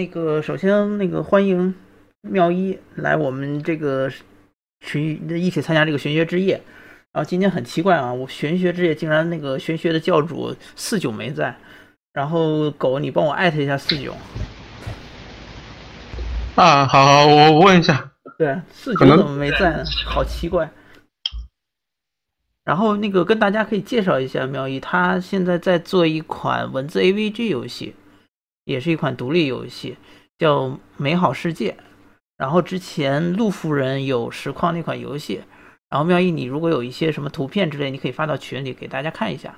那个首先那个欢迎妙一来我们这个群一起参加这个玄学之夜。然后今天很奇怪啊，我玄学之夜竟然那个玄学的教主四九没在。然后狗，你帮我艾特一下四九。啊，好好，我问一下。对，四九怎么没在呢？好奇怪。然后那个跟大家可以介绍一下，妙一他现在在做一款文字 AVG 游戏，也是一款独立游戏，叫《美好世界》。然后之前陆夫人有实况那款游戏。然后妙一，你如果有一些什么图片之类，你可以发到群里给大家看一下。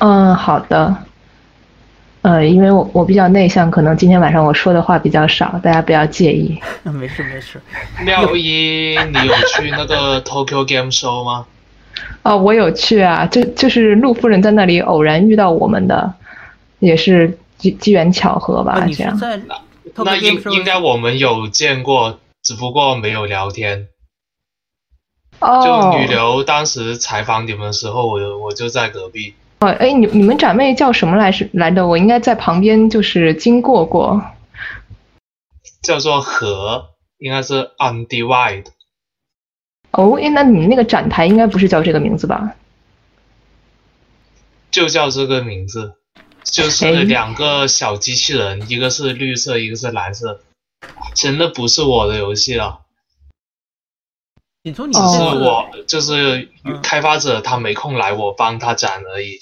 嗯，好的。呃，因为我我比较内向，可能今天晚上我说的话比较少，大家不要介意。没 事没事。妙一，你有去那个 Tokyo Game Show 吗？哦，我有去啊，就就是陆夫人在那里偶然遇到我们的，也是机机缘巧合吧？这样。那应应该我们有见过，只不过没有聊天。哦。就女流当时采访你们的时候，我我就在隔壁。哦，哎，你你们展妹叫什么来是来的？我应该在旁边就是经过过。叫做和，应该是 Undivide。哦，哎，那你那个展台应该不是叫这个名字吧？就叫这个名字，就是两个小机器人，一个是绿色，一个是蓝色。真的不是我的游戏了。你说你是我，就是开发者，他没空来，我帮他展而已。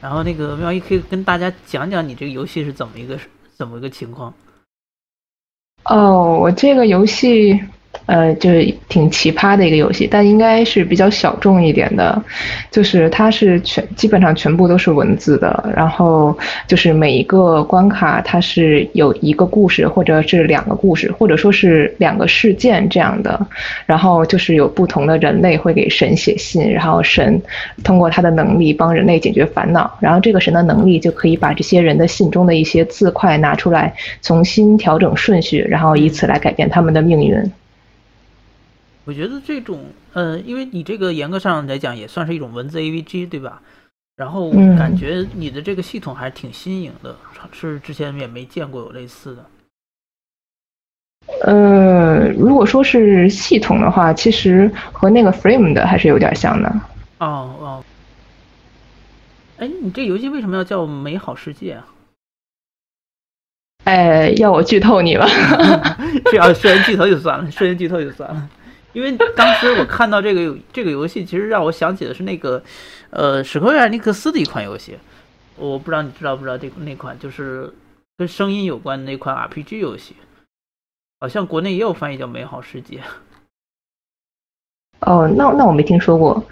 然后那个妙一可以跟大家讲讲你这个游戏是怎么一个怎么一个情况？哦，我这个游戏。呃，就是挺奇葩的一个游戏，但应该是比较小众一点的，就是它是全基本上全部都是文字的，然后就是每一个关卡它是有一个故事，或者是两个故事，或者说是两个事件这样的，然后就是有不同的人类会给神写信，然后神通过他的能力帮人类解决烦恼，然后这个神的能力就可以把这些人的信中的一些字块拿出来，重新调整顺序，然后以此来改变他们的命运。我觉得这种，呃，因为你这个严格上来讲也算是一种文字 AVG，对吧？然后感觉你的这个系统还是挺新颖的，是之前也没见过有类似的。呃，如果说是系统的话，其实和那个 Frame 的还是有点像的。哦哦。哎，你这游戏为什么要叫《美好世界》啊？哎，要我剧透你吗？这要说人剧透就算了，说人剧透就算了。因为当时我看到这个这个游戏，其实让我想起的是那个，呃，史克威尔尼克斯的一款游戏，我不知道你知道不知道这那款就是跟声音有关的那款 RPG 游戏，好像国内也有翻译叫《美好世界》。哦，那那我没听说过，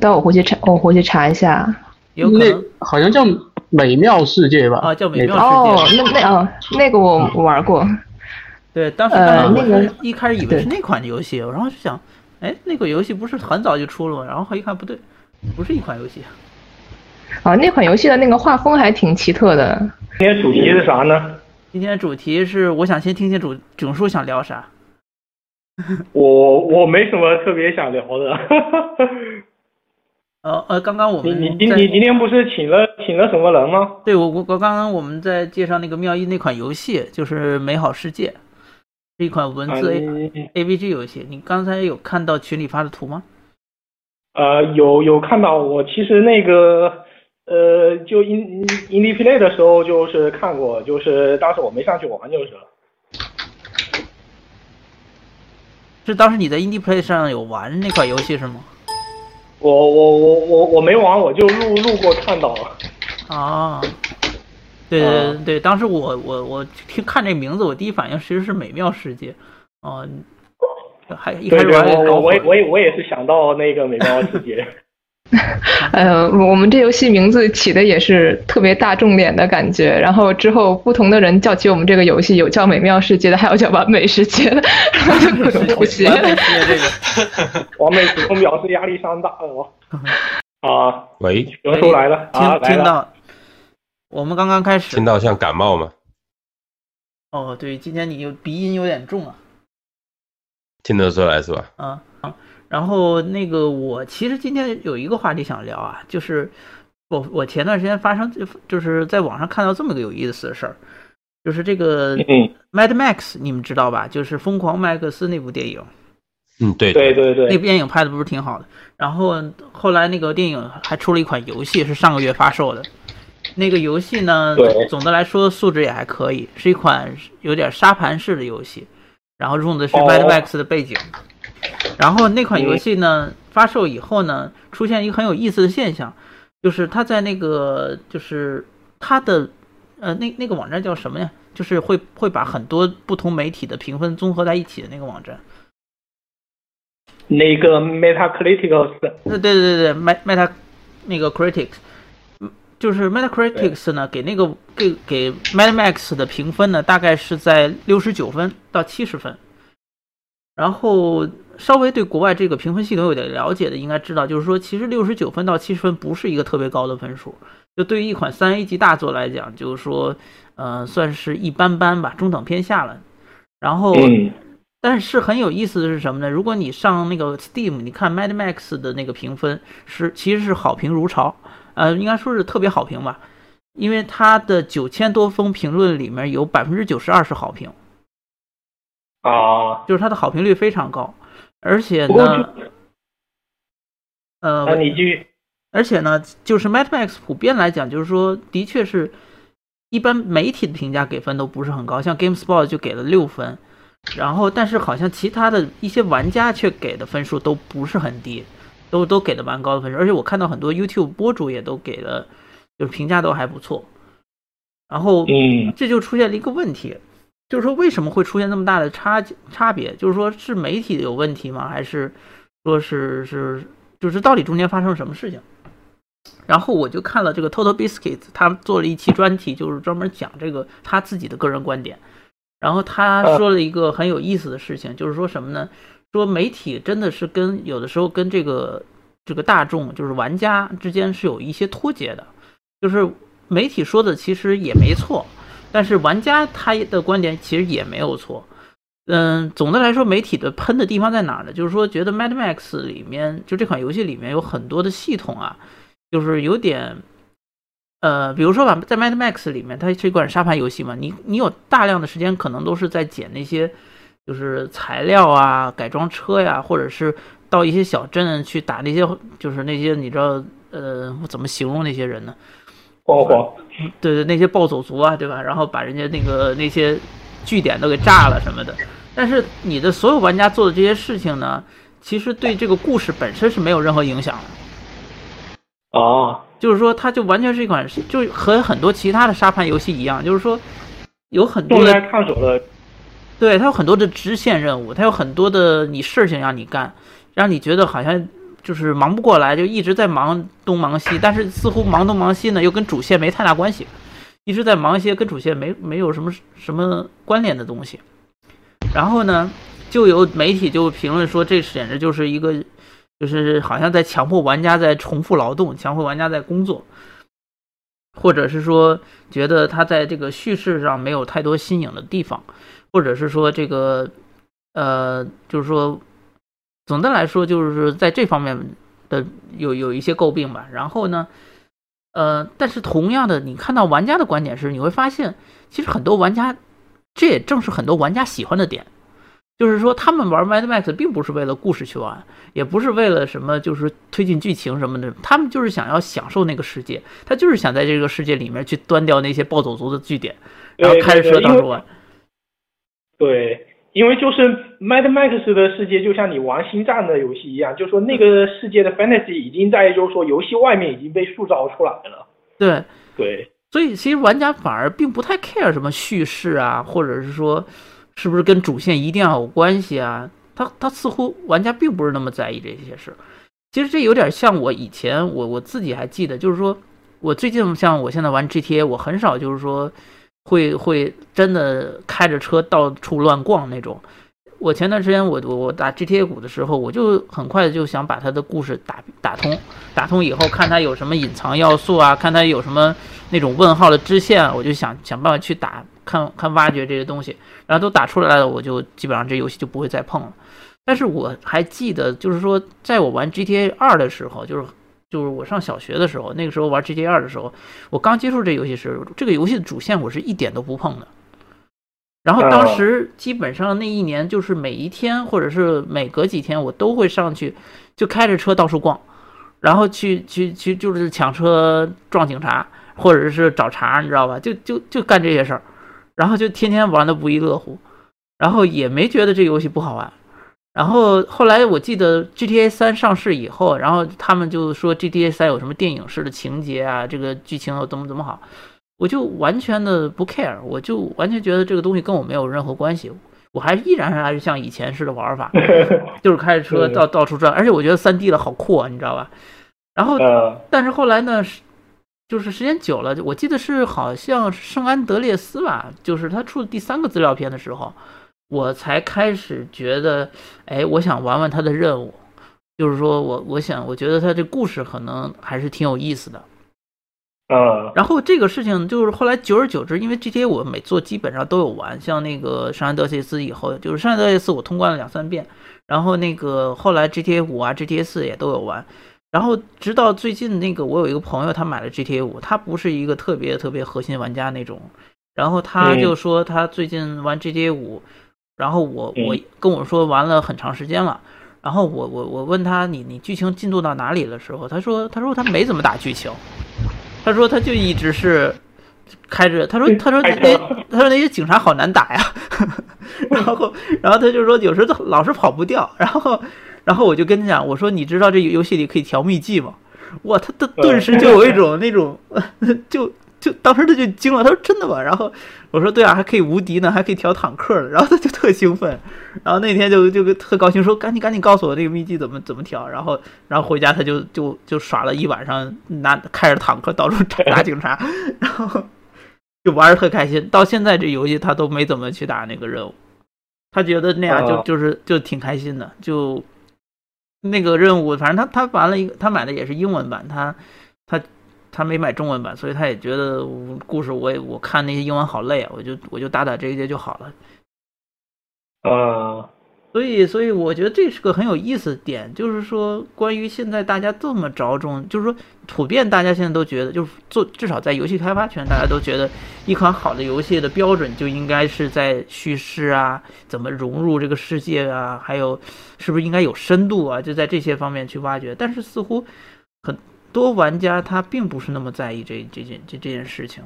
待我回去查，我回去查一下。有可能好像叫《美妙世界》吧？啊，叫《美妙世界》。哦，那那哦，那个我玩过。对，当时那个一开始以为是那款游戏，然后就想，哎，那个游戏不是很早就出了吗？然后一看不对，不是一款游戏。啊，那款游戏的那个画风还挺奇特的。今天主题是啥呢？今天主题是，我想先听听主囧叔想聊啥。我我没什么特别想聊的。呃呃，刚刚我们你你你今天不是请了请了什么人吗？对，我我我刚刚我们在介绍那个妙一那款游戏，就是《美好世界》。是一款文字 A A V G 游戏，你刚才有看到群里发的图吗？呃，有有看到，我其实那个呃，就 In Indie Play 的时候就是看过，就是当时我没上去玩就是了。是当时你在 Indie Play 上有玩那款游戏是吗？我我我我我没玩，我就路路过看到了。啊。对对对，当时我我我听看这名字，我第一反应其实是美妙世界，哦，还一开始我也我也我也我也是想到那个美妙世界。呃，我们这游戏名字起的也是特别大众脸的感觉，然后之后不同的人叫起我们这个游戏，有叫美妙世界的，还有叫完美世界的，然后就各种不谐。完美世界这个，完美时空表示压力山大哦。啊，喂，有叔来了，啊，听到。我们刚刚开始，听到像感冒吗？哦，对，今天你有鼻音有点重啊，听得出来是吧？啊啊，然后那个我其实今天有一个话题想聊啊，就是我我前段时间发生就就是在网上看到这么个有意思的事儿，就是这个嗯 Mad Max，你们知道吧？就是《疯狂麦克斯》那部电影，嗯，对对对对那部，电影拍的不是挺好的。然后后来那个电影还出了一款游戏，是上个月发售的。那个游戏呢，总的来说素质也还可以，是一款有点沙盘式的游戏，然后用的是哦 Mad Max 的背景。然后那款游戏呢发售以后呢，出现一个很有意思的现象，就是它在那个就是它的呃那那个网站叫什么呀？就是会会把很多不同媒体的评分综合在一起的那个网站。那个 Metacritic 对对对对，Met Meta 那个 Critics，嗯就是 Metacritics 呢，给那个给给 Mad Max 的评分呢，大概是在六十九分到七十分。然后稍微对国外这个评分系统有点了解的，应该知道，就是说其实六十九分到七十分不是一个特别高的分数。就对于一款三 A 级大作来讲，就是说，呃，算是一般般吧，中等偏下了。然后，嗯但是很有意思的是什么呢？如果你上那个 Steam，你看 Mad Max 的那个评分是其实是好评如潮，呃，应该说是特别好评吧，因为它的九千多封评论里面有百分之九十二是好评，啊，就是它的好评率非常高，而且呢，呃，那你继续，而且呢，就是 Mad Max 普遍来讲，就是说，的确是一般媒体的评价给分都不是很高，像 GameSpot 就给了六分，然后但是好像其他的一些玩家却给的分数都不是很低，都都给的蛮高的分数，而且我看到很多 YouTube 博主也都给了，就是评价都还不错，然后嗯这就出现了一个问题，就是说为什么会出现那么大的差差别？就是说是媒体有问题吗？还是说是是就是到底中间发生了什么事情？然后我就看了这个 Total Biscuits，他做了一期专题，就是专门讲这个他自己的个人观点。然后他说了一个很有意思的事情，就是说什么呢？说媒体真的是跟有的时候跟这个这个大众，就是玩家之间是有一些脱节的，就是媒体说的其实也没错，但是玩家他的观点其实也没有错。嗯，总的来说，媒体的喷的地方在哪儿呢？就是说，觉得 Mad Max 里面就这款游戏里面有很多的系统啊，就是有点，呃，比如说吧，在 Mad Max 里面，它是一款沙盘游戏嘛，你你有大量的时间可能都是在捡那些就是材料啊、改装车呀，或者是到一些小镇去打那些就是那些你知道呃我怎么形容那些人呢？晃晃，对对，那些暴走族啊，对吧？然后把人家那个那些据点都给炸了什么的。但是你的所有玩家做的这些事情呢，其实对这个故事本身是没有任何影响的。哦，就是说，它就完全是一款，就和很多其他的沙盘游戏一样，就是说有很多用来的，探索的，对，它有很多的支线任务，它有很多的你事情让你干，让你觉得好像就是忙不过来，就一直在忙东忙西，但是似乎忙东忙西呢，又跟主线没太大关系，一直在忙一些跟主线没没有什么什么关联的东西。然后呢，就有媒体就评论说，这简直就是一个，就是好像在强迫玩家在重复劳动，强迫玩家在工作，或者是说觉得他在这个叙事上没有太多新颖的地方，或者是说这个，呃，就是说，总的来说就是在这方面的有有一些诟病吧。然后呢，呃，但是同样的，你看到玩家的观点是，你会发现，其实很多玩家，这也正是很多玩家喜欢的点，就是说他们玩 Mad Max 并不是为了故事去玩，也不是为了什么就是推进剧情什么的，他们就是想要享受那个世界，他就是想在这个世界里面去端掉那些暴走族的据点，然后开着车到处玩。对，因为就是 Mad Max 的世界就像你玩星战的游戏一样，就说那个世界的 fantasy 已经在就是说游戏外面已经被塑造出来了。对，对，所以其实玩家反而并不太 care 什么叙事啊，或者是说是不是跟主线一定要有关系啊？他他似乎玩家并不是那么在意这些事。其实这有点像我以前我我自己还记得，就是说我最近像我现在玩 GTA，我很少就是说会会真的开着车到处乱逛那种。我前段时间我我我打 GTA 五的时候，我就很快就想把它的故事打打通，打通以后看它有什么隐藏要素啊，看它有什么那种问号的支线，我就想想办法去打，看看挖掘这些东西，然后都打出来了，我就基本上这游戏就不会再碰了。但是我还记得，就是说，在我玩 GTA 二的时候，就是就是我上小学的时候，那个时候玩 GTA 二的时候，我刚接触这游戏时，这个游戏的主线我是一点都不碰的。然后当时基本上那一年就是每一天或者是每隔几天我都会上去，就开着车到处逛，然后去去去就是抢车撞警察或者是找茬，你知道吧？就就就干这些事儿，然后就天天玩的不亦乐乎，然后也没觉得这游戏不好玩。然后后来我记得 GTA 三上市以后，然后他们就说 GTA 三有什么电影式的情节啊，这个剧情有怎么怎么好。我就完全的不 care，我就完全觉得这个东西跟我没有任何关系，我还依然还是像以前似的玩法，就是开着车到到处转，而且我觉得三 D 的好酷啊，你知道吧？然后，但是后来呢，就是时间久了，我记得是好像圣安德烈斯吧，就是他出的第三个资料片的时候，我才开始觉得，哎，我想玩玩他的任务，就是说我我想我觉得他这故事可能还是挺有意思的。嗯，然后这个事情就是后来久而久之，因为 GTA 我每做基本上都有玩，像那个圣安德烈斯以后，就是圣安德烈斯我通关了两三遍，然后那个后来 GTA 五啊、GTA 四也都有玩，然后直到最近那个我有一个朋友他买了 GTA 五，他不是一个特别特别核心玩家那种，然后他就说他最近玩 GTA 五，然后我我跟我说玩了很长时间了，然后我我我问他你你剧情进度到哪里的时候，他说他说他没怎么打剧情。他说，他就一直是开着。他说，他说那他说那些警察好难打呀。然后，然后他就说，有时候老是跑不掉。然后，然后我就跟他讲，我说，你知道这游戏里可以调秘籍吗？哇，他他顿时就有一种那种，就就当时他就惊了。他说真的吗？然后我说对啊，还可以无敌呢，还可以调坦克的。然后他就特兴奋。然后那天就就特高兴，说赶紧赶紧告诉我这个秘籍怎么怎么调。然后然后回家他就就就耍了一晚上，拿开着坦克到处打警察，然后就玩的特开心。到现在这游戏他都没怎么去打那个任务，他觉得那样就就是就挺开心的。就那个任务，反正他他玩了一个，他买的也是英文版，他他他没买中文版，所以他也觉得故事我也我看那些英文好累啊，我就我就打打这一节就好了。呃，所以，所以我觉得这是个很有意思的点，就是说，关于现在大家这么着重，就是说，普遍大家现在都觉得，就是做至少在游戏开发圈，大家都觉得一款好的游戏的标准就应该是在叙事啊，怎么融入这个世界啊，还有是不是应该有深度啊，就在这些方面去挖掘。但是似乎很多玩家他并不是那么在意这这件这这件事情。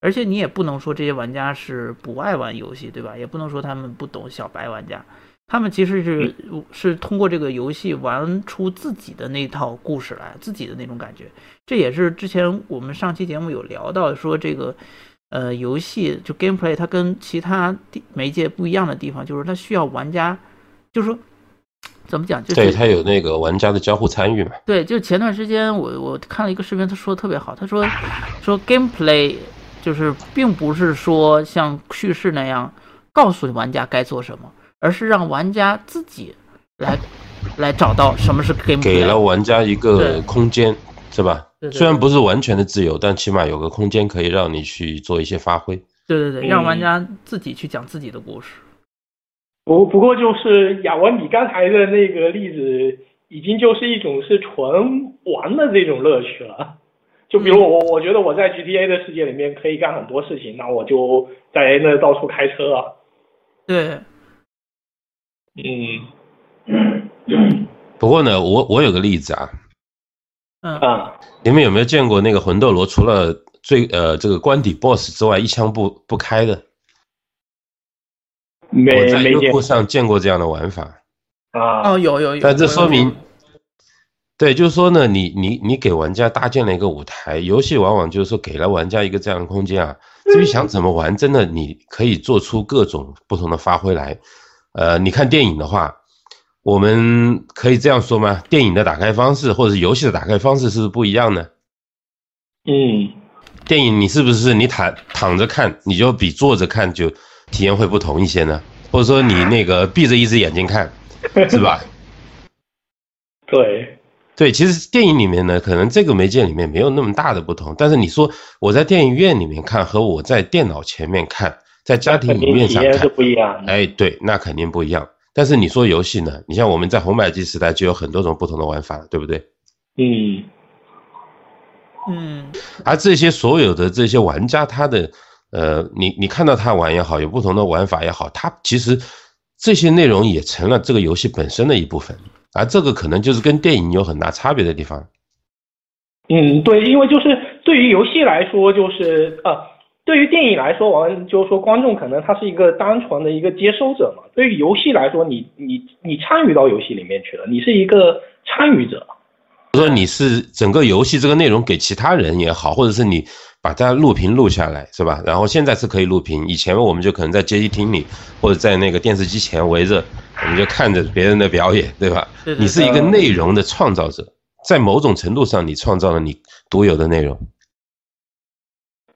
而且你也不能说这些玩家是不爱玩游戏，对吧？也不能说他们不懂小白玩家，他们其实是是通过这个游戏玩出自己的那套故事来，自己的那种感觉。这也是之前我们上期节目有聊到，说这个呃游戏就 gameplay 它跟其他媒介不一样的地方，就是它需要玩家，就是说怎么讲，就是对他有那个玩家的交互参与嘛。对，就前段时间我我看了一个视频，他说的特别好，他说说 gameplay。就是并不是说像叙事那样告诉玩家该做什么，而是让玩家自己来来找到什么是 game。给了玩家一个空间，是吧？虽然不是完全的自由，但起码有个空间可以让你去做一些发挥。对对对，让玩家自己去讲自己的故事。不不过就是亚文，你刚才的那个例子，已经就是一种是纯玩的这种乐趣了。就比如我，我觉得我在 GTA 的世界里面可以干很多事情，那我就在那到处开车。啊。对，嗯。不过呢，我我有个例子啊。嗯啊。你们有没有见过那个魂斗罗除了最呃这个关底 BOSS 之外一枪不不开的？没我在优酷上见过这样的玩法。啊。哦，有有有。但这说明。对，就是说呢，你你你给玩家搭建了一个舞台，游戏往往就是说给了玩家一个这样的空间啊。至于想怎么玩，真的你可以做出各种不同的发挥来。呃，你看电影的话，我们可以这样说吗？电影的打开方式或者是游戏的打开方式是不是不一样呢？嗯，电影你是不是你躺躺着看，你就比坐着看就体验会不同一些呢？或者说你那个 闭着一只眼睛看，是吧？对。对，其实电影里面呢，可能这个媒介里面没有那么大的不同。但是你说我在电影院里面看和我在电脑前面看，在家庭影院上看是不一样。哎，对，那肯定不一样。但是你说游戏呢？你像我们在红白机时代就有很多种不同的玩法，对不对？嗯嗯。而这些所有的这些玩家，他的呃，你你看到他玩也好，有不同的玩法也好，他其实这些内容也成了这个游戏本身的一部分，而这个可能就是跟电影有很大差别的地方。嗯，对，因为就是对于游戏来说，就是呃，对于电影来说，我们就是说观众可能他是一个单纯的一个接收者嘛。对于游戏来说，你你你参与到游戏里面去了，你是一个参与者。说你是整个游戏这个内容给其他人也好，或者是你把它录屏录下来，是吧？然后现在是可以录屏，以前我们就可能在街机厅里或者在那个电视机前围着，我们就看着别人的表演，对吧？你是一个内容的创造者。在某种程度上，你创造了你独有的内容。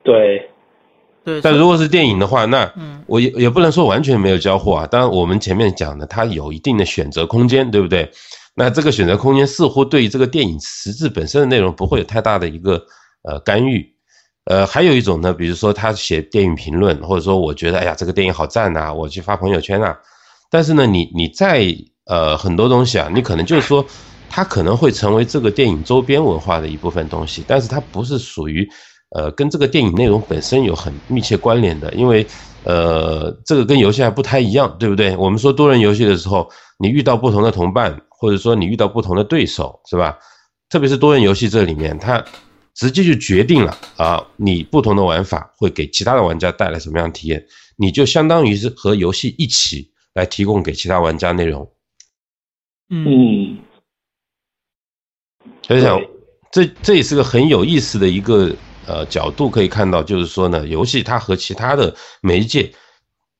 对，对。但如果是电影的话，那我也也不能说完全没有交互啊。当然，我们前面讲的，它有一定的选择空间，对不对？那这个选择空间似乎对于这个电影实质本身的内容不会有太大的一个呃干预。呃，还有一种呢，比如说他写电影评论，或者说我觉得哎呀这个电影好赞呐，我去发朋友圈啊。但是呢，你你在呃很多东西啊，你可能就是说。它可能会成为这个电影周边文化的一部分东西，但是它不是属于，呃，跟这个电影内容本身有很密切关联的，因为，呃，这个跟游戏还不太一样，对不对？我们说多人游戏的时候，你遇到不同的同伴，或者说你遇到不同的对手，是吧？特别是多人游戏这里面，它直接就决定了啊，你不同的玩法会给其他的玩家带来什么样的体验，你就相当于是和游戏一起来提供给其他玩家内容。嗯。所以想，这这也是个很有意思的一个呃角度，可以看到，就是说呢，游戏它和其他的媒介，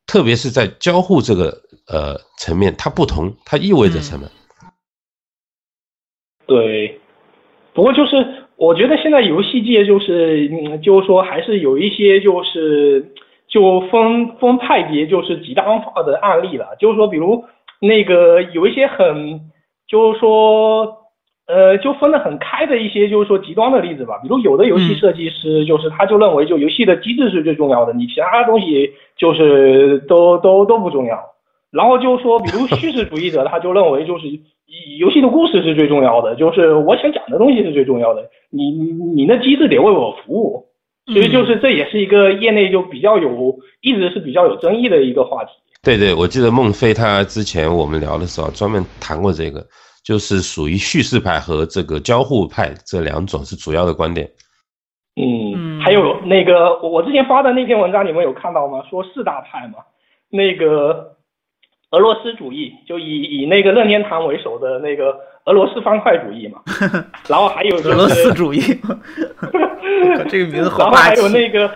特别是在交互这个呃层面，它不同，它意味着什么？对，不过就是我觉得现在游戏界就是，嗯，就是说还是有一些就是就分分派别，就是极端化的案例了，就是说，比如那个有一些很，就是说。呃，就分得很开的一些，就是说极端的例子吧。比如有的游戏设计师，就是他就认为，就游戏的机制是最重要的，你其他东西就是都都都不重要。然后就说，比如叙事主义者，他就认为就是游戏的故事是最重要的，就是我想讲的东西是最重要的。你你你那机制得为我服务。所以就是这也是一个业内就比较有，一直是比较有争议的一个话题。对对，我记得孟非他之前我们聊的时候专门谈过这个。就是属于叙事派和这个交互派这两种是主要的观点。嗯，还有那个我之前发的那篇文章，你们有看到吗？说四大派嘛，那个俄罗斯主义，就以以那个任天堂为首的那个俄罗斯方块主义嘛。然后还有俄罗斯主义，这个名字好然后还有那个，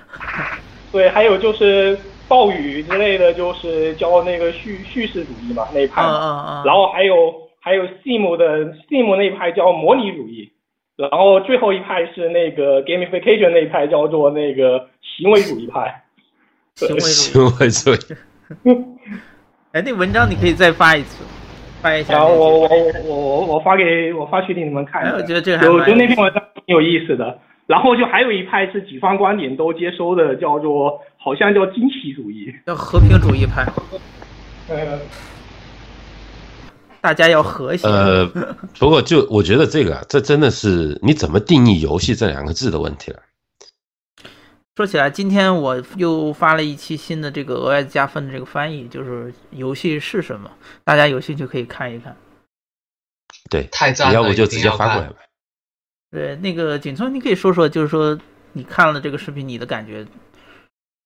对，还有就是暴雨之类的，就是叫那个叙叙事主义嘛那一派。然后还有。还有 Steam 的 Steam 那一派叫模拟主义，然后最后一派是那个 Gamification 那一派叫做那个行为主义派。行为主义。哎，那文章你可以再发一次，发一下。然后我我我我我发给我发去给你们看。我觉得这个还我觉得那篇文章挺有意思的。然后就还有一派是几方观点都接收的，叫做好像叫惊奇主义，叫和平主义派。呃。大家要和谐。呃，不过就我觉得这个，这真的是你怎么定义“游戏”这两个字的问题了。说起来，今天我又发了一期新的这个额外加分的这个翻译，就是“游戏是什么”，大家有兴趣可以看一看。对，太赞了！要不就直接发过来吧。对，那个景聪，你可以说说，就是说你看了这个视频，你的感觉。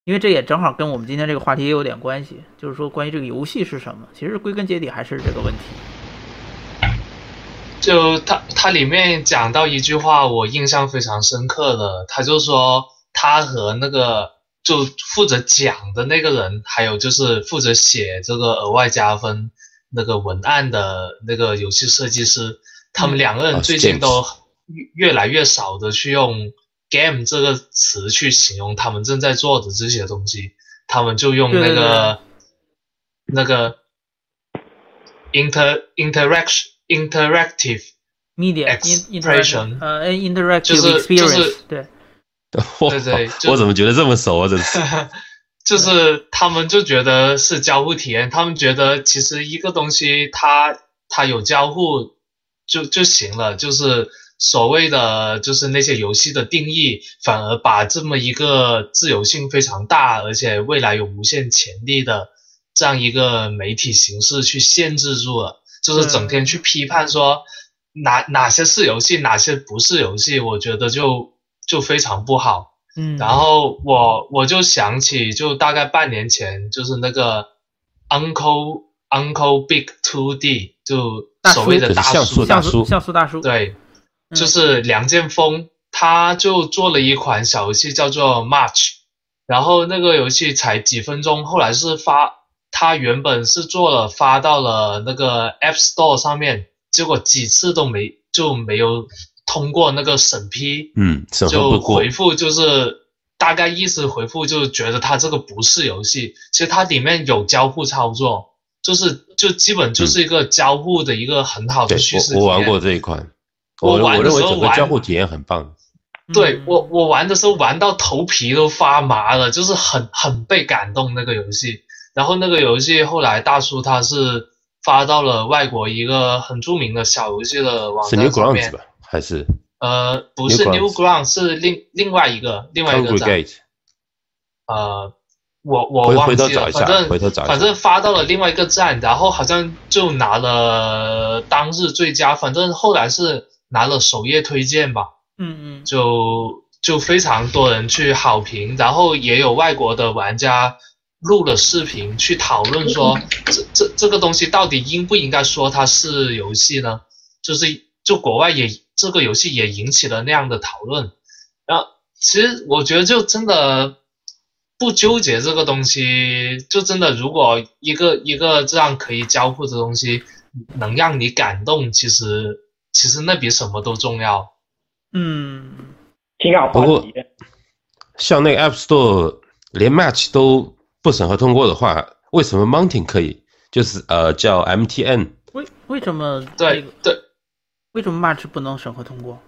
因为这也正好跟我们今天这个话题也有点关系，就是说关于这个游戏是什么，其实归根结底还是这个问题。就他他里面讲到一句话，我印象非常深刻的，他就说他和那个就负责讲的那个人，还有就是负责写这个额外加分那个文案的那个游戏设计师，他们两个人最近都越越来越少的去用。game 这个词去形容他们正在做的这些东西，他们就用那个那个 inter interaction interactive media expression 呃 interactive 就是 experience 对 对对，我怎么觉得这么熟啊？这是 就是他们就觉得是交互体验，他们觉得其实一个东西它它有交互就就行了，就是。所谓的就是那些游戏的定义，反而把这么一个自由性非常大，而且未来有无限潜力的这样一个媒体形式去限制住了，就是整天去批判说哪哪些是游戏，哪些不是游戏，我觉得就就非常不好。嗯，然后我我就想起，就大概半年前，就是那个 Uncle Uncle Big Two D，就所谓的大像素大叔，像素大叔，对，就是梁建峰，他就做了一款小游戏叫做 March，然后那个游戏才几分钟，后来是发，他原本是做了发到了那个 App Store 上面，结果几次都没就没有。通过那个审批，嗯，就回复就是大概意思回复，就是觉得它这个不是游戏。其实它里面有交互操作，就是就基本就是一个交互的一个很好的叙事我玩过这一款，我玩的时候玩交互体验很棒。对我我玩的时候玩到头皮都发麻了，就是很很被感动那个游戏。然后那个游戏后来大叔他是发到了外国一个很著名的小游戏的网站上面。还是呃，不是 Newground，是另另外一个另外一个站。呃，我我忘记了，反正反正发到了另外一个站，然后好像就拿了当日最佳，反正后来是拿了首页推荐吧。嗯嗯。就就非常多人去好评，然后也有外国的玩家录了视频去讨论说，这这这个东西到底应不应该说它是游戏呢？就是就国外也。这个游戏也引起了那样的讨论，然后其实我觉得就真的不纠结这个东西，就真的如果一个一个这样可以交互的东西能让你感动，其实其实那比什么都重要。嗯，挺好。不过像那个 App Store 连 Match 都不审核通过的话，为什么 Mountain 可以？就是呃叫 MTN。为为什么？对对。为什么 March 不能审核通过？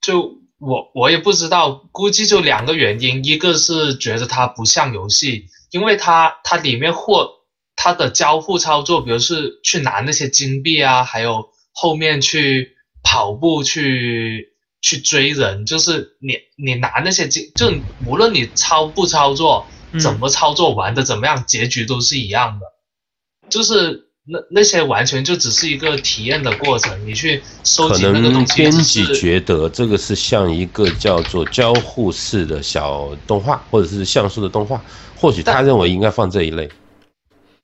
就我我也不知道，估计就两个原因，一个是觉得它不像游戏，因为它它里面或它的交互操作，比如是去拿那些金币啊，还有后面去跑步去去追人，就是你你拿那些金，就无论你操不操作，怎么操作玩的怎么样，结局都是一样的，就是。那那些完全就只是一个体验的过程，你去收集那个东西。编辑觉得这个是像一个叫做交互式的小动画，或者是像素的动画，或许他认为应该放这一类。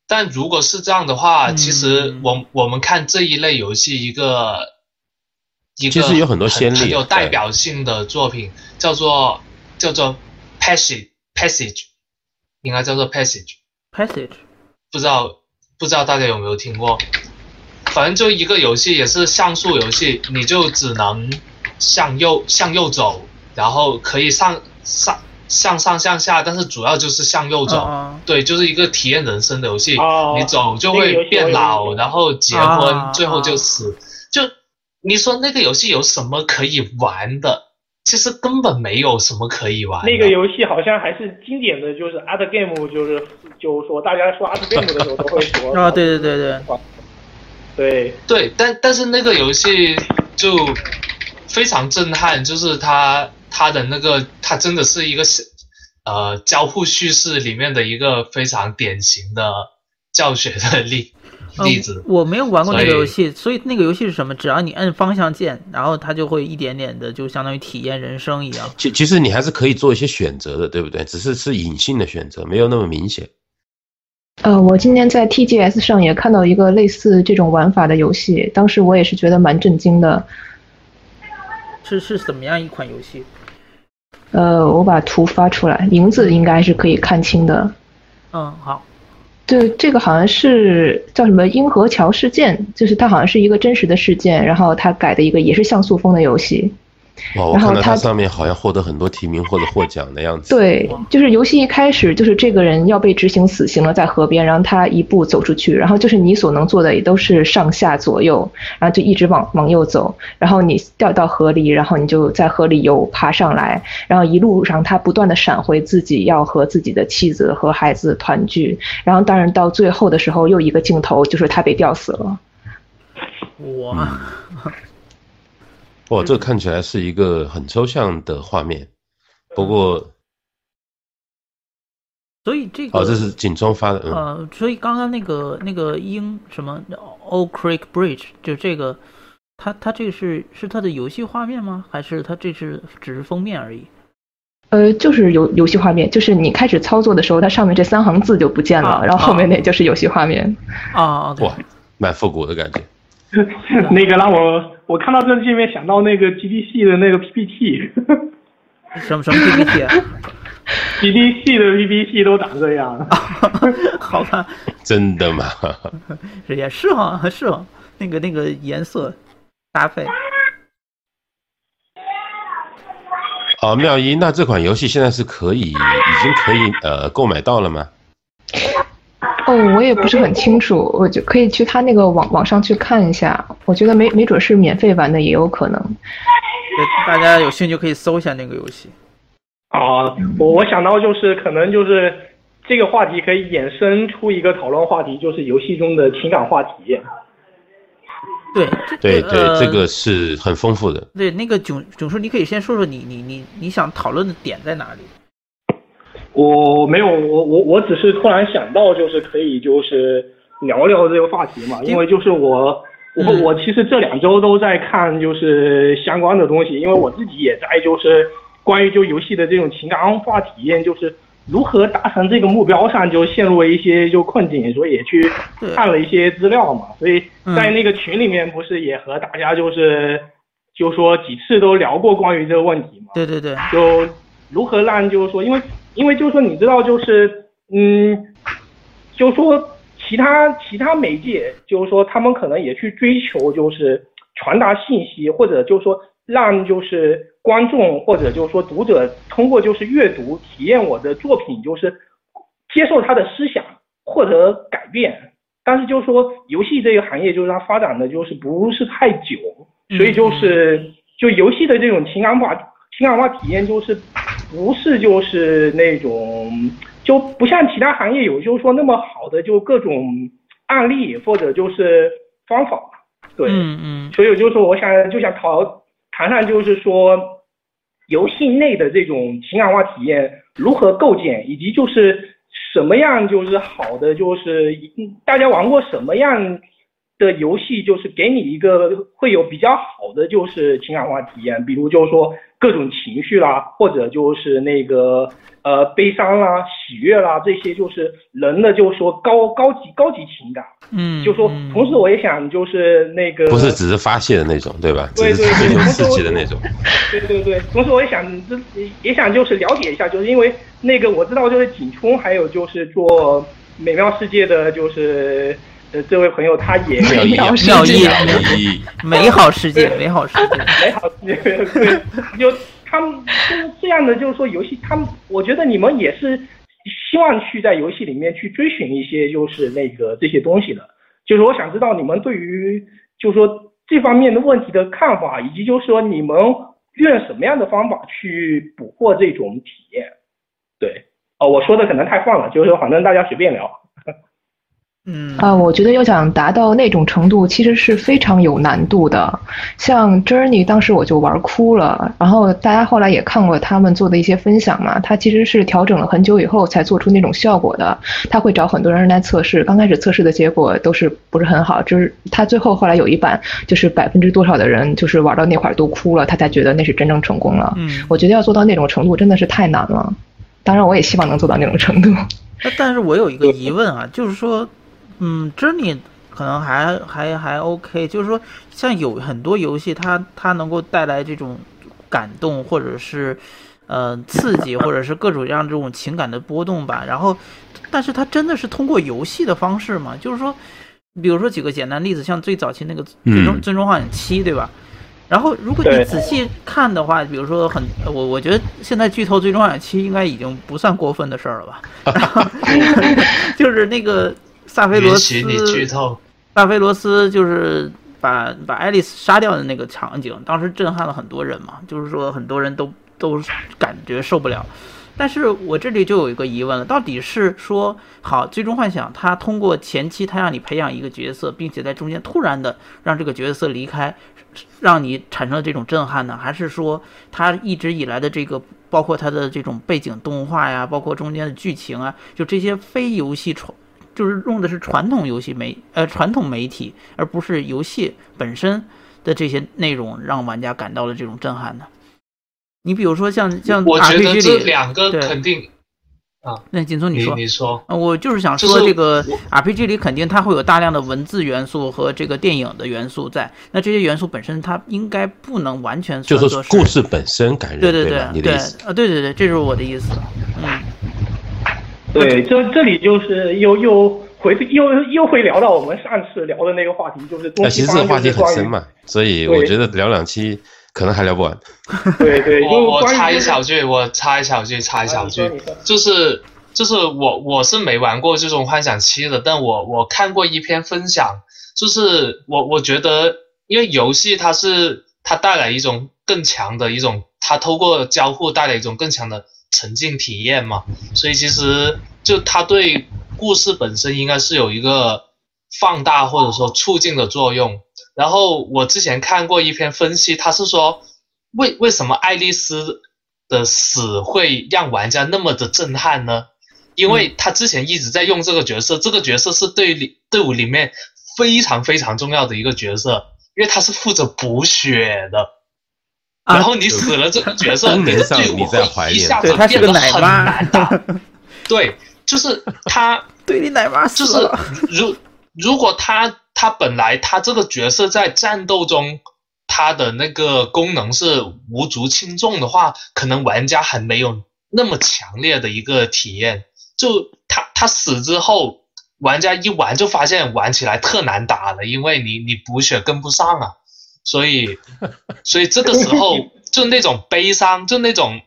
但如果是这样的话，其实我我们看这一类游戏一个一个其实有很多先例，很有代表性的作品叫做叫做 Passage Passage，应该叫做 Passage Passage，不知道。不知道大家有没有听过，反正就一个游戏，也是像素游戏，你就只能向右向右走，然后可以上上向上向下，但是主要就是向右走。对，就是一个体验人生的游戏。你走就会变老，然后结婚，最后就死。就你说那个游戏有什么可以玩的？其实根本没有什么可以玩。那个游戏好像还是经典的，就是 Art Game，就是就是说大家说 Art Game 的时候都会说啊，对对对对，对对，但但是那个游戏就非常震撼，就是它它的那个它真的是一个呃交互叙事里面的一个非常典型的教学的例。例子，我没有玩过那个游戏，所以那个游戏是什么？只要你摁方向键，然后它就会一点点的，就相当于体验人生一样。其其实你还是可以做一些选择的，对不对？只是是隐性的选择，没有那么明显。呃，我今天在 TGS 上也看到一个类似这种玩法的游戏，当时我也是觉得蛮震惊的。是是怎么样一款游戏？呃，我把图发出来，名字应该是可以看清的。嗯，好。对，这个好像是叫什么“英河桥事件”，就是它好像是一个真实的事件，然后它改的一个也是像素风的游戏。哦，我看到它上面好像获得很多提名或者获奖的样子。对，就是游戏一开始就是这个人要被执行死刑了，在河边，然后他一步走出去，然后就是你所能做的也都是上下左右，然后就一直往往右走，然后你掉到河里，然后你就在河里游爬上来，然后一路上他不断的闪回自己要和自己的妻子和孩子团聚，然后当然到最后的时候又一个镜头就是他被吊死了。哇。哇，这看起来是一个很抽象的画面，不过，所以这个哦，这是警装发的，呃，所以刚刚那个那个鹰什么 Old Creek Bridge 就这个，它它这个是是它的游戏画面吗？还是它这是只是封面而已？呃，就是游游戏画面，就是你开始操作的时候，它上面这三行字就不见了，然后后面那就是游戏画面。啊，哇，蛮复古的感觉。那个让我我看到这个界面想到那个 GDC 的那个 PPT，什么什么 PPT？GDC 的 PPT 都长这样，好看？真的吗？也是哈，是哈，那个那个颜色搭配。哦，妙一，那这款游戏现在是可以已经可以呃购买到了吗？哦，我也不是很清楚，我就可以去他那个网网上去看一下。我觉得没没准是免费玩的，也有可能。对，大家有兴趣可以搜一下那个游戏。啊，我我想到就是可能就是这个话题可以衍生出一个讨论话题，就是游戏中的情感话题。对对对，这个是很丰富的。对，那个囧囧叔，你可以先说说你你你你想讨论的点在哪里？我没有，我我我只是突然想到，就是可以就是聊聊这个话题嘛，因为就是我我我其实这两周都在看就是相关的东西，因为我自己也在就是关于就游戏的这种情感化体验，就是如何达成这个目标上就陷入了一些就困境，所以也去看了一些资料嘛，所以在那个群里面不是也和大家就是就说几次都聊过关于这个问题嘛，对对对，就如何让就是说因为。因为就是说，你知道，就是嗯，就是说，其他其他媒介，就是说，他们可能也去追求，就是传达信息，或者就是说，让就是观众或者就是说读者通过就是阅读体验我的作品，就是接受他的思想，或者改变。但是就是说，游戏这个行业就是它发展的就是不是太久，所以就是就游戏的这种情感化情感化体验就是。不是，就是那种就不像其他行业有，就是说那么好的就各种案例或者就是方法，对，嗯嗯，所以就是说，我想就想讨谈谈，就是说游戏内的这种情感化体验如何构建，以及就是什么样就是好的，就是大家玩过什么样的游戏，就是给你一个会有比较好的就是情感化体验，比如就是说。各种情绪啦，或者就是那个呃悲伤啦、喜悦啦，这些就是人的，就是说高高级高级情感。嗯，就说同时我也想就是那个不是只是发泄的那种，对吧？对对对，刺激的那种。对对对，同时我也想也想就是了解一下，就是因为那个我知道就是景冲，还有就是做美妙世界的就是。呃，这位朋友他也妙意妙意美好世界美好世界美好世界对，就他们就是这样的，就是说游戏，他们我觉得你们也是希望去在游戏里面去追寻一些就是那个这些东西的，就是我想知道你们对于就是说这方面的问题的看法，以及就是说你们用什么样的方法去捕获这种体验？对，哦，我说的可能太泛了，就是说反正大家随便聊。嗯啊，我觉得要想达到那种程度，其实是非常有难度的。像 Journey 当时我就玩哭了，然后大家后来也看过他们做的一些分享嘛，他其实是调整了很久以后才做出那种效果的。他会找很多人来测试，刚开始测试的结果都是不是很好，就是他最后后来有一版，就是百分之多少的人就是玩到那块儿都哭了，他才觉得那是真正成功了。嗯，我觉得要做到那种程度真的是太难了。当然，我也希望能做到那种程度。但是我有一个疑问啊，就是说。嗯，Journey 可能还还还 OK，就是说，像有很多游戏，它它能够带来这种感动，或者是呃刺激，或者是各种各样这种情感的波动吧。然后，但是它真的是通过游戏的方式吗？就是说，比如说举个简单例子，像最早期那个《最终最终幻想七》，对吧？然后，如果你仔细看的话，比如说很我我觉得现在剧透《最终幻想七》应该已经不算过分的事儿了吧？就是那个。萨菲罗斯，萨菲罗斯就是把把爱丽丝杀掉的那个场景，当时震撼了很多人嘛。就是说，很多人都都感觉受不了。但是我这里就有一个疑问了，到底是说好《最终幻想》它通过前期它让你培养一个角色，并且在中间突然的让这个角色离开，让你产生了这种震撼呢？还是说它一直以来的这个包括它的这种背景动画呀，包括中间的剧情啊，就这些非游戏传，就是用的是传统游戏媒呃传统媒体，而不是游戏本身的这些内容，让玩家感到了这种震撼呢？你比如说像像我觉得 RPG 这里，两个对肯定啊，那锦聪你说，你说，呃我就是想说这个 RPG 里肯定它会有大量的文字元素和这个电影的元素在，那这些元素本身它应该不能完全就是说故事本身感人，对对对？你的对意思？啊，对对对，这就是我的意思。嗯，对，这这里就是又又回又又会聊到我们上次聊的那个话题，就是东哎，其西方实这个话题很深嘛，所以我觉得聊两期可能还聊不完。对对，我我插一小句，我插一小句，插一小句就是就是我我是没玩过这种幻想七的，但我我看过一篇分享，就是我我觉得，因为游戏它是它带来一种更强的一种，它透过交互带来一种更强的沉浸体验嘛，所以其实就它对故事本身应该是有一个放大或者说促进的作用。然后我之前看过一篇分析，他是说为为什么爱丽丝的死会让玩家那么的震撼呢？因为他之前一直在用这个角色，这个角色是队里队伍里面非常非常重要的一个角色，因为他是负责补血的。啊然后你死了这个角色，你的上队伍你在怀会一下子他是个奶变得很难打。对，就是他 对你奶妈就是死了，如如果他他本来他这个角色在战斗中他的那个功能是无足轻重的话，可能玩家还没有那么强烈的一个体验。就他他死之后，玩家一玩就发现玩起来特难打了，因为你你补血跟不上啊，所以所以这个时候 就那种悲伤，就那种。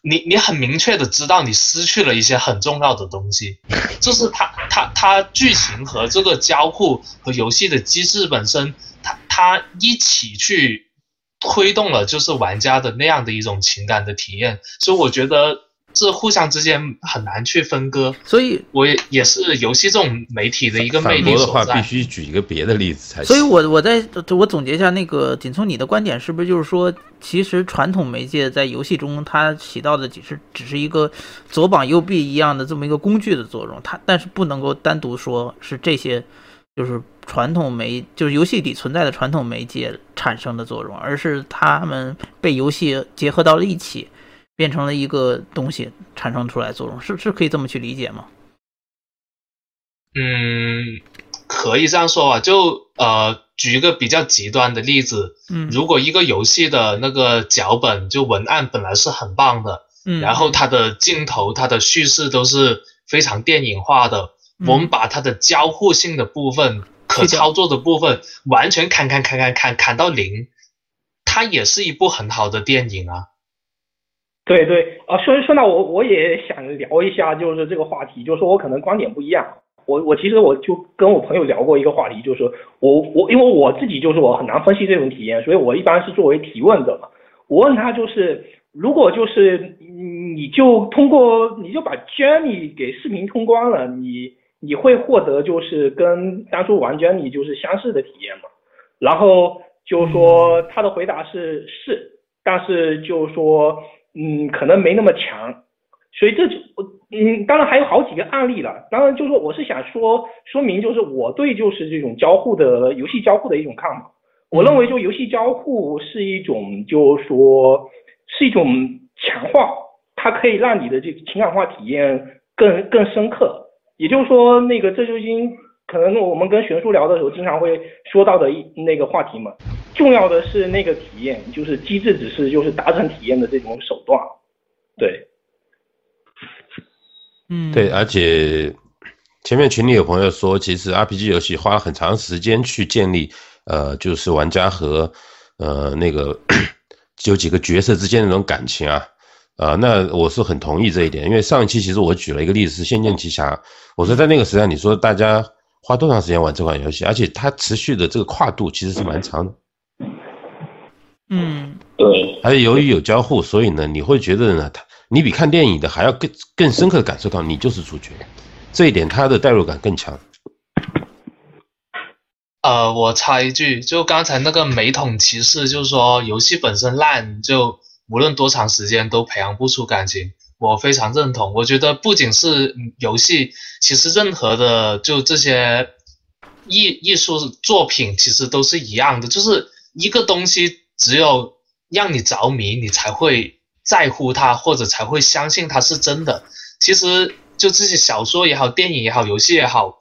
你你很明确的知道你失去了一些很重要的东西，就是它它它剧情和这个交互和游戏的机制本身，它它一起去推动了就是玩家的那样的一种情感的体验，所以我觉得这互相之间很难去分割。所以我也也是游戏这种媒体的一个魅反驳的话，力所在。必须举一个别的例子才行。所以我我在我总结一下，那个仅从你的观点，是不是就是说，其实传统媒介在游戏中它起到的只是只是一个左膀右臂一样的这么一个工具的作用，它但是不能够单独说是这些就是传统媒就是游戏里存在的传统媒介产生的作用，而是它们被游戏结合到了一起，变成了一个东西产生出来作用，是是可以这么去理解吗？嗯，可以这样说吧，就呃，举一个比较极端的例子，嗯如果一个游戏的那个脚本就文案本来是很棒的，嗯，然后它的镜头、它的叙事都是非常电影化的，嗯我们把它的交互性的部分、可操作的部分完全砍砍砍砍砍砍到零，它也是一部很好的电影啊。对对啊，说说到我我也想聊一下，就是这个话题，就是说我可能观点不一样。我我其实我就跟我朋友聊过一个话题，就是我我因为我自己就是我很难分析这种体验，所以我一般是作为提问者嘛。我问他就是，如果就是嗯你就通过你就把 Jenny 给视频通关了，你你会获得就是跟当初玩 Jenny 就是相似的体验吗？然后就说他的回答是是，但是就说嗯可能没那么强，所以这就我嗯当然还有好几个案例了，当然就是说我是想说说明就是我对就是这种交互的游戏交互的一种看法，我认为就游戏交互是一种就是说是一种强化，它可以让你的这个情感化体验更更深刻，也就是说那个这就已经可能我们跟玄叔聊的时候经常会说到的一那个话题嘛，重要的是那个体验，就是机制只是就是达成体验的这种手段，对。嗯，对，而且前面群里有朋友说，其实 RPG 游戏花了很长时间去建立，呃，就是玩家和呃那个 有几个角色之间的那种感情啊，啊、那我是很同意这一点，因为上一期其实我举了一个例子是《仙剑奇侠》，我说在那个时代，你说大家花多长时间玩这款游戏，而且它持续的这个跨度其实是蛮长的，嗯对，而且由于有交互，所以呢，你会觉得呢，他你比看电影的还要更更深刻的感受到你就是主角，这一点他的代入感更强。呃，我插一句，就刚才那个美统骑士，就是说游戏本身烂，就无论多长时间都培养不出感情。我非常认同，我觉得不仅是游戏，其实任何的就这些艺艺术作品，其实都是一样的，就是一个东西只有让你着迷，你才会在乎它，或者才会相信它是真的。其实就这些小说也好，电影也好，游戏也好，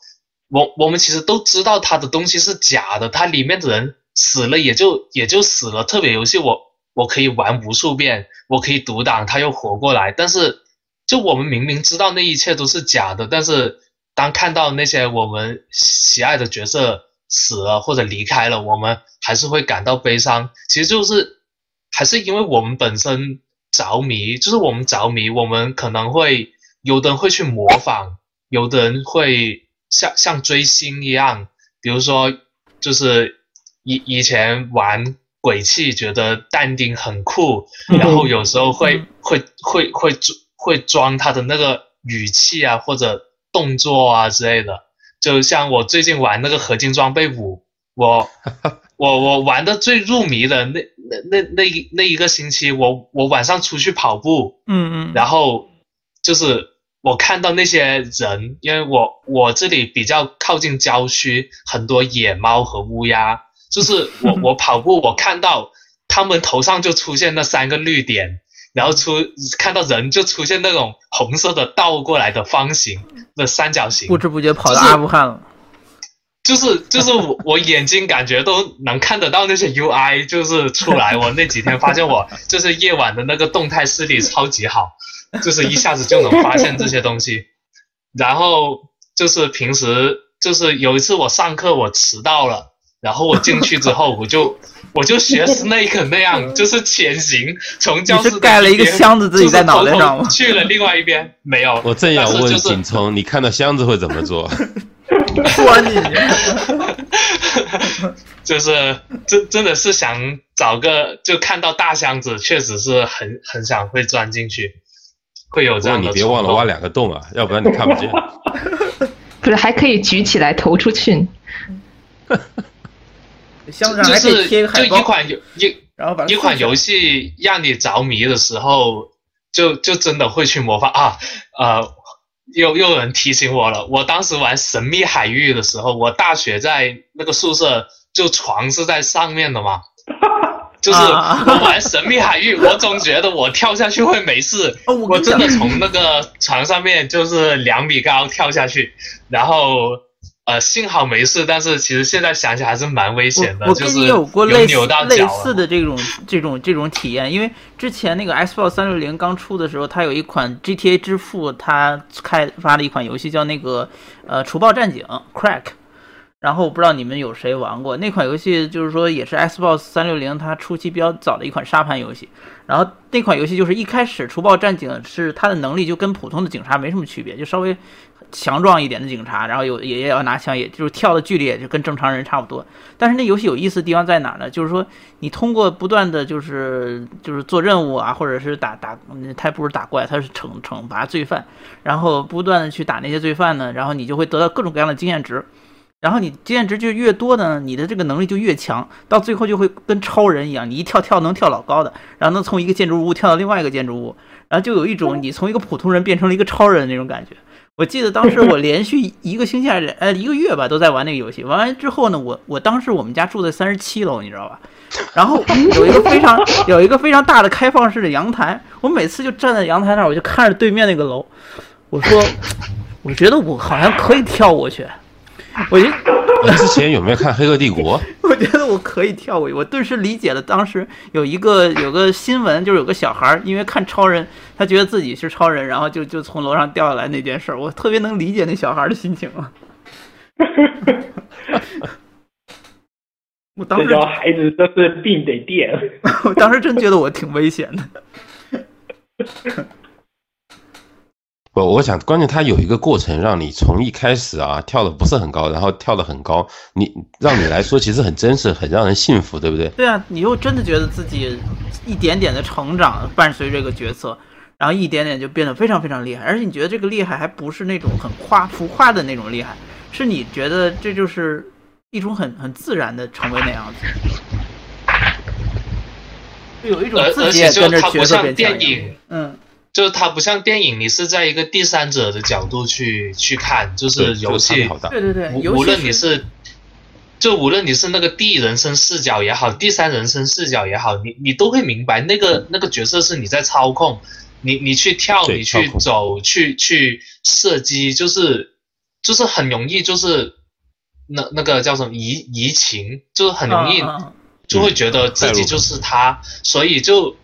我我们其实都知道它的东西是假的，它里面的人死了也就也就死了。特别游戏我。我可以玩无数遍，我可以独挡，他又活过来。但是，就我们明明知道那一切都是假的，但是当看到那些我们喜爱的角色死了或者离开了，我们还是会感到悲伤。其实就是，还是因为我们本身着迷，就是我们着迷，我们可能会有的人会去模仿，有的人会像像追星一样，比如说就是以以前玩。鬼泣觉得但丁很酷，然后有时候会会会会会装他的那个语气啊，或者动作啊之类的。就像我最近玩那个合金装备五，我 我我玩的最入迷的那那那那一那一个星期，我我晚上出去跑步，嗯嗯，然后就是我看到那些人，因为我我这里比较靠近郊区，很多野猫和乌鸦。就是我 我跑步，我看到他们头上就出现那三个绿点，然后出看到人就出现那种红色的倒过来的方形的三角形，不知不觉跑到阿富汗了。就是就是我 我眼睛感觉都能看得到那些 UI，就是出来。我那几天发现我 就是夜晚的那个动态视力超级好，就是一下子就能发现这些东西。然后就是平时就是有一次我上课我迟到了。然后我进去之后，我就我就学 Snake 那样，就是潜行从教室盖了一个箱子自己在脑袋上去了另外一边没有。我正要问景聪，你看到箱子会怎么做？钻进去。就是真真的是想找个，就看到大箱子，确实是很很想会钻进去，会有这样的。你别忘了挖两个洞啊，要不然你看不见。不是，还可以举起来投出去。就是就一款游一，然后一款游戏让你着迷的时候，就就真的会去模仿啊，呃，又又有人提醒我了。我当时玩《神秘海域》的时候，我大学在那个宿舍，就床是在上面的嘛，就是我玩《神秘海域》，我总觉得我跳下去会没事，我真的从那个床上面就是两米高跳下去，然后。呃，幸好没事，但是其实现在想起来还是蛮危险的。我跟你有过类似类似的这种这种这种体验，因为之前那个 Xbox 三六零刚出的时候，它有一款 GTA 之父，它开发的一款游戏叫那个呃除暴战警 Crack。然后我不知道你们有谁玩过那款游戏，就是说也是 Xbox 三六零它初期比较早的一款沙盘游戏。然后那款游戏就是一开始除暴战警是它的能力就跟普通的警察没什么区别，就稍微。强壮一点的警察，然后有也也要拿枪，也就是跳的距离也就跟正常人差不多。但是那游戏有意思的地方在哪呢？就是说你通过不断的就是就是做任务啊，或者是打打，他不是打怪，他是惩惩罚罪犯，然后不断的去打那些罪犯呢，然后你就会得到各种各样的经验值，然后你经验值就越多呢，你的这个能力就越强，到最后就会跟超人一样，你一跳跳能跳老高的，然后能从一个建筑物跳到另外一个建筑物，然后就有一种你从一个普通人变成了一个超人的那种感觉。我记得当时我 连续一个星期还是呃一个月吧，都在玩那个游戏。玩完之后呢，我我当时我们家住在三十七楼，你知道吧？然后有一个非常 有一个非常大的开放式的阳台，我每次就站在阳台那儿，我就看着对面那个楼，我说，我觉得我好像可以跳过去。我就 之前有没有看《黑客帝国》？我觉得我可以跳过去，我顿时理解了当时有一个有个新闻，就是有个小孩因为看超人，他觉得自己是超人，然后就就从楼上掉下来那件事儿，我特别能理解那小孩的心情啊。我当时孩子都是病得电，我当时真觉得我挺危险的。我我想，关键它有一个过程，让你从一开始啊跳的不是很高，然后跳的很高，你让你来说其实很真实，很让人信服，对不对？对啊，你又真的觉得自己一点点的成长伴随这个角色，然后一点点就变得非常非常厉害，而且你觉得这个厉害还不是那种很夸浮夸的那种厉害，是你觉得这就是一种很很自然的成为那样子，就有一种自己也跟着角色变强嗯，就是它不像电影，你是在一个第三者的角度去去看，就是游戏。对对对，无无论你是，就无论你是那个第一人称视角也好，第三人称视角也好，你你都会明白那个那个角色是你在操控，你你去跳，你去走，去去射击，就是就是很容易就是那那个叫什么移移情，就是很容易就会觉得自己就是他，所以就。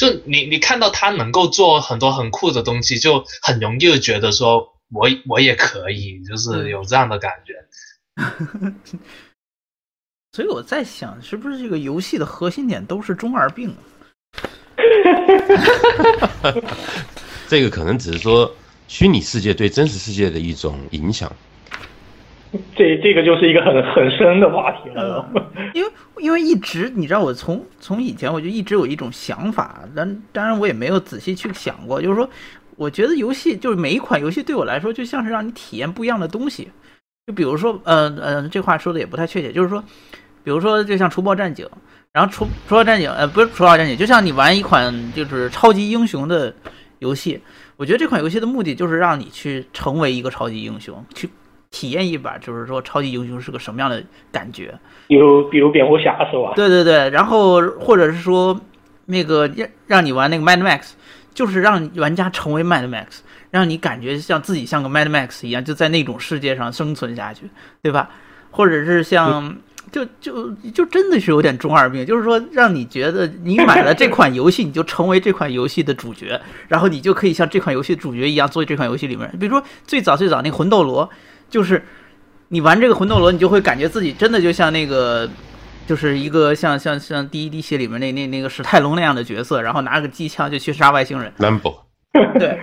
就你你看到他能够做很多很酷的东西，就很容易就觉得说我我也可以，就是有这样的感觉。所以我在想，是不是这个游戏的核心点都是中二病啊？这个可能只是说虚拟世界对真实世界的一种影响。这这个就是一个很很深的话题了。因为因为一直你知道，我从从以前我就一直有一种想法，但当然我也没有仔细去想过，就是说，我觉得游戏就是每一款游戏对我来说，就像是让你体验不一样的东西。就比如说，呃呃，这话说的也不太确切，就是说，比如说就像《除暴战警》，然后除除暴战警，呃，不是除暴战警，就像你玩一款就是超级英雄的游戏，我觉得这款游戏的目的就是让你去成为一个超级英雄，去体验一把，就是说超级英雄是个什么样的感觉。比如比如蝙蝠侠是吧？对对对，然后或者是说那个让让你玩那个 Mad Max，就是让玩家成为 Mad Max，让你感觉像自己像个 Mad Max 一样，就在那种世界上生存下去，对吧？或者是像就就就真的是有点中二病，就是说让你觉得你买了这款游戏，你就成为这款游戏的主角，然后你就可以像这款游戏主角一样做这款游戏里面，比如说最早最早那个魂斗罗，就是你玩这个魂斗罗，你就会感觉自己真的就像那个。就是一个像像像第一滴血里面那那那个史泰龙那样的角色，然后拿个机枪就去杀外星人，Lambo，对，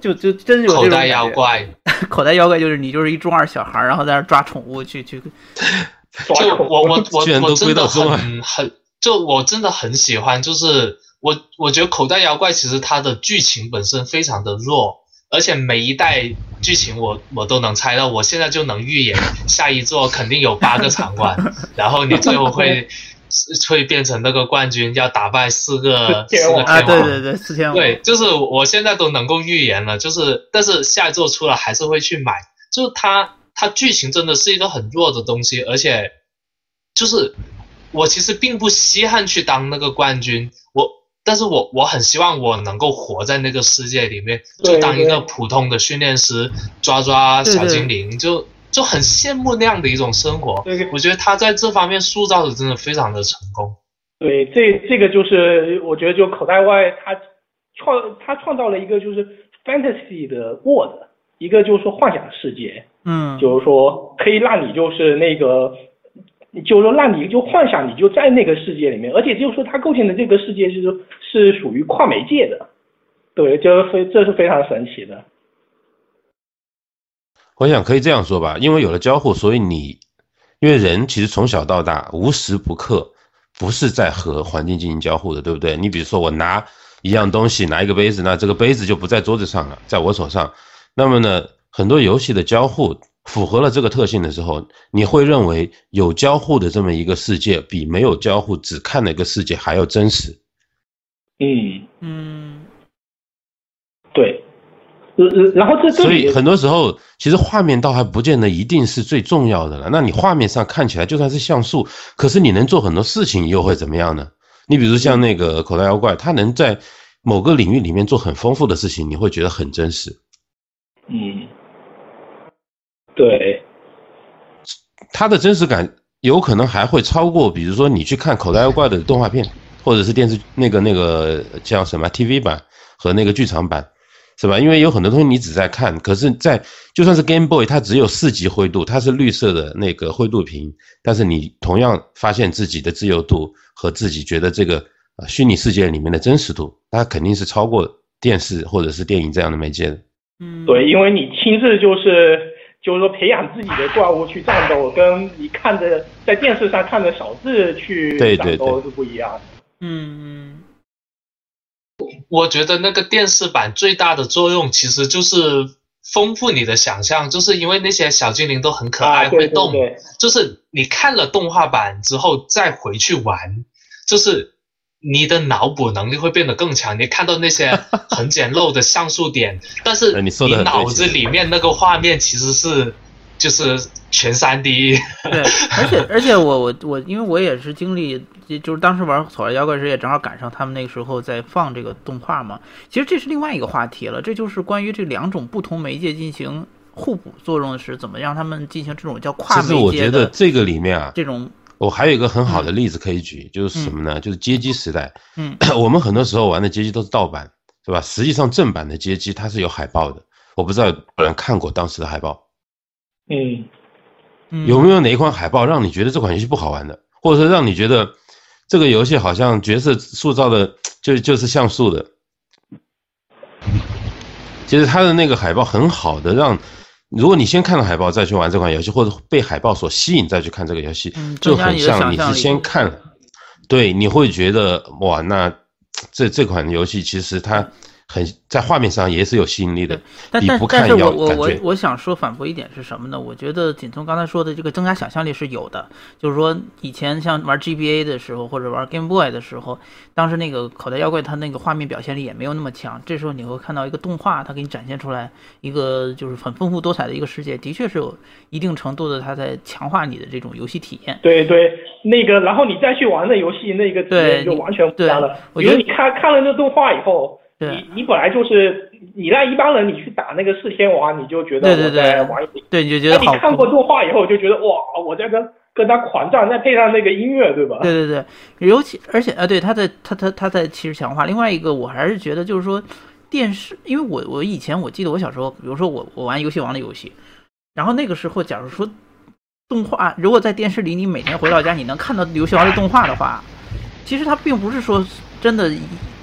就就真有口袋。妖怪，口袋妖怪就是你就是一中二小孩，然后在那抓宠物去去，就我 我我居然都我真的很很，就我真的很喜欢，就是我我觉得口袋妖怪其实它的剧情本身非常的弱，而且每一代剧情我我都能猜到，我现在就能预言下一座肯定有八个场馆，然后你最后会 会变成那个冠军，要打败四个四个天王。啊，对对对，四天王，对，就是我现在都能够预言了，就是但是下一座出来还是会去买，就是它它剧情真的是一个很弱的东西，而且就是我其实并不稀罕去当那个冠军，我但是我我很希望我能够活在那个世界里面，就当一个普通的训练师，抓抓小对对精灵，就就很羡慕那样的一种生活对对。我觉得他在这方面塑造的真的非常的成功。对，这这个就是我觉得就口袋外他创他创造了一个就是 fantasy 的 world，一个就是说幻想世界，嗯，就是说可以让你就是那个，就是说让你就幻想你就在那个世界里面，而且就是说它构建的这个世界就是是属于跨媒介的，对，这非这是非常神奇的。我想可以这样说吧，因为有了交互，所以你，因为人其实从小到大无时不刻不是在和环境进行交互的，对不对？你比如说我拿一样东西，拿一个杯子，那这个杯子就不在桌子上了，在我手上。那么呢，很多游戏的交互符合了这个特性的时候，你会认为有交互的这么一个世界，比没有交互只看那个世界还要真实。嗯，嗯，对。呃呃然后这所以很多时候，其实画面倒还不见得一定是最重要的了。那你画面上看起来就算是像素，可是你能做很多事情又会怎么样呢？你比如像那个口袋妖怪，它能在某个领域里面做很丰富的事情，你会觉得很真实。嗯，对，它的真实感有可能还会超过，比如说你去看口袋妖怪的动画片，或者是电视那个那个叫什么 TV 版和那个剧场版，是吧？因为有很多东西你只在看，可是在就算是 Game Boy，它只有四级灰度，它是绿色的那个灰度屏，但是你同样发现自己的自由度和自己觉得这个呃虚拟世界里面的真实度，它肯定是超过电视或者是电影这样的媒介的。嗯，对，因为你亲自就是就是说培养自己的怪物去战斗，跟你看着在电视上看着小智去战斗是不一样的。嗯，我觉得那个电视版最大的作用其实就是丰富你的想象，就是因为那些小精灵都很可爱，啊对会动，就是你看了动画版之后再回去玩，就是你的脑补能力会变得更强。你看到那些 很简陋的像素点，但是呃你脑子里面那个画面其实是就是全三 D。对，而且而且我我我，因为我也是经历，就是当时玩《草原妖怪时》也正好赶上他们那个时候在放这个动画嘛。其实这是另外一个话题了，这就是关于这两种不同媒介进行互补作用时，怎么让他们进行这种叫跨其实我媒介的觉得这个里面啊，这种我还有一个很好的例子可以举，就是什么呢？就是街机时代，嗯 我们很多时候玩的街机都是盗版，是吧？实际上正版的街机它是有海报的，我不知道有人看过当时的海报，嗯，嗯有没有哪一款海报让你觉得这款游戏不好玩的，或者说让你觉得这个游戏好像角色塑造的就就是像素的？其实它的那个海报很好的让。如果你先看了海报再去玩这款游戏，或者被海报所吸引再去看这个游戏，嗯就很像你是先看了，对，你会觉得哇，那这这款游戏其实它很在画面上也是有吸引力的，但但但是我我。我我想说反驳一点是什么呢？我觉得锦聪刚才说的这个增加想象力是有的，就是说以前像玩 GBA 的时候或者玩 Game Boy 的时候，当时那个口袋妖怪它那个画面表现力也没有那么强，这时候你会看到一个动画，它给你展现出来一个就是很丰富多彩的一个世界，的确是有一定程度的它在强化你的这种游戏体验。对对，那个，然后你再去玩那游戏，那个体对验就完全不一样了。我觉得你看看了那动画以后，对你你本来就是你让一般人你去打那个四天王，你就觉得对对我在对玩游戏。对，你就觉得好你看过动画以后，就觉得哇，我在跟跟他狂战，再配上那个音乐，对吧？对对对，尤其而且啊，对，他在他他他在其实强化。另外一个，我还是觉得就是说电视，因为我我以前我记得我小时候，比如说我我玩游戏王的游戏，然后那个时候假如说动画，如果在电视里你每天回到家你能看到游戏王的动画的话，其实它并不是说真的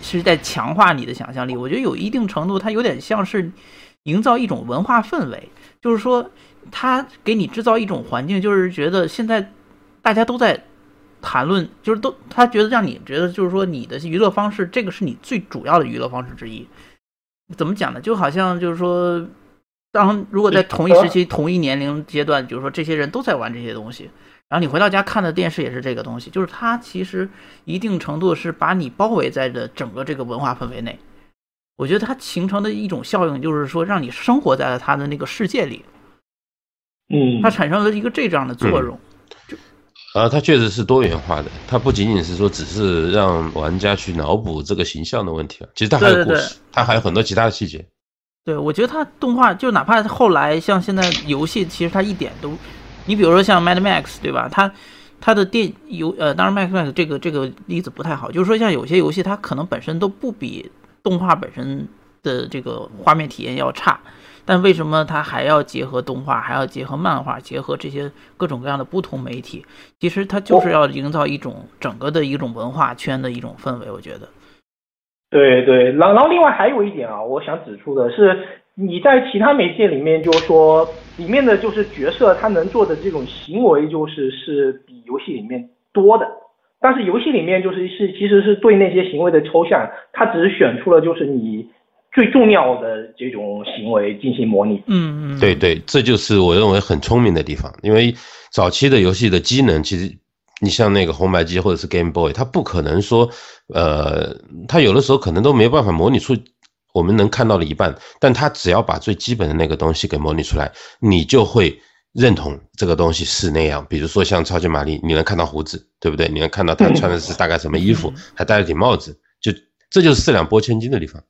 是在强化你的想象力，我觉得有一定程度它有点像是营造一种文化氛围，就是说它给你制造一种环境，就是觉得现在大家都在谈论，就是都他觉得让你觉得就是说你的娱乐方式，这个是你最主要的娱乐方式之一。怎么讲呢？就好像就是说，当如果在同一时期、同一年龄阶段，比如说这些人都在玩这些东西，然后你回到家看的电视也是这个东西，就是它其实一定程度是把你包围在的整个这个文化氛围内。我觉得它形成的一种效应，就是说让你生活在了它的那个世界里，嗯它产生了一个这样的作用。啊，它确实是多元化的，它不仅仅是说只是让玩家去脑补这个形象的问题啊，其实它还有对对故事，它还有很多其他的细节。对，我觉得它动画就哪怕后来像现在游戏，其实它一点都，你比如说像 Mad Max 对吧？它它的电游呃，当然 Mad Max 这个这个例子不太好，就是说像有些游戏它可能本身都不比动画本身的这个画面体验要差，但为什么它还要结合动画，还要结合漫画，结合这些各种各样的不同媒体？其实它就是要营造一种整个的一种文化圈的一种氛围，我觉得。对对，然后然后另外还有一点啊，我想指出的是，你在其他媒介里面，就是说里面的就是角色他能做的这种行为，就是是比游戏里面多的。但是游戏里面就是是其实是对那些行为的抽象，他只是选出了就是你最重要的这种行为进行模拟。嗯嗯，对对，这就是我认为很聪明的地方，因为早期的游戏的机能，其实你像那个红白机或者是 Game Boy，它不可能说，呃，它有的时候可能都没办法模拟出我们能看到的一半，但他只要把最基本的那个东西给模拟出来，你就会认同这个东西是那样。比如说像超级玛丽，你能看到胡子，对不对？你能看到他穿的是大概什么衣服，还戴了顶帽子，就这就是四两拨千斤的地方。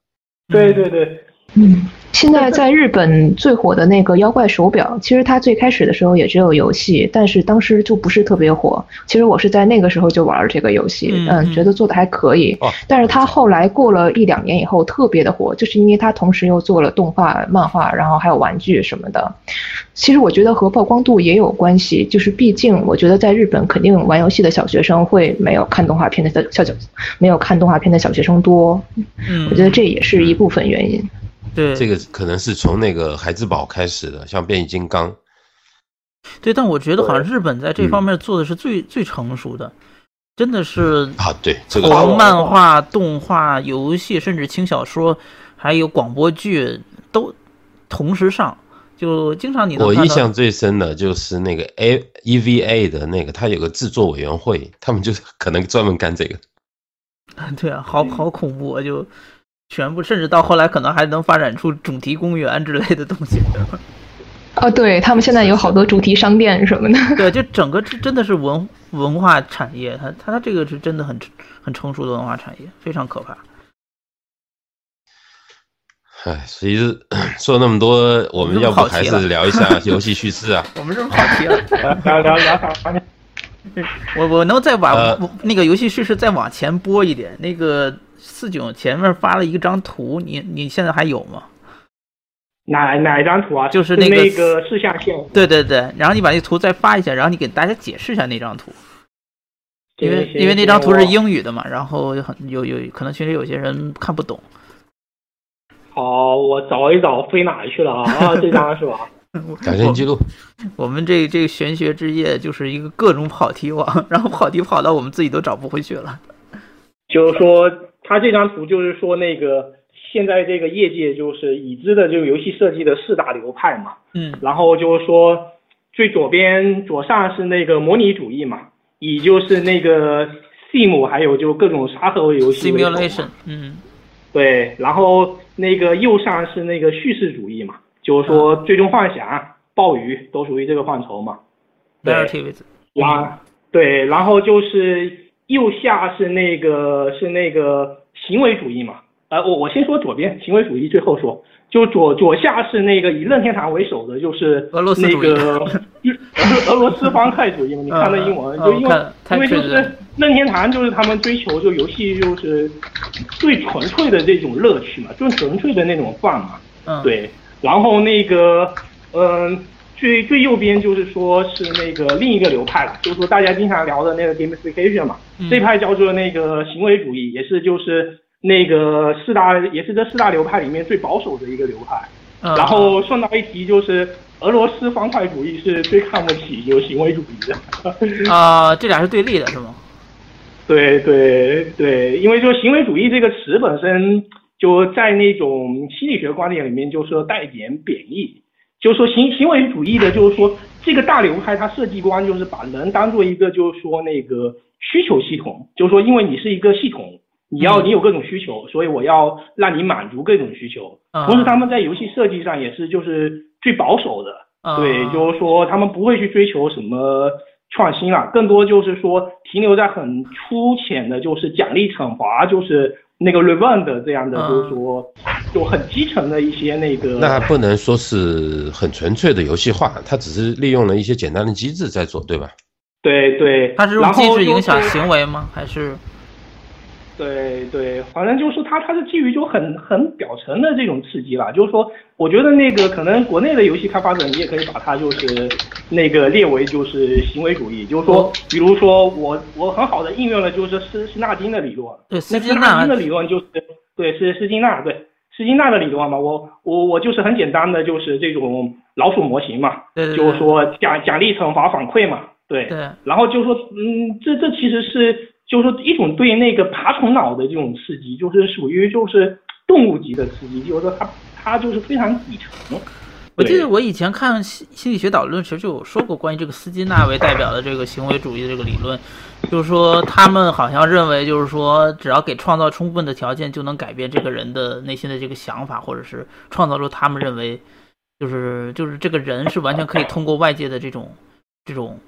对对对，嗯，现在在日本最火的那个妖怪手表，其实它最开始的时候也只有游戏，但是当时就不是特别火。其实我是在那个时候就玩这个游戏，嗯嗯，觉得做的还可以。哦，但是它后来过了一两年以后特别的火，就是因为它同时又做了动画、漫画，然后还有玩具什么的。其实我觉得和曝光度也有关系，就是毕竟我觉得在日本肯定玩游戏的小学生会没有看动画片的小小没有看动画片的小学生多，嗯，我觉得这也是一部分原因。对这个可能是从那个孩之宝开始的，像变形金刚。对，但我觉得好像日本在这嗯方面做的是最、最成熟的。真的是啊，对，这个从漫画、动画、游戏，甚至轻小说，还有广播剧都同时上，就经常你我印象最深的就是那个 A EVA 的那个，他有个制作委员会，他们就是可能专门干这个。对啊，好好恐怖啊！就全部，甚至到后来可能还能发展出主题公园之类的东西。哦，对他们现在有好多主题商店什么的。对，就整个这真的是文文化产业，它它它这个是真的很很成熟的文化产业，非常可怕。唉，其实说那么多，我们要不还是聊一下 游戏叙事啊？我们这么跑题了，聊聊聊啥？我我能再把、呃那个游戏叙事再往前播一点。那个四九前面发了一张图，你你现在还有吗？哪哪一张图啊？就是那个那个视像线。对对对，然后你把那图再发一下，然后你给大家解释一下那张图，因为因为那张图是。英语的嘛，然后很有有可能群里有些人看不懂。好，我找一找飞哪去了啊？啊，这张是吧？改正记录，我们这这个玄学之夜就是一个各种跑题网，然后跑题跑到我们自己都找不回去了。就是说，他这张图就是说那个现在这个业界就是已知的这个游戏设计的四大流派嘛。嗯然后就是说，最左边左上是那个模拟主义嘛，以就是那个 sim 还有就各种沙盒游戏，simulation，嗯对，然后那个右上是那个叙事主义嘛，就是说最终幻想、暴雨都属于这个范畴嘛。对 narrative，然对，然后就是右下是那个是那个行为主义嘛。呃，我我先说左边行为主义，最后说，就左左下是那个以任天堂为首的，就是俄罗斯那个俄罗斯方块主义嘛。你看那英文，嗯就因为因为就是任天堂就是他们追求就游戏就是最纯粹的这种乐趣嘛，最纯粹的那种范嘛。嗯，，对，然后那个，嗯、最最右边就是说是那个另一个流派了，就是说大家经常聊的那个 gamification 嘛，嗯这派叫做那个行为主义，也是就是那个四大，也是这四大流派里面最保守的一个流派。嗯、然后顺道一提，就是俄罗斯方块主义是最看不起有行为主义的。啊、这俩是对立的是吗？对对对，因为就行为主义这个词本身就在那种心理学观点里面，就是说带一点贬义，就是说行行为主义的，就是说这个大流派它设计观就是把人当做一个就是说那个需求系统，就是说因为你是一个系统，你要嗯你有各种需求，所以我要让你满足各种需求。嗯同时，他们在游戏设计上也是就是最保守的，嗯对，就是说他们不会去追求什么创新啊，更多就是说停留在很粗浅的，就是奖励惩罚，就是那个 revenge 的这样的，嗯就是说就很基层的一些那个。那不能说是很纯粹的游戏化，它只是利用了一些简单的机制在做，对吧？对对，它是用机制影响行为吗？还是对对，反正就是说它它是基于就很很表层的这种刺激吧，就是说，我觉得那个可能国内的游戏开发者，你也可以把它就是那个列为就是行为主义，就是说哦，比如说我我很好的应用了就是斯斯纳金的理论，对。斯金纳斯纳金的理论就是对是斯金纳对斯金纳的理论嘛，我我我就是很简单的就是这种老鼠模型嘛，对对对。就是说奖奖励惩罚反馈嘛，对，对。然后就说，嗯，这这其实是就是说一种对那个爬虫脑的这种刺激，就是属于就是动物级的刺激，就是说它它就是非常底层。对我记得我以前看心心理学导论时就有说过关于这个斯金纳为代表的这个行为主义的这个理论，就是说他们好像认为就是说只要给创造充分的条件，就能改变这个人的内心的这个想法，或者是创造出他们认为就是就是这个人是完全可以通过外界的这种这种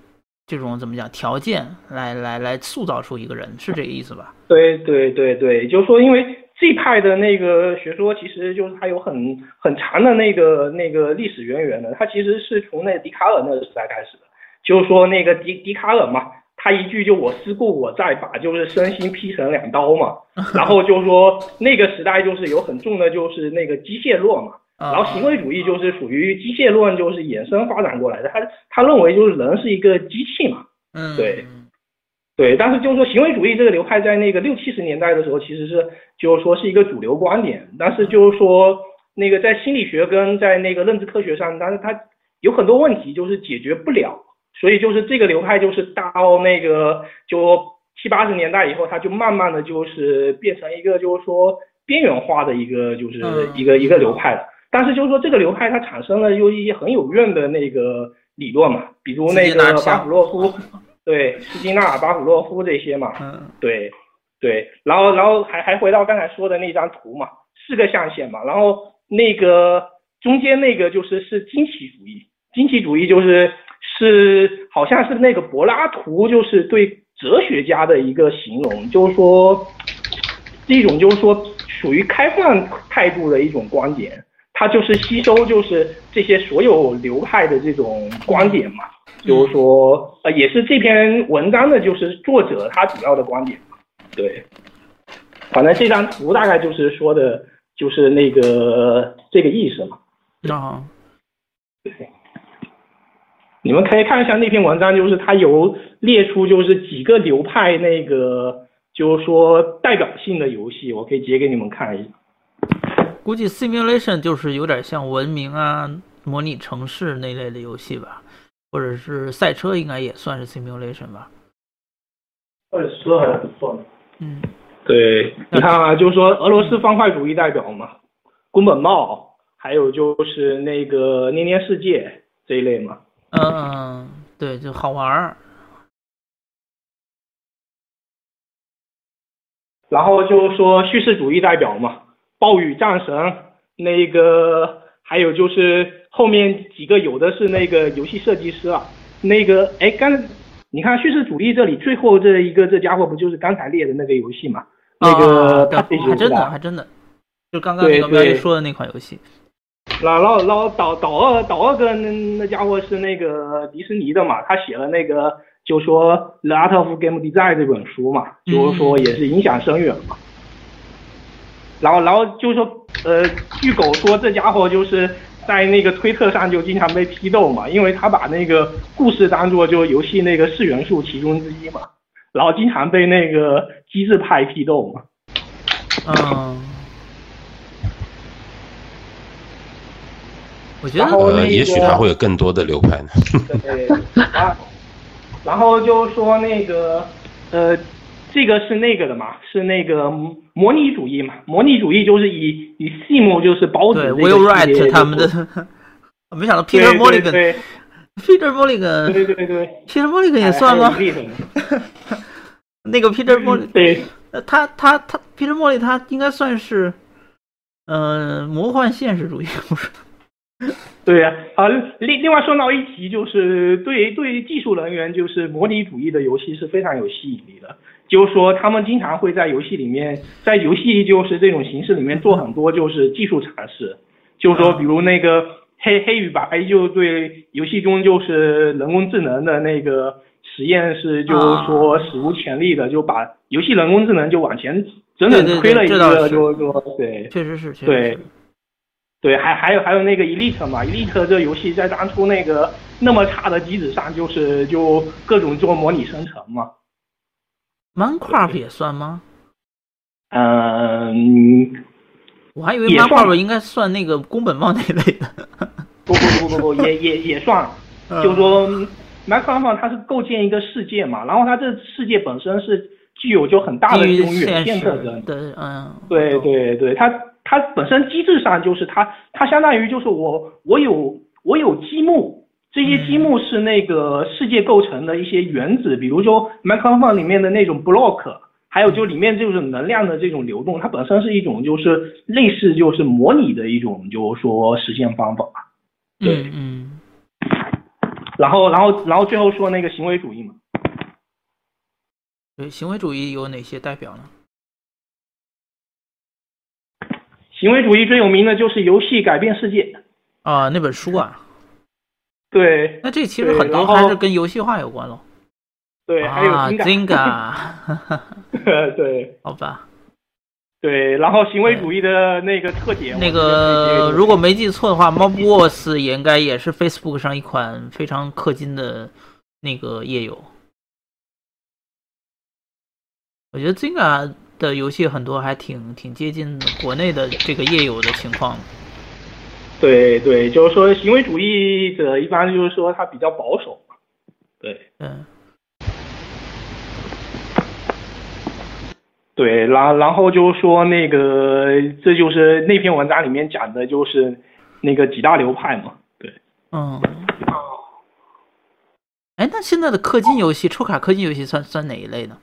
这种怎么讲条件来来来塑造出一个人，是这个意思吧？对对对对，就是说，因为这派的那个学说，其实就是它有很很长的那个那个历史渊源的。它其实是从那个笛卡尔那个时代开始的，就是说那个笛笛卡尔嘛，他一句就我思故我在，把就是身心劈成两刀嘛。然后就是说那个时代就是有很重的就是那个机械论嘛。啊然后行为主义就是属于机械论，就是衍生发展过来的。他他认为就是人是一个机器嘛，嗯，对对。但是就是说行为主义这个流派在那个六七十年代的时候，其实是就是说是一个主流观点。但是就是说那个在心理学跟在那个认知科学上，但是它有很多问题就是解决不了，所以就是这个流派就是到那个就七八十年代以后，它就慢慢的就是变成一个就是说边缘化的一个就是一个一个流派了。但是就是说这个流派它产生了又一些很有用的那个理论嘛，比如那个巴甫洛夫，对，斯金纳、巴甫洛夫这些嘛，嗯，对，对，然后然后还还回到刚才说的那张图嘛，四个象限嘛，然后那个中间那个就是是惊奇主义，惊奇主义就是是好像是那个柏拉图就是对哲学家的一个形容，就是说一种就是说属于开放态度的一种观点。他就是吸收，就是这些所有流派的这种观点嘛，就是说，呃，也是这篇文章的，就是作者他主要的观点嘛。对，反正这张图大概就是说的，就是那个这个意思嘛。啊，对，你们可以看一下那篇文章，就是他有列出就是几个流派那个，就是说代表性的游戏，我可以截给你们看一下。估计 simulation 就是有点像文明啊、模拟城市那类的游戏吧，或者是赛车，应该也算是 simulation 吧。赛车还不算。嗯，对，你看啊，就是说俄罗斯方块主义代表嘛，宫本茂，还有就是那个捏捏世界这一类嘛。嗯，对，就好玩儿。然后就是说叙事主义代表嘛。暴雨战神，那个还有就是后面几个有的是那个游戏设计师啊，那个哎刚你看叙事主义这里最后这一个这家伙不就是刚才列的那个游戏嘛？那个还真的还真的，就刚刚那个苗一说的那款游戏。然后然后导导二导二哥那那家伙是那个迪士尼的嘛，他写了那个就说《The Art of Game Design》这本书嘛，就是说也是影响深远嘛。然后，然后就说，呃，据狗说这家伙就是在那个推特上就经常被批斗嘛，因为他把那个故事当做就游戏那个四元素其中之一嘛，然后经常被那个机制派批斗嘛。嗯。我觉得呃，也许他会有更多的流派呢。对。啊，然后就说那个，呃。这个是那个的嘛？是那个模拟主义嘛？模拟主义就是以以 sim 就是包子这个 Will Wright 他们的，没想到 Peter Mulligan，Peter Mulligan，对对对，Peter Mulligan 也算吗？那个 Peter Mulligan，对，他他他 Peter Mulligan 他应该算是，嗯，魔幻现实主义不是？对呀，啊，另另外说到一提，就是对对技术人员，就是模拟主义的游戏是非常有吸引力的。就是说，他们经常会在游戏里面，在游戏就是这种形式里面做很多就是技术尝试。就是说，比如那个黑黑与白，就对游戏中就是人工智能的那个实验是，就是说史无前例的，就把游戏人工智能就往前整整推了一个，就是说对，确实是，对，对，还还有还有那个 Elite 嘛，Elite 这游戏在当初那个那么差的机子上，就是就各种做模拟生成嘛。Minecraft 也算吗？嗯，我还以为 Minecraft 应该算那个宫本茂那类的。不不不不不，也也也算。就是说，Minecraft 它是构建一个世界嘛，然后它这世界本身是具有就很大的这种远见特征。对，嗯，对对对，它它本身机制上就是它它相当于就是我我有我有积木。这些积木是那个世界构成的一些原子，比如说 Minecraft 里面的那种 block，还有就里面这种能量的这种流动，它本身是一种就是类似就是模拟的一种就是说实现方法。对，嗯。然后，然后，然后最后说那个行为主义嘛。对，行为主义有哪些代表呢？行为主义最有名的就是《游戏改变世界》啊，那本书啊。对，那这其实很多还是跟游戏化有关喽。对，还有 Zinga。对，好吧。对，然后行为主义的那个特点，那个如果没记错的话，Mob Wars 也应该也是 Facebook 上一款非常氪金的那个页游。我觉得 Zinga 的游戏很多还挺挺接近国内的这个页游的情况。对对，就是说行为主义者一般就是说他比较保守嘛，对，嗯。对，然然后就是说那个，这就是那篇文章里面讲的，就是那个几大流派嘛。对，嗯。哎，那现在的氪金游戏、抽卡氪金游戏算算哪一类呢？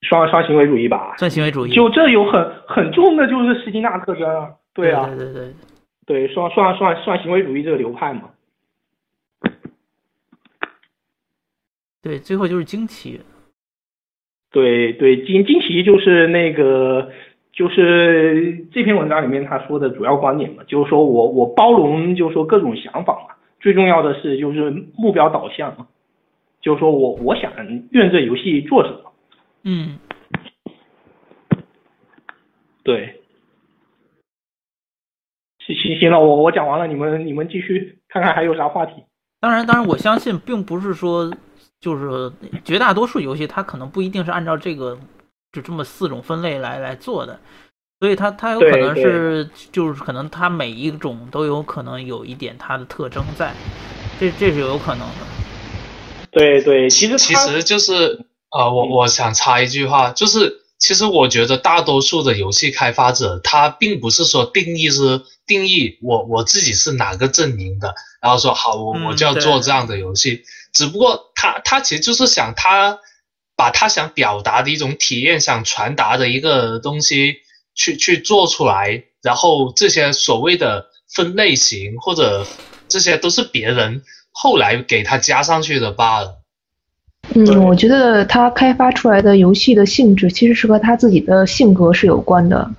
刷刷行为主义吧。算行为主义。就这有很很重的就是斯金纳特征啊。对啊。对对对。对，算算算算行为主义这个流派嘛。对，最后就是惊奇。对对，惊惊奇就是那个，就是这篇文章里面他说的主要观点嘛，就是说我我包容，就是说各种想法嘛，最重要的是就是目标导向嘛，就是说我我想用这游戏做什么。嗯。对。行行行了，我我讲完了，你们你们继续看看还有啥话题。当然当然，我相信并不是说。就是绝大多数游戏，它可能不一定是按照这个就这么四种分类来来做的，所以它它有可能是就是可能它每一种都有可能有一点它的特征在，这这是有可能的。对对，其实其实就是呃，我我想插一句话，就是其实我觉得大多数的游戏开发者，他并不是说定义是定义我我自己是哪个阵营的，然后说好我我就要做这样的游戏。只不过他他其实就是想他把他想表达的一种体验，想传达的一个东西去去做出来，然后这些所谓的分类型或者这些都是别人后来给他加上去的罢了。嗯，我觉得他开发出来的游戏的性质其实是和他自己的性格是有关的。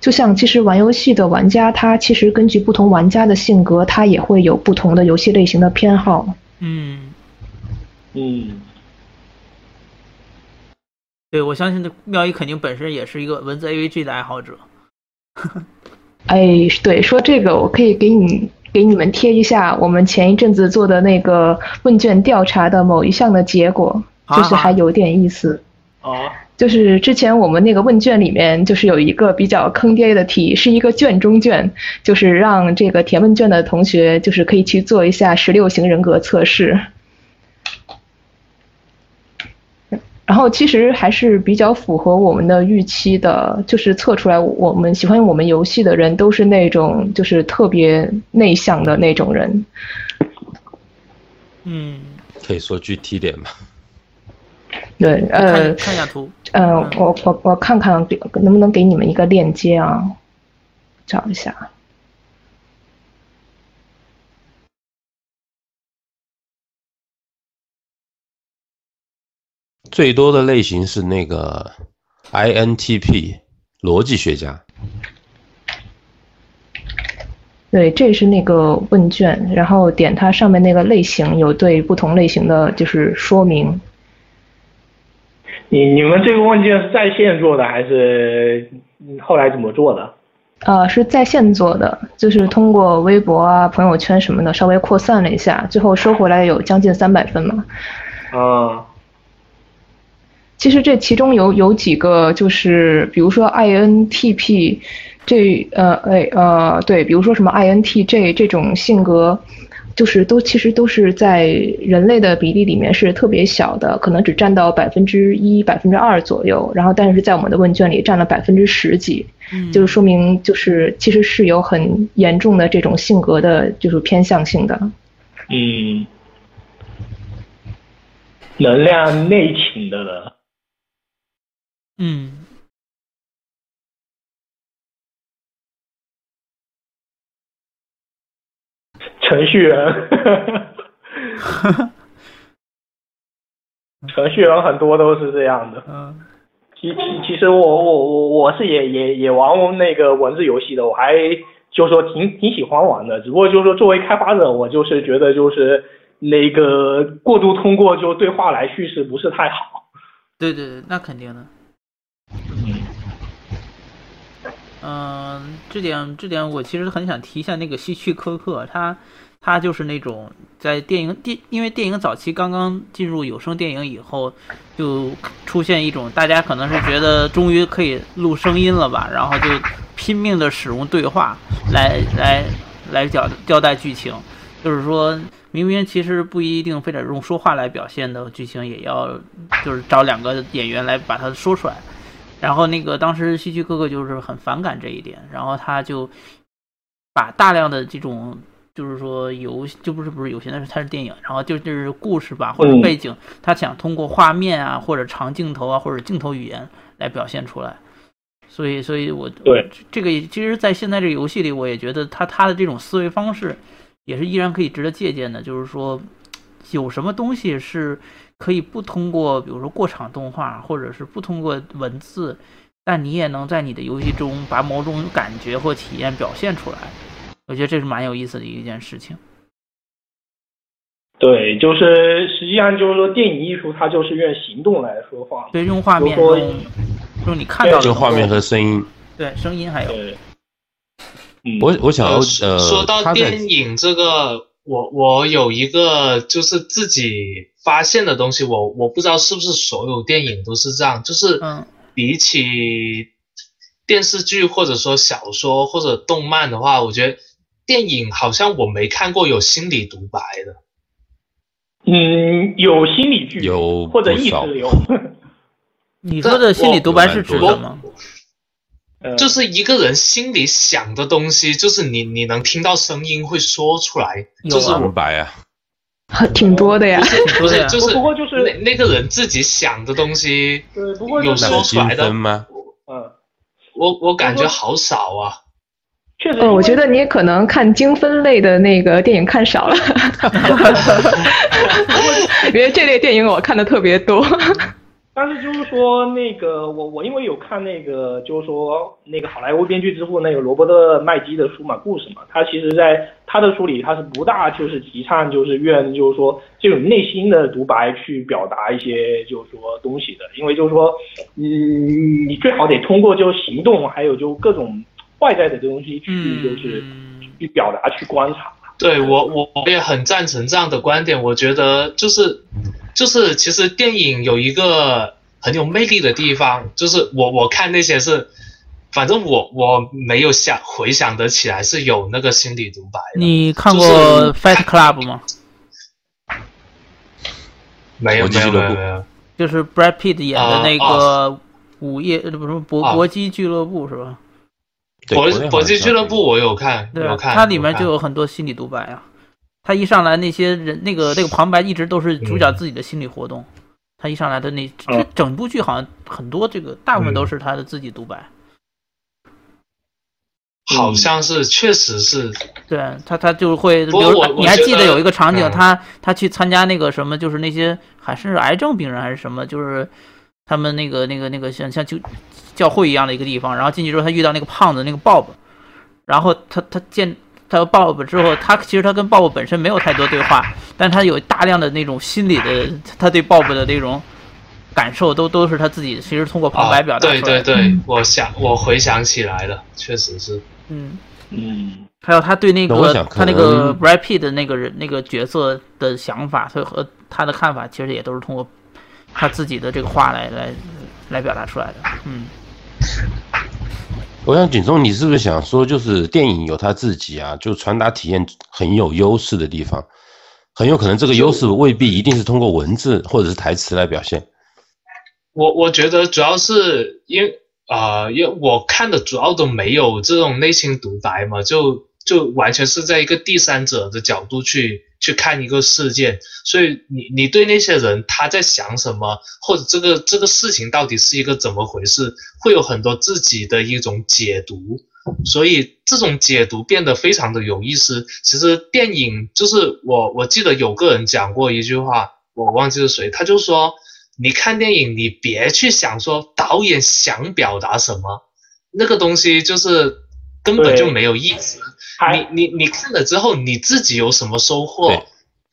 就像其实玩游戏的玩家，他其实根据不同玩家的性格，他也会有不同的游戏类型的偏好。嗯，嗯，对，我相信这妙一肯定本身也是一个文字 AVG 的爱好者。哎，对，说这个我可以给你给你们贴一下我们前一阵子做的那个问卷调查的某一项的结果，就是还有点意思。哦。就是之前我们那个问卷里面，就是有一个比较坑爹的题，是一个卷中卷，就是让这个填问卷的同学，就是可以去做一下十六型人格测试。然后其实还是比较符合我们的预期的，就是测出来我们喜欢我们游戏的人都是那种就是特别内向的那种人。嗯，可以说具体点吗？对，呃，看一下图。呃，我我我看看能不能给你们一个链接啊？找一下。最多的类型是那个 INTP 逻辑学家。对，这是那个问卷，然后点它上面那个类型，有对不同类型的就是说明。你你们这个问卷是在线做的还是后来怎么做的？呃，是在线做的，就是通过微博啊、朋友圈什么的稍微扩散了一下，最后收回来有将近三百分嘛。啊。其实这其中有有几个就是，比如说 INTP，这呃哎呃对，比如说什么 INTJ 这种性格。就是都其实都是在人类的比例里面是特别小的，可能只占到百分之一、百分之二左右。然后，但是在我们的问卷里占了百分之十几，就是说明就是其实是有很严重的这种性格的，就是偏向性的。嗯，能量内倾的了。嗯。程序员，程序员很多都是这样的。嗯，其其其实我我我我是也也也玩那个文字游戏的，我还就说挺挺喜欢玩的。只不过就是说作为开发者，我就是觉得就是那个过度通过就对话来叙事不是太好。对对对，那肯定的。嗯，这点这点我其实很想提一下那个希区柯克，他他就是那种在电影电，因为电影早期刚刚进入有声电影以后，就出现一种大家可能是觉得终于可以录声音了吧，然后就拼命的使用对话来 来来交交代剧情，就是说明明其实不一定非得用说话来表现的剧情，也要就是找两个演员来把它说出来。然后那个当时希区柯克就是很反感这一点，然后他就把大量的这种就是说游戏就不是不是游戏，那是它是电影，然后就就是故事吧或者背景，他想通过画面啊或者长镜头啊或者镜头语言来表现出来。所以，所以我对这个其实，在现在这个游戏里，我也觉得他他的这种思维方式也是依然可以值得借鉴的。就是说，有什么东西是可以不通过，比如说过场动画，或者是不通过文字，但你也能在你的游戏中把某种感觉或体验表现出来。我觉得这是蛮有意思的一件事情。对，就是实际上就是说，电影艺术它就是用行动来说话，对，用画面，用用你看到的画面和声音，对，声音还有。嗯，我我想要呃，说到电影这个，我我有一个就是自己发现的东西，我我不知道是不是所有电影都是这样，就是比起电视剧或者说小说或者动漫的话，我觉得电影好像我没看过有心理独白的。嗯，有心理剧，有或者意识流。你说的心理独白是指什么？就是一个人心里想的东西，就是你你能听到声音会说出来，就是独白啊，挺多的呀。不是，就是不过就是那那个人自己想的东西，对，不过有说出来的吗？嗯，我我感觉好少啊。确实，我觉得你也可能看精分类的那个电影看少了，因为这类电影我看的特别多。但是就是说，那个我我因为有看那个，就是说那个好莱坞编剧之父那个罗伯特麦基的书嘛，故事嘛，他其实在他的书里，他是不大就是提倡就是愿就是说这种内心的独白去表达一些就是说东西的，因为就是说，嗯，你最好得通过就行动，还有就各种。外在的东西去就是去表达去观察，对我我我也很赞成这样的观点。我觉得就是就是其实电影有一个很有魅力的地方，就是我我看那些是，反正我我没有想回想得起来是有那个心理独白。你看过《Fight Club》吗？没有没有没有，就是 Brad Pitt 演的那个午夜不是搏搏击俱乐部是吧？搏搏击俱乐部我有看，有看，它里面就有很多心理独白啊。他一上来那些人，那个那个旁白一直都是主角自己的心理活动。他一上来的那这整部剧好像很多这个大部分都是他的自己独白。好像是，确实是。对他，他就会，比如你还记得有一个场景，他他去参加那个什么，就是那些还是癌症病人还是什么，就是他们那个那个那个像像就。教会一样的一个地方，然后进去之后，他遇到那个胖子那个 Bob，然后他他见他 Bob 之后，他其实他跟 Bob 本身没有太多对话，但他有大量的那种心理的，他对 Bob 的那种感受都都是他自己其实通过旁白表达出来的。对对对，我想我回想起来了，确实是。嗯嗯，还有他对那个他那个 Brad Pitt 的那个人那个角色的想法，所以和他的看法其实也都是通过他自己的这个话来来来表达出来的。嗯。我想，锦中，你是不是想说，就是电影有它自己啊，就传达体验很有优势的地方，很有可能这个优势未必一定是通过文字或者是台词来表现。我我觉得主要是因啊，因为我看的主要都没有这种内心独白嘛，就就完全是在一个第三者的角度去。去看一个事件，所以你你对那些人他在想什么，或者这个这个事情到底是一个怎么回事，会有很多自己的一种解读，所以这种解读变得非常的有意思。其实电影就是我我记得有个人讲过一句话，我忘记是谁，他就说你看电影，你别去想说导演想表达什么，那个东西就是根本就没有意思。你你你看了之后，你自己有什么收获？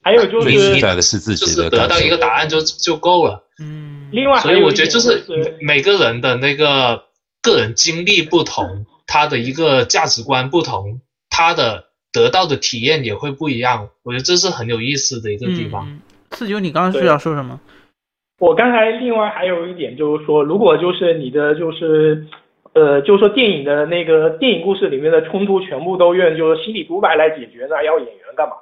还有就是，就是得到一个答案就就够了。嗯，另外，所以我觉得就是每个人的那个个人经历不同，他的一个价值观不同，他的得到的体验也会不一样。我觉得这是很有意思的一个地方。四九，你刚刚是要说什么？我刚才另外还有一点就是说，如果就是你的就是。呃，就是说电影的那个电影故事里面的冲突全部都用就是心理独白来解决，那要演员干嘛？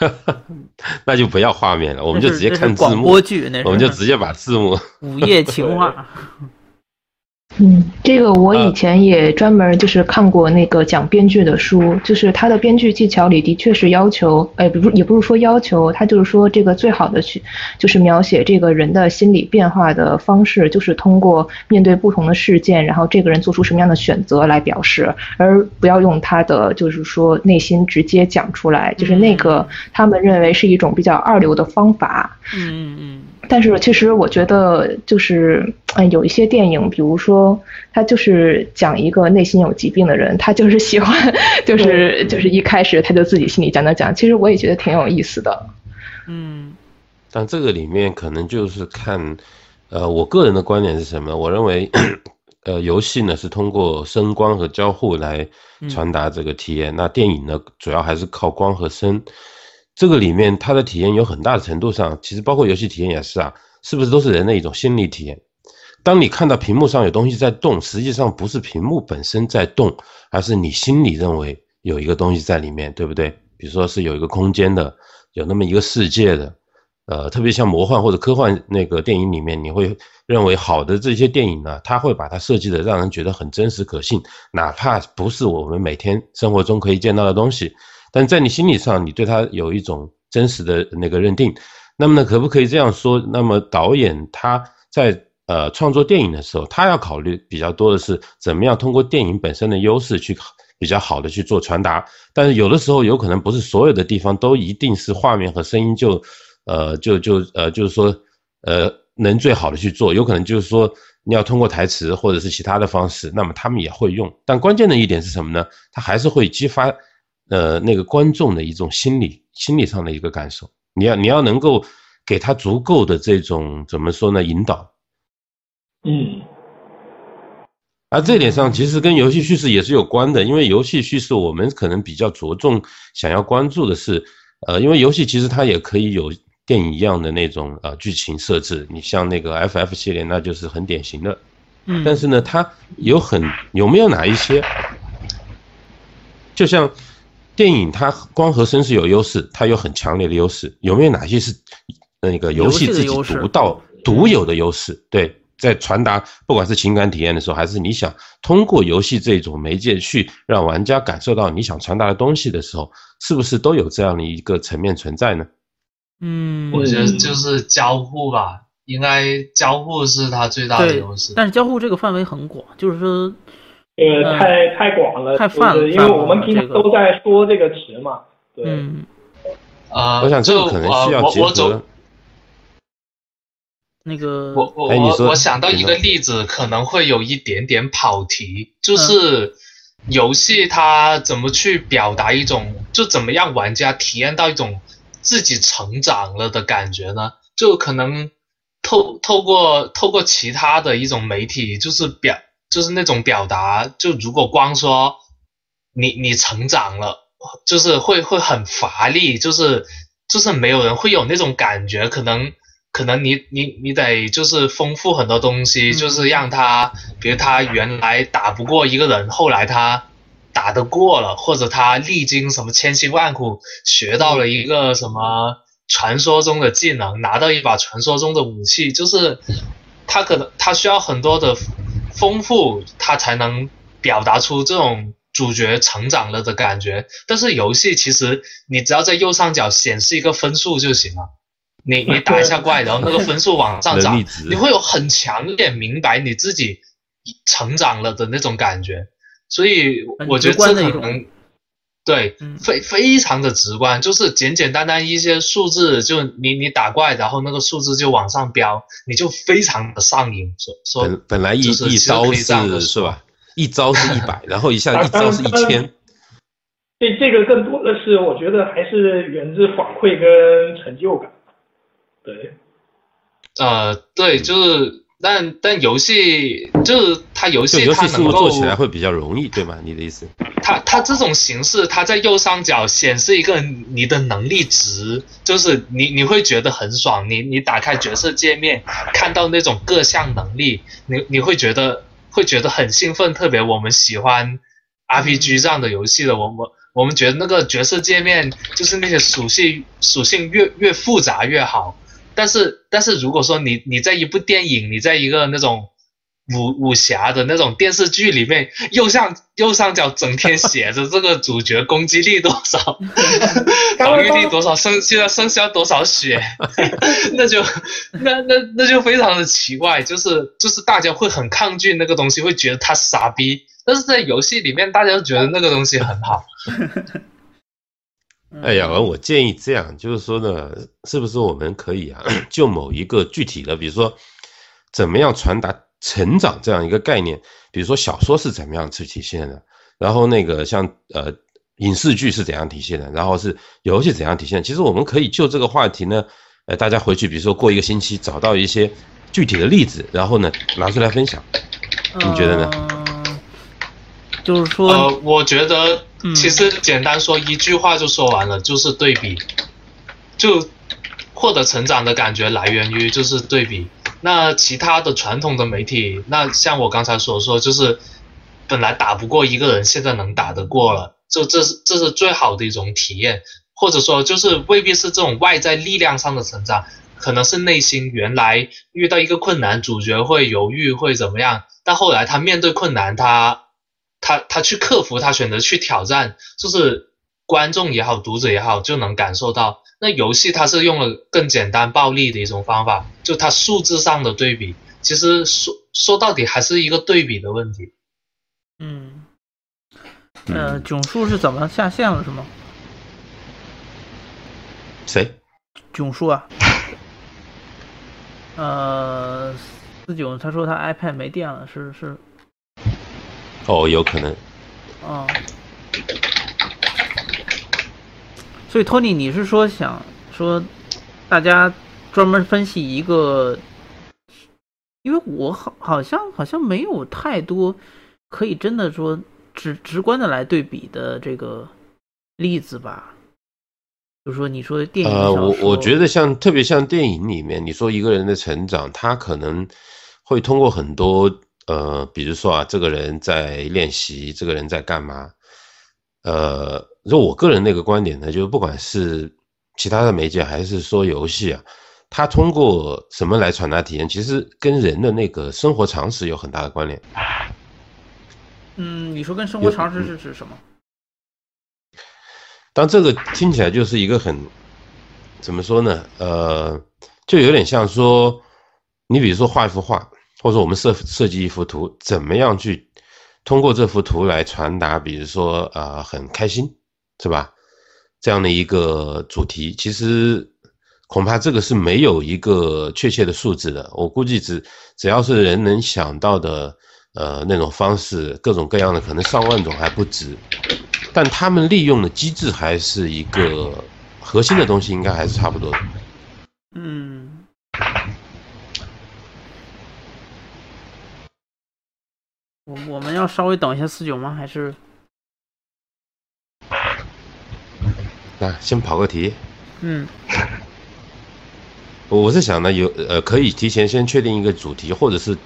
那就不要画面了，我们就直接看字广幕播剧，那我们就直接把字幕。午夜情话。嗯，这个我以前也专门就是看过那个讲编剧的书，就是他的编剧技巧里的确是要求，哎，不是也不是说要求，他就是说这个最好的去就是描写这个人的心理变化的方式，就是通过面对不同的事件，然后这个人做出什么样的选择来表示，而不要用他的就是说内心直接讲出来，就是那个他们认为是一种比较二流的方法。嗯嗯嗯。但是其实我觉得就是，嗯，有一些电影，比如说他就是讲一个内心有疾病的人，他就是喜欢，就是就是一开始他就自己心里讲讲讲，其实我也觉得挺有意思的。嗯，但这个里面可能就是看，呃，我个人的观点是什么？我认为，呃，游戏呢是通过声光和交互来传达这个体验，那电影呢主要还是靠光和声。这个里面它的体验有很大的程度上，其实包括游戏体验也是啊，是不是都是人的一种心理体验？当你看到屏幕上有东西在动，实际上不是屏幕本身在动，而是你心里认为有一个东西在里面，对不对？比如说是有一个空间的，有那么一个世界的，呃，特别像魔幻或者科幻那个电影里面，你会认为好的这些电影呢，它会把它设计的让人觉得很真实可信，哪怕不是我们每天生活中可以见到的东西。但在你心理上，你对他有一种真实的那个认定，那么呢，可不可以这样说？那么导演他在呃创作电影的时候，他要考虑比较多的是怎么样通过电影本身的优势去比较好的去做传达。但是有的时候有可能不是所有的地方都一定是画面和声音就呃就就呃就是说呃能最好的去做，有可能就是说你要通过台词或者是其他的方式，那么他们也会用。但关键的一点是什么呢？他还是会激发。呃，那个观众的一种心理心理上的一个感受，你要你要能够给他足够的这种怎么说呢引导，嗯，而这点上其实跟游戏叙事也是有关的，因为游戏叙事我们可能比较着重想要关注的是，呃，因为游戏其实它也可以有电影一样的那种呃剧情设置，你像那个 FF 系列那就是很典型的，嗯，但是呢，它有很有没有哪一些，就像。电影它光和声是有优势，它有很强烈的优势。有没有哪些是那个游戏自己独到、独有的优势？对，在传达不管是情感体验的时候，还是你想通过游戏这种媒介去让玩家感受到你想传达的东西的时候，是不是都有这样的一个层面存在呢？嗯，我觉得就是交互吧，应该交互是它最大的优势。但是交互这个范围很广，就是说。呃，太太广了，太泛了，因为我们平常都在说这个词嘛。对。嗯。啊，我想这个可能需要结合。那个，我我我我想到一个例子，可能会有一点点跑题，就是游戏它怎么去表达一种，就怎么样玩家体验到一种自己成长了的感觉呢？就可能透透过透过其他的一种媒体，就是表。就是那种表达，就如果光说你你成长了，就是会会很乏力，就是就是没有人会有那种感觉，可能可能你你你得就是丰富很多东西，就是让他，比如他原来打不过一个人，后来他打得过了，或者他历经什么千辛万苦学到了一个什么传说中的技能，拿到一把传说中的武器，就是他可能他需要很多的。丰富，它才能表达出这种主角成长了的感觉。但是游戏其实，你只要在右上角显示一个分数就行了。你 你打一下怪，然后那个分数往上涨，你会有很强烈明白你自己成长了的那种感觉。所以我觉得这可能。对，非非常的直观，就是简简单单一些数字，就你你打怪，然后那个数字就往上飙，你就非常的上瘾。说说本本来一一招是是吧？一招是一百，然后一下 一招是一千。这这个更多的是，我觉得还是源自反馈跟成就感。对，呃，对，就是。但但游戏就是它游戏它能够做起来会比较容易，对吗？你的意思？它它这种形式，它在右上角显示一个你的能力值，就是你你会觉得很爽。你你打开角色界面，看到那种各项能力，你你会觉得会觉得很兴奋，特别我们喜欢 RPG 这样的游戏的，我们我们觉得那个角色界面就是那些属性属性越越复杂越好。但是但是如果说你你在一部电影，你在一个那种。武武侠的那种电视剧里面，右上右上角整天写着 这个主角攻击力多少，防御力多少，剩现在剩下多少血，那就那那那就非常的奇怪，就是就是大家会很抗拒那个东西，会觉得他傻逼。但是在游戏里面，大家都觉得那个东西很好。哎呀，我建议这样，就是说呢，是不是我们可以啊，就某一个具体的，比如说怎么样传达。成长这样一个概念，比如说小说是怎么样去体现的，然后那个像呃影视剧是怎样体现的，然后是游戏怎样体现。其实我们可以就这个话题呢，呃，大家回去，比如说过一个星期找到一些具体的例子，然后呢拿出来分享。你觉得呢？就是说，呃，我觉得其实简单说一句话就说完了，就是对比，就获得成长的感觉来源于就是对比。那其他的传统的媒体，那像我刚才所说，就是本来打不过一个人，现在能打得过了，就这是这是最好的一种体验，或者说就是未必是这种外在力量上的成长，可能是内心原来遇到一个困难，主角会犹豫会怎么样，但后来他面对困难，他他他去克服，他选择去挑战，就是观众也好，读者也好，就能感受到。那游戏它是用了更简单暴力的一种方法，就它数字上的对比，其实说说到底还是一个对比的问题。嗯，呃，囧叔是怎么下线了是吗？谁？囧叔啊？呃，四九他说他 iPad 没电了，是是。哦，有可能。哦。所以托尼，你是说想说大家专门分析一个？因为我好好像好像没有太多可以真的说直直观的来对比的这个例子吧。就说你说电影，呃，我我觉得像特别像电影里面，你说一个人的成长，他可能会通过很多呃，比如说啊，这个人在练习，这个人在干嘛，呃。就我个人那个观点呢，就是不管是其他的媒介还是说游戏啊，它通过什么来传达体验，其实跟人的那个生活常识有很大的关联。嗯，你说跟生活常识是指什么？当这个听起来就是一个很怎么说呢？呃，就有点像说，你比如说画一幅画，或者说我们设设计一幅图，怎么样去通过这幅图来传达，比如说啊，很开心。是吧？这样的一个主题，其实恐怕这个是没有一个确切的数字的。我估计只只要是人能想到的，呃，那种方式，各种各样的，可能上万种还不止。但他们利用的机制还是一个核心的东西，应该还是差不多的。嗯。我我们要稍微等一下四九吗？还是？那先跑个题，嗯，我是想呢，有呃，可以提前先确定一个主题，或者是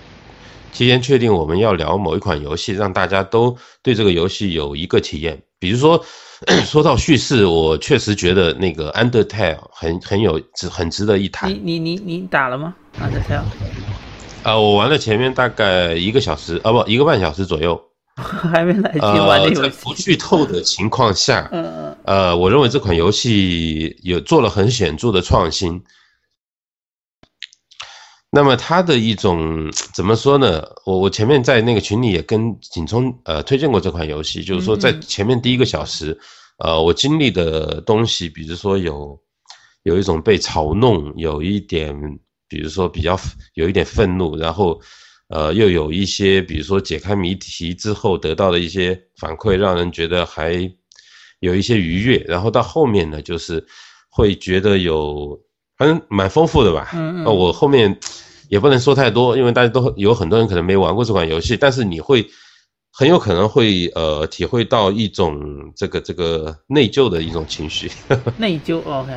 提前确定我们要聊某一款游戏，让大家都对这个游戏有一个体验。比如说，说到叙事，我确实觉得那个《Undertale》很很有值，很值得一谈。你你你你打了吗，《Undertale》？啊，我玩了前面大概一个小时，啊不，一个半小时左右。还没来及玩这游戏。在不剧透的情况下，呃，我认为这款游戏有做了很显著的创新。那么它的一种怎么说呢？我我前面在那个群里也跟景聪呃推荐过这款游戏，就是说在前面第一个小时，呃，我经历的东西，比如说有有一种被嘲弄，有一点，比如说比较有一点愤怒，然后。呃，又有一些，比如说解开谜题之后得到的一些反馈，让人觉得还有一些愉悦。然后到后面呢，就是会觉得有，反正蛮丰富的吧。嗯嗯。我后面也不能说太多，因为大家都有很多人可能没玩过这款游戏，但是你会很有可能会呃体会到一种这个这个内疚的一种情绪。内疚，OK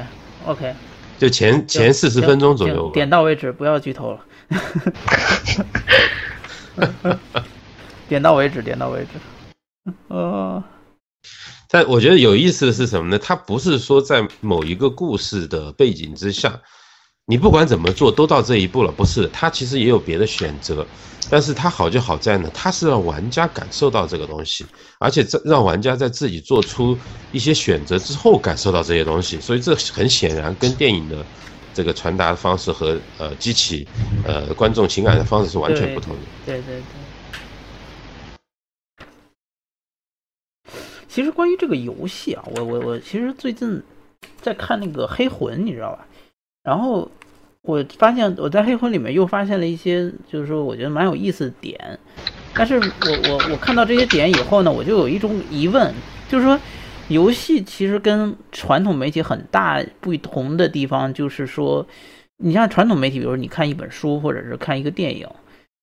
OK。就前前四十分钟左右。点到为止，不要剧透了。点到为止，点到为止。呃，但我觉得有意思的是什么呢？它不是说在某一个故事的背景之下，你不管怎么做都到这一步了，不是？它其实也有别的选择，但是它好就好在呢，它是让玩家感受到这个东西，而且这让玩家在自己做出一些选择之后感受到这些东西，所以这很显然跟电影的这个传达方式和呃激起呃观众情感的方式是完全不同的。对对对。其实关于这个游戏啊，我我我其实最近在看那个《黑魂》，你知道吧？然后我发现我在《黑魂》里面又发现了一些，就是说我觉得蛮有意思的点。但是我我我看到这些点以后呢，我就有一种疑问，就是说游戏其实跟传统媒体很大不同的地方，就是说，你像传统媒体，比如你看一本书或者是看一个电影。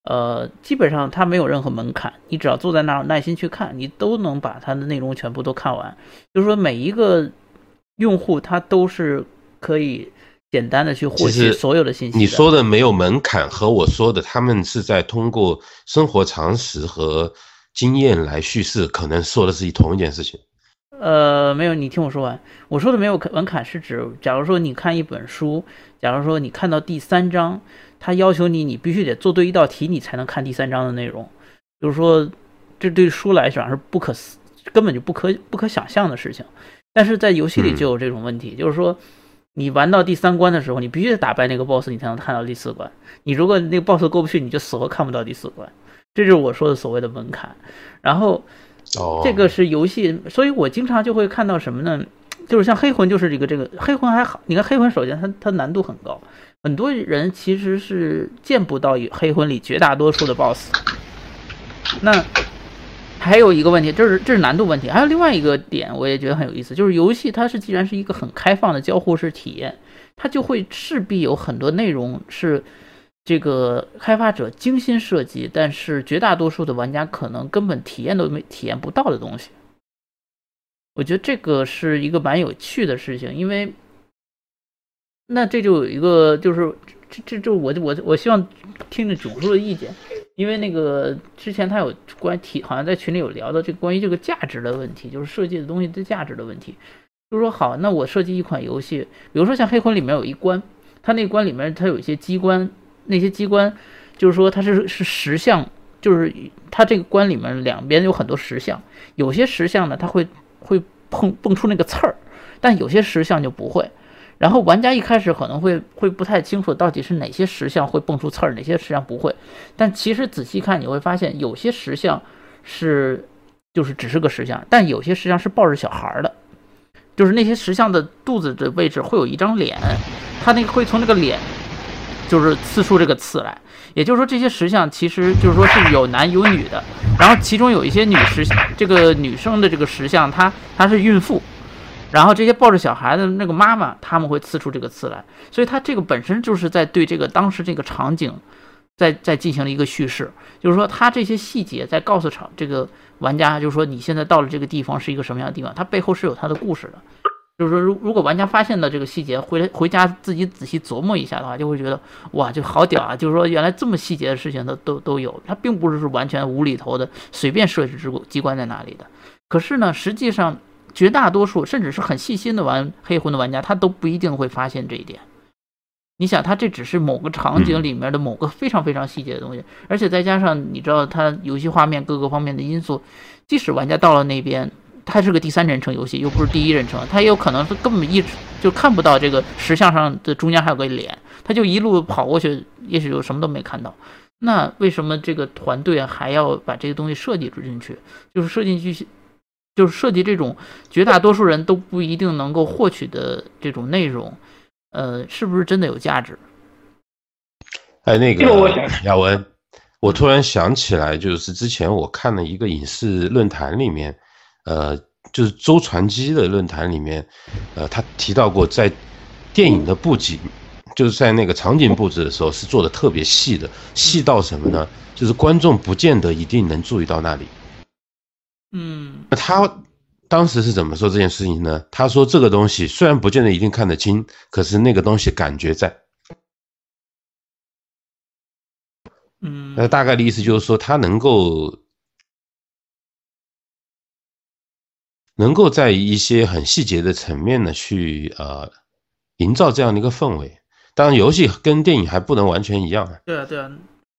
呃，基本上它没有任何门槛，你只要坐在那儿耐心去看，你都能把它的内容全部都看完。就是说，每一个用户他都是可以简单的去获取所有的信息。你说的没有门槛和我说的，他们是在通过生活常识和经验来叙事，可能说的是同一件事情。呃，没有，你听我说完。我说的没有门槛是指，假如说你看一本书，假如说你看到第三章。他要求你，你必须得做对一道题，你才能看第三章的内容。就是说，这对书来讲是不可思，根本就不可不可想象的事情。但是在游戏里就有这种问题，就是说，你玩到第三关的时候，你必须得打败那个 boss，你才能看到第四关。你如果那个 boss 过不去，你就死活看不到第四关。这就是我说的所谓的门槛。然后，这个是游戏，所以我经常就会看到什么呢？就是像黑魂，就是这个这个黑魂还好。你看黑魂，首先它它难度很高。很多人其实是见不到黑魂里绝大多数的 BOSS。那还有一个问题，这是这是难度问题。还有另外一个点，我也觉得很有意思，就是游戏它是既然是一个很开放的交互式体验，它就会势必有很多内容是这个开发者精心设计，但是绝大多数的玩家可能根本体验都没体验不到的东西。我觉得这个是一个蛮有趣的事情，因为。那这就有一个，就是这这就我我我希望听听囧叔的意见，因为那个之前他有关提，好像在群里有聊到这个关于这个价值的问题，就是设计的东西的价值的问题。就是说，好，那我设计一款游戏，比如说像黑魂里面有一关，它那关里面它有一些机关，那些机关就是说它是是石像，就是它这个关里面两边有很多石像，有些石像呢它会会碰蹦出那个刺儿，但有些石像就不会。然后玩家一开始可能会会不太清楚到底是哪些石像会蹦出刺儿，哪些石像不会。但其实仔细看你会发现，有些石像是就是只是个石像，但有些石像是抱着小孩的，就是那些石像的肚子的位置会有一张脸，它那个会从那个脸就是刺出这个刺来。也就是说，这些石像其实就是说是有男有女的，然后其中有一些女石这个女生的这个石像，她她是孕妇。然后这些抱着小孩的那个妈妈，他们会刺出这个刺来，所以他这个本身就是在对这个当时这个场景，在在进行了一个叙事，就是说他这些细节在告诉场这个玩家，就是说你现在到了这个地方是一个什么样的地方，它背后是有它的故事的。就是说，如如果玩家发现了这个细节，回来回家自己仔细琢磨一下的话，就会觉得哇，就好屌啊！就是说原来这么细节的事情都都都有，它并不是说完全无厘头的随便设置机机关在哪里的。可是呢，实际上。绝大多数甚至是很细心的玩黑魂的玩家，他都不一定会发现这一点。你想，他这只是某个场景里面的某个非常非常细节的东西，而且再加上你知道，它游戏画面各个方面的因素，即使玩家到了那边，它是个第三人称游戏，又不是第一人称，他也有可能是根本一直就看不到这个石像上的中间还有个脸，他就一路跑过去，也许就什么都没看到。那为什么这个团队还要把这个东西设计进去？就是设计进去。就是涉及这种绝大多数人都不一定能够获取的这种内容，呃，是不是真的有价值？哎，那个亚文，我突然想起来，就是之前我看了一个影视论坛里面，呃，就是周传基的论坛里面，呃，他提到过，在电影的布景，就是在那个场景布置的时候是做的特别细的，细到什么呢？就是观众不见得一定能注意到那里。嗯，他当时是怎么说这件事情呢？他说这个东西虽然不见得一定看得清，可是那个东西感觉在。嗯，那大概的意思就是说他能够能够在一些很细节的层面呢，去呃营造这样的一个氛围。当然，游戏跟电影还不能完全一样。对啊，对啊。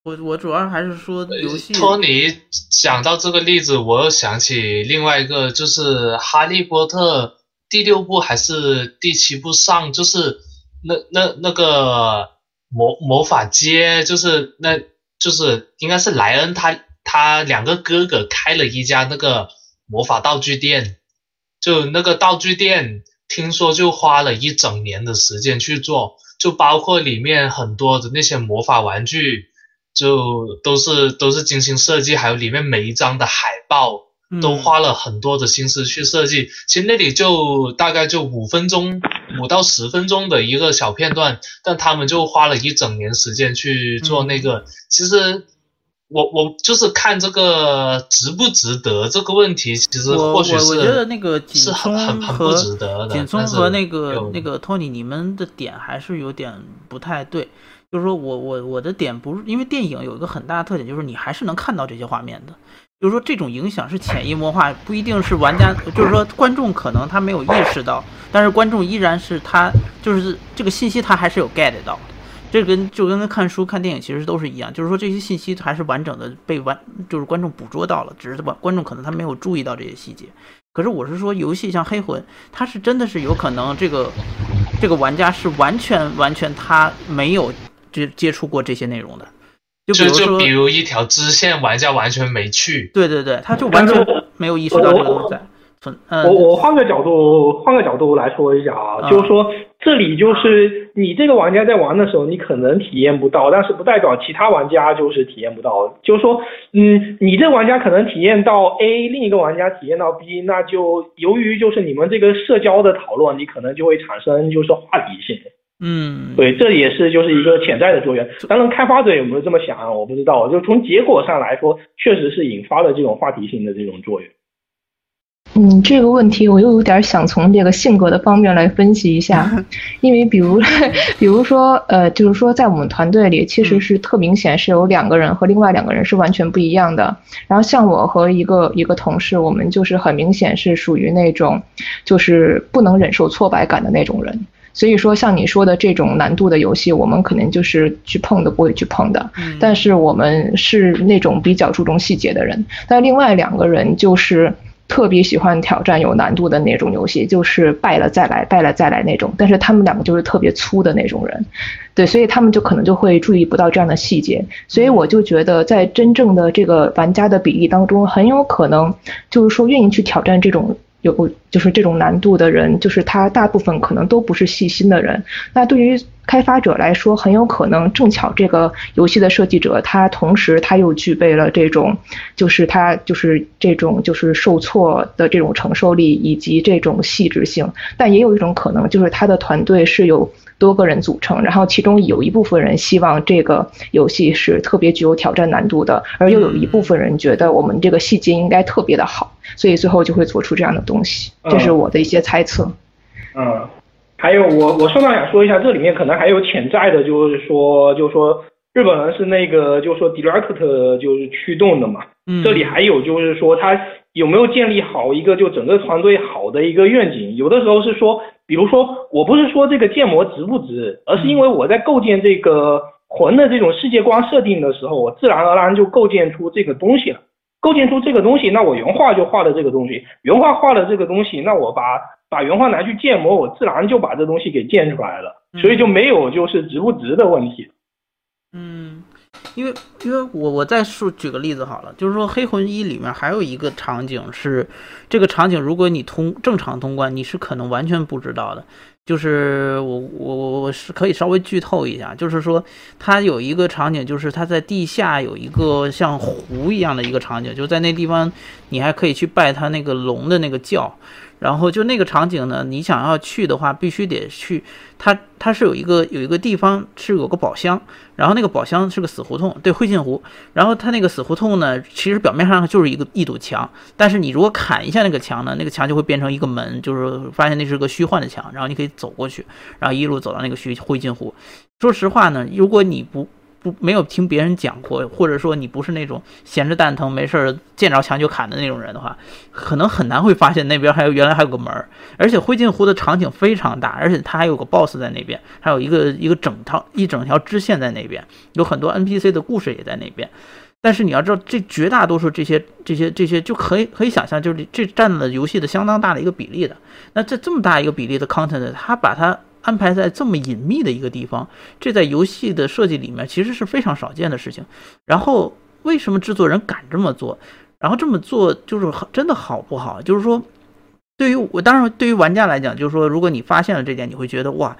我我主要还是说游戏。托尼讲到这个例子，我又想起另外一个，就是《哈利波特》第六部还是第七部上，就是那那那个魔魔法街，就是那就是应该是莱恩他他两个哥哥开了一家那个魔法道具店，就那个道具店，听说就花了一整年的时间去做。就包括里面很多的那些魔法玩具，就都是都是精心设计，还有里面每一张的海报都花了很多的心思去设计。其实那里就大概就五分钟，五到十分钟的一个小片段，但他们就花了一整年时间去做那个。其实。我我就是看这个值不值得这个问题，其实或许是我觉得那个是很很很不值得的。景聪和那个那个托尼，你们的点还是有点不太对。就是说我我我的点不是因为电影有一个很大的特点，就是你还是能看到这些画面的。就是说这种影响是潜移默化，不一定是玩家，就是说观众可能他没有意识到，但是观众依然是他就是这个信息他还是有 get 到。这跟就跟看书看电影其实都是一样，就是说这些信息还是完整的被完，就是观众捕捉到了，只是观观众可能他没有注意到这些细节。可是我是说，游戏像黑魂，它是真的是有可能这个这个玩家是完全完全他没有接接触过这些内容的，就比如说，比如一条支线，玩家完全没去，对对对，他就完全没有意识到这个东西。我我换个角度，换个角度来说一下啊，就是说这里就是你这个玩家在玩的时候，你可能体验不到，但是不代表其他玩家就是体验不到。就是说，嗯，你这玩家可能体验到 A，另一个玩家体验到 B，那就由于就是你们这个社交的讨论，你可能就会产生就是话题性。嗯，对，这也是就是一个潜在的作用。当然，开发者有没有这么想啊，我不知道。就从结果上来说，确实是引发了这种话题性的这种作用。嗯，这个问题我又有点想从这个性格的方面来分析一下，因为比如，比如说，呃，就是说在我们团队里，其实是特明显是有两个人和另外两个人是完全不一样的。然后像我和一个一个同事，我们就是很明显是属于那种，就是不能忍受挫败感的那种人。所以说，像你说的这种难度的游戏，我们可能就是去碰都不会去碰的。但是我们是那种比较注重细节的人。但另外两个人就是。特别喜欢挑战有难度的那种游戏，就是败了再来，败了再来那种。但是他们两个就是特别粗的那种人，对，所以他们就可能就会注意不到这样的细节。所以我就觉得，在真正的这个玩家的比例当中，很有可能就是说愿意去挑战这种。有就是这种难度的人，就是他大部分可能都不是细心的人。那对于开发者来说，很有可能正巧这个游戏的设计者，他同时他又具备了这种，就是他就是这种就是受挫的这种承受力以及这种细致性。但也有一种可能，就是他的团队是有。多个人组成，然后其中有一部分人希望这个游戏是特别具有挑战难度的，而又有一部分人觉得我们这个细节应该特别的好，所以最后就会做出这样的东西。这是我的一些猜测。嗯，还有我我顺道想说一下，这里面可能还有潜在的，就是说就是说日本人是那个就是说 direct 就是驱动的嘛。嗯。这里还有就是说他有没有建立好一个就整个团队好的一个愿景？有的时候是说。比如说，我不是说这个建模值不值，而是因为我在构建这个魂的这种世界观设定的时候，我自然而然就构建出这个东西了。构建出这个东西，那我原画就画了这个东西，原画画了这个东西，那我把把原画拿去建模，我自然就把这东西给建出来了，所以就没有就是值不值的问题。嗯。因为，因为我我再说举个例子好了，就是说《黑魂一》里面还有一个场景是，这个场景如果你通正常通关，你是可能完全不知道的。就是我我我我是可以稍微剧透一下，就是说它有一个场景，就是它在地下有一个像湖一样的一个场景，就在那地方你还可以去拜它那个龙的那个教。然后就那个场景呢，你想要去的话，必须得去它，它是有一个有一个地方是有个宝箱，然后那个宝箱是个死胡同，对，灰烬湖。然后它那个死胡同呢，其实表面上就是一个一堵墙，但是你如果砍一下那个墙呢，那个墙就会变成一个门，就是发现那是个虚幻的墙，然后你可以走过去，然后一路走到那个虚灰烬湖。说实话呢，如果你不不没有听别人讲过，或者说你不是那种闲着蛋疼没事儿见着墙就砍的那种人的话，可能很难会发现那边还有原来还有个门儿。而且灰烬湖的场景非常大，而且它还有个 BOSS 在那边，还有一个一个整套一整条支线在那边，有很多 NPC 的故事也在那边。但是你要知道，这绝大多数这些这些这些就可以可以想象，就是这占了游戏的相当大的一个比例的。那这这么大一个比例的 content，它把它安排在这么隐秘的一个地方，这在游戏的设计里面其实是非常少见的事情。然后为什么制作人敢这么做？然后这么做就是真的好不好？就是说，对于我当然对于玩家来讲，就是说，如果你发现了这点，你会觉得哇，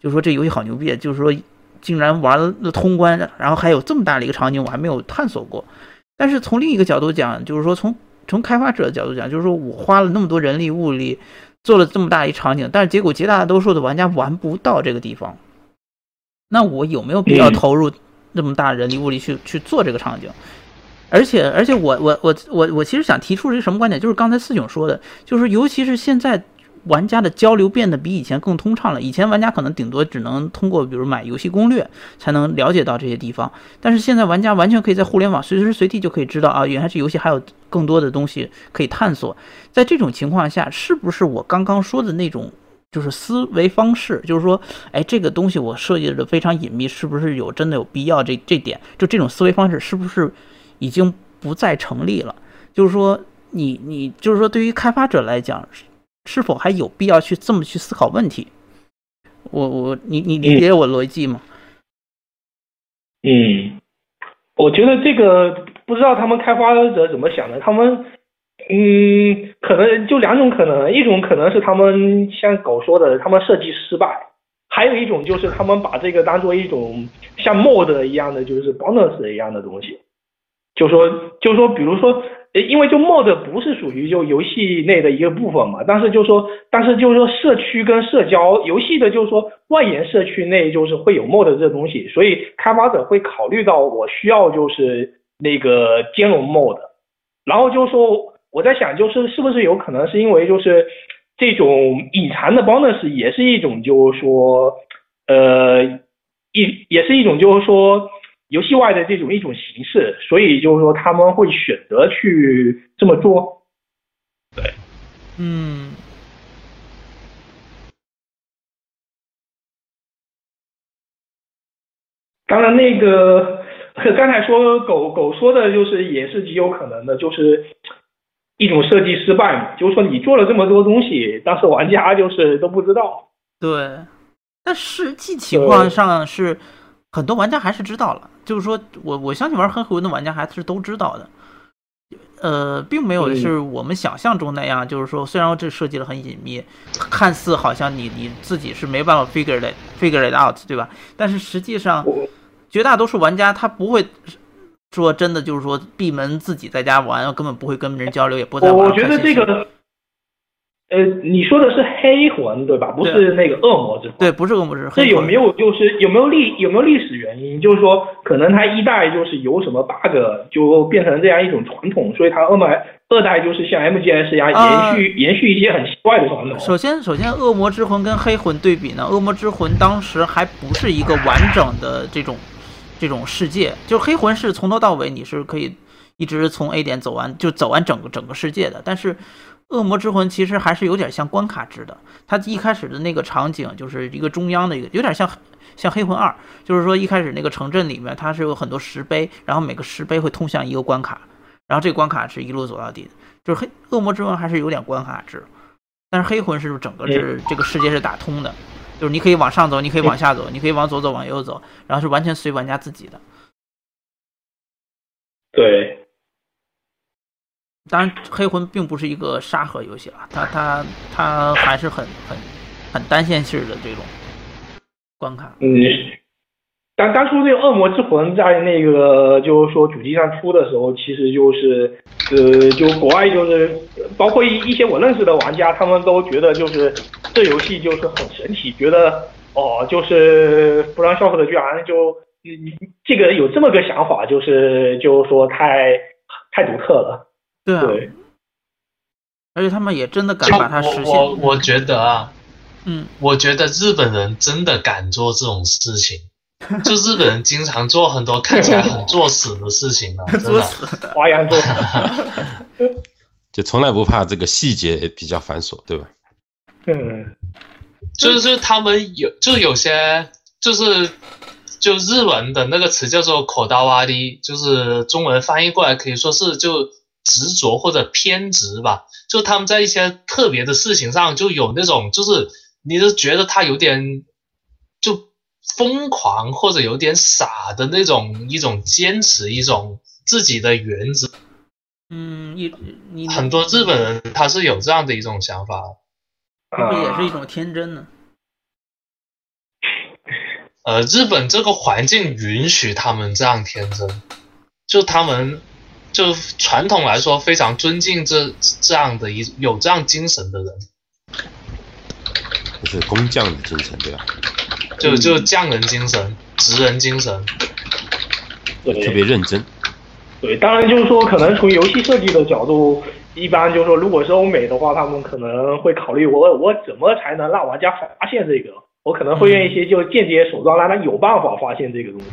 就是说这游戏好牛逼，就是说。竟然玩了通关，然后还有这么大的一个场景，我还没有探索过。但是从另一个角度讲，就是说从从开发者的角度讲，就是说我花了那么多人力物力做了这么大一场景，但是结果绝大多数的玩家玩不到这个地方。那我有没有必要投入那么大人力物力去去做这个场景？而且而且我我我我我其实想提出一个什么观点，就是刚才四囧说的，就是尤其是现在。玩家的交流变得比以前更通畅了。以前玩家可能顶多只能通过比如买游戏攻略才能了解到这些地方，但是现在玩家完全可以在互联网随时随地就可以知道啊，原来这游戏还有更多的东西可以探索。在这种情况下，是不是我刚刚说的那种就是思维方式，就是说，哎，这个东西我设计的非常隐秘，是不是有真的有必要？这这点就这种思维方式是不是已经不再成立了？就是说，你你就是说，对于开发者来讲。是否还有必要去这么去思考问题？我我你你理解我逻辑吗？嗯，我觉得这个不知道他们开发者怎么想的。他们嗯，可能就两种可能，一种可能是他们像狗说的，他们设计失败；还有一种就是他们把这个当做一种像 mod 一样的，就是 bonus 一样的东西。就说就说，比如说。因为就 mod 不是属于就游戏内的一个部分嘛，但是就说，但是就是说社区跟社交游戏的，就是说外延社区内就是会有 mod 这东西，所以开发者会考虑到我需要就是那个兼容 mod，然后就说我在想就是是不是有可能是因为就是这种隐藏的 bonus 也是一种就是说呃一也是一种就是说。游戏外的这种一种形式，所以就是说他们会选择去这么做。对，嗯。当然，那个 刚才说狗狗说的就是也是极有可能的，就是一种设计失败嘛，就是说你做了这么多东西，但是玩家就是都不知道。对，但实际情况上是。很多玩家还是知道了，就是说我我相信玩黑魂的玩家还是都知道的，呃，并没有是我们想象中那样，就是说虽然这设计的很隐秘，看似好像你你自己是没办法 figure it figure it out，对吧？但是实际上，绝大多数玩家他不会说真的就是说闭门自己在家玩，根本不会跟人交流，也不在玩。我觉得这个。呃，你说的是黑魂对吧？不是那个恶魔之魂。对，不是恶魔之魂。这有没有就是有没有历有没有历史原因？就是说，可能它一代就是有什么 bug，就变成这样一种传统，所以它二代二代就是像 MGS 一样延续延续一些很奇怪的传统。首先，首先，恶魔之魂跟黑魂对比呢，恶魔之魂当时还不是一个完整的这种这种世界，就黑魂是从头到尾你是可以一直从 A 点走完，就走完整个整个世界的，但是。恶魔之魂其实还是有点像关卡制的，它一开始的那个场景就是一个中央的一个，有点像像黑魂二，就是说一开始那个城镇里面它是有很多石碑，然后每个石碑会通向一个关卡，然后这个关卡是一路走到底的，就是黑恶魔之魂还是有点关卡制，但是黑魂是整个是这个世界是打通的，就是你可以往上走，你可以往下走，你可以往左走往右走，然后是完全随玩家自己的。对。当然，黑魂并不是一个沙盒游戏了，它它它还是很很很单线式的这种关卡。嗯，当当初这个恶魔之魂在那个就是说主机上出的时候，其实就是呃，就国外就是包括一一些我认识的玩家，他们都觉得就是这游戏就是很神奇，觉得哦，就是不让笑话的居然就你你这个有这么个想法，就是就是说太太独特了。对啊，而且他们也真的敢把它实现。我我觉得啊，嗯，我觉得日本人真的敢做这种事情。就日本人经常做很多看起来很作死的事情啊，真的。花样做。就从来不怕这个细节比较繁琐，对吧？嗯，就是就是他们有就有些就是就日文的那个词叫做口刀洼地，就是中文翻译过来可以说是就执着或者偏执吧。就他们在一些特别的事情上就有那种就是你就觉得他有点就疯狂或者有点傻的那种一种坚持一种自己的原则。嗯，你你很多日本人他是有这样的一种想法。这不也是一种天真呢？呃，日本这个环境允许他们这样天真，就他们就传统来说非常尊敬这这样的一有这样精神的人，就是工匠的精神，对吧？就就匠人精神、职人精神，特别认真。对，当然就是说，可能从游戏设计的角度。一般就是说，如果是欧美的话，他们可能会考虑我我怎么才能让玩家发现这个？我可能会用一些就间接手段让他有办法发现这个东西，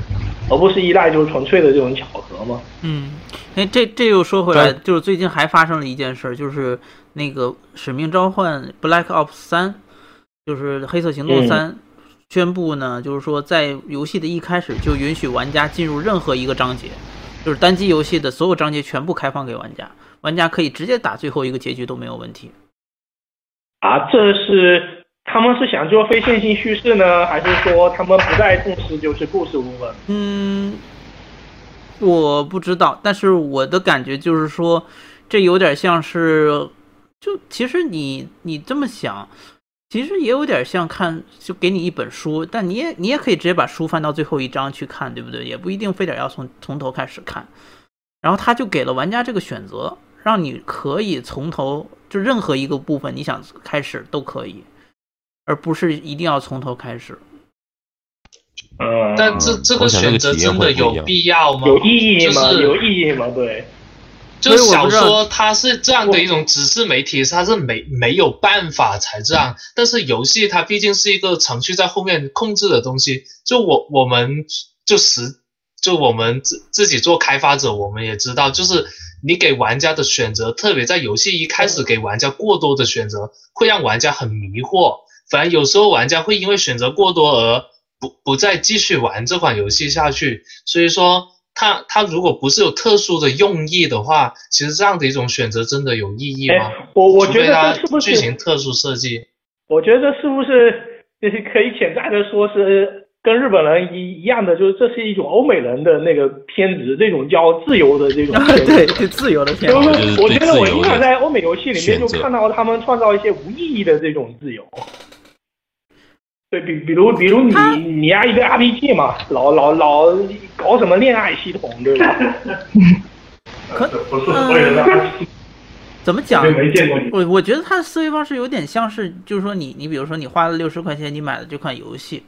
而不是依赖就是纯粹的这种巧合嘛。嗯，哎，这这又说回来，就是最近还发生了一件事，就是那个《使命召唤》Black Ops 三，就是《黑色行动三》宣布呢，就是说在游戏的一开始就允许玩家进入任何一个章节，就是单机游戏的所有章节全部开放给玩家。玩家可以直接打最后一个结局都没有问题。啊，这是他们是想做非线性叙事呢，还是说他们不再重视就是故事部分？嗯，我不知道，但是我的感觉就是说，这有点像是，就其实你你这么想，其实也有点像看，就给你一本书，但你也你也可以直接把书翻到最后一章去看，对不对？也不一定非得要从从头开始看。然后他就给了玩家这个选择。让你可以从头就任何一个部分你想开始都可以，而不是一定要从头开始。嗯，但这这个选择真的有必要吗？有意义吗？有意义吗？对。就小说它是这样的一种纸质媒体，它是没没有办法才这样。但是游戏它毕竟是一个程序在后面控制的东西，就我我们就实就我们自自己做开发者，我们也知道就是。你给玩家的选择，特别在游戏一开始给玩家过多的选择，会让玩家很迷惑。反正有时候玩家会因为选择过多而不不再继续玩这款游戏下去。所以说，他他如果不是有特殊的用意的话，其实这样的一种选择真的有意义吗？我我觉得是不是剧情特殊设计？我觉得是不是就是可以潜在的说是？跟日本人一一样的，就是这是一种欧美人的那个偏执，这种叫自由的这种 对，自由的偏执。我觉得我经常在欧美游戏里面就看到他们创造一些无意义的这种自由。对比，比如，比如你你压一个 RPG 嘛，老老老搞什么恋爱系统，对吧？可不是所有的 RPG。怎么讲？没见过你。我我觉得他的思维方式有点像是，就是说你你比如说你花了六十块钱，你买了这款游戏。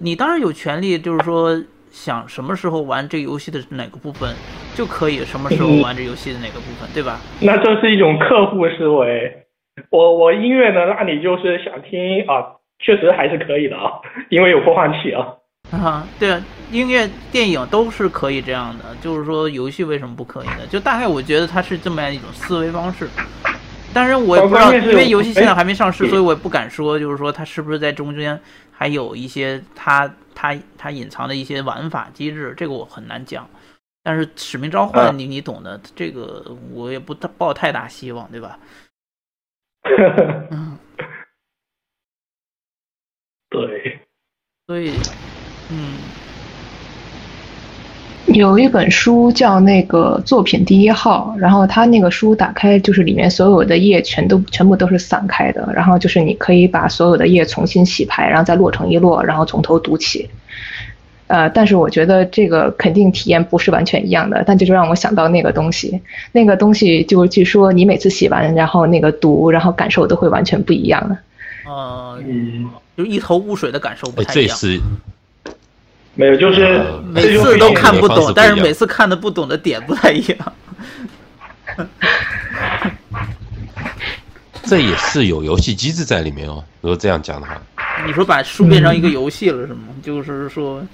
你当然有权利，就是说想什么时候玩这个游戏的哪个部分，就可以什么时候玩这游戏的哪个部分，对吧？那这是一种客户思维。我我音乐呢，那你就是想听啊，确实还是可以的啊，因为有播放器啊。啊，对啊，音乐、电影都是可以这样的，就是说游戏为什么不可以呢？就大概我觉得它是这么样一种思维方式。当然我也不知道，因为游戏现在还没上市，所以我也不敢说，就是说它是不是在中间。还有一些它它它隐藏的一些玩法机制，这个我很难讲。但是使命召唤，你你懂的，这个我也不抱太大希望，对吧？嗯，对，所以，嗯。有一本书叫那个作品第一号，然后它那个书打开就是里面所有的页全都全部都是散开的，然后就是你可以把所有的页重新洗牌，然后再摞成一摞，然后从头读起。呃，但是我觉得这个肯定体验不是完全一样的，但这就让我想到那个东西，那个东西就是据说你每次洗完，然后那个读，然后感受都会完全不一样的。呃，就一头雾水的感受不太一样。没有，就是每次都看不懂，但是每次看的不懂的点不太一样。这也是有游戏机制在里面哦。如果这样讲的话，你说把书变成一个游戏了是吗？就是说，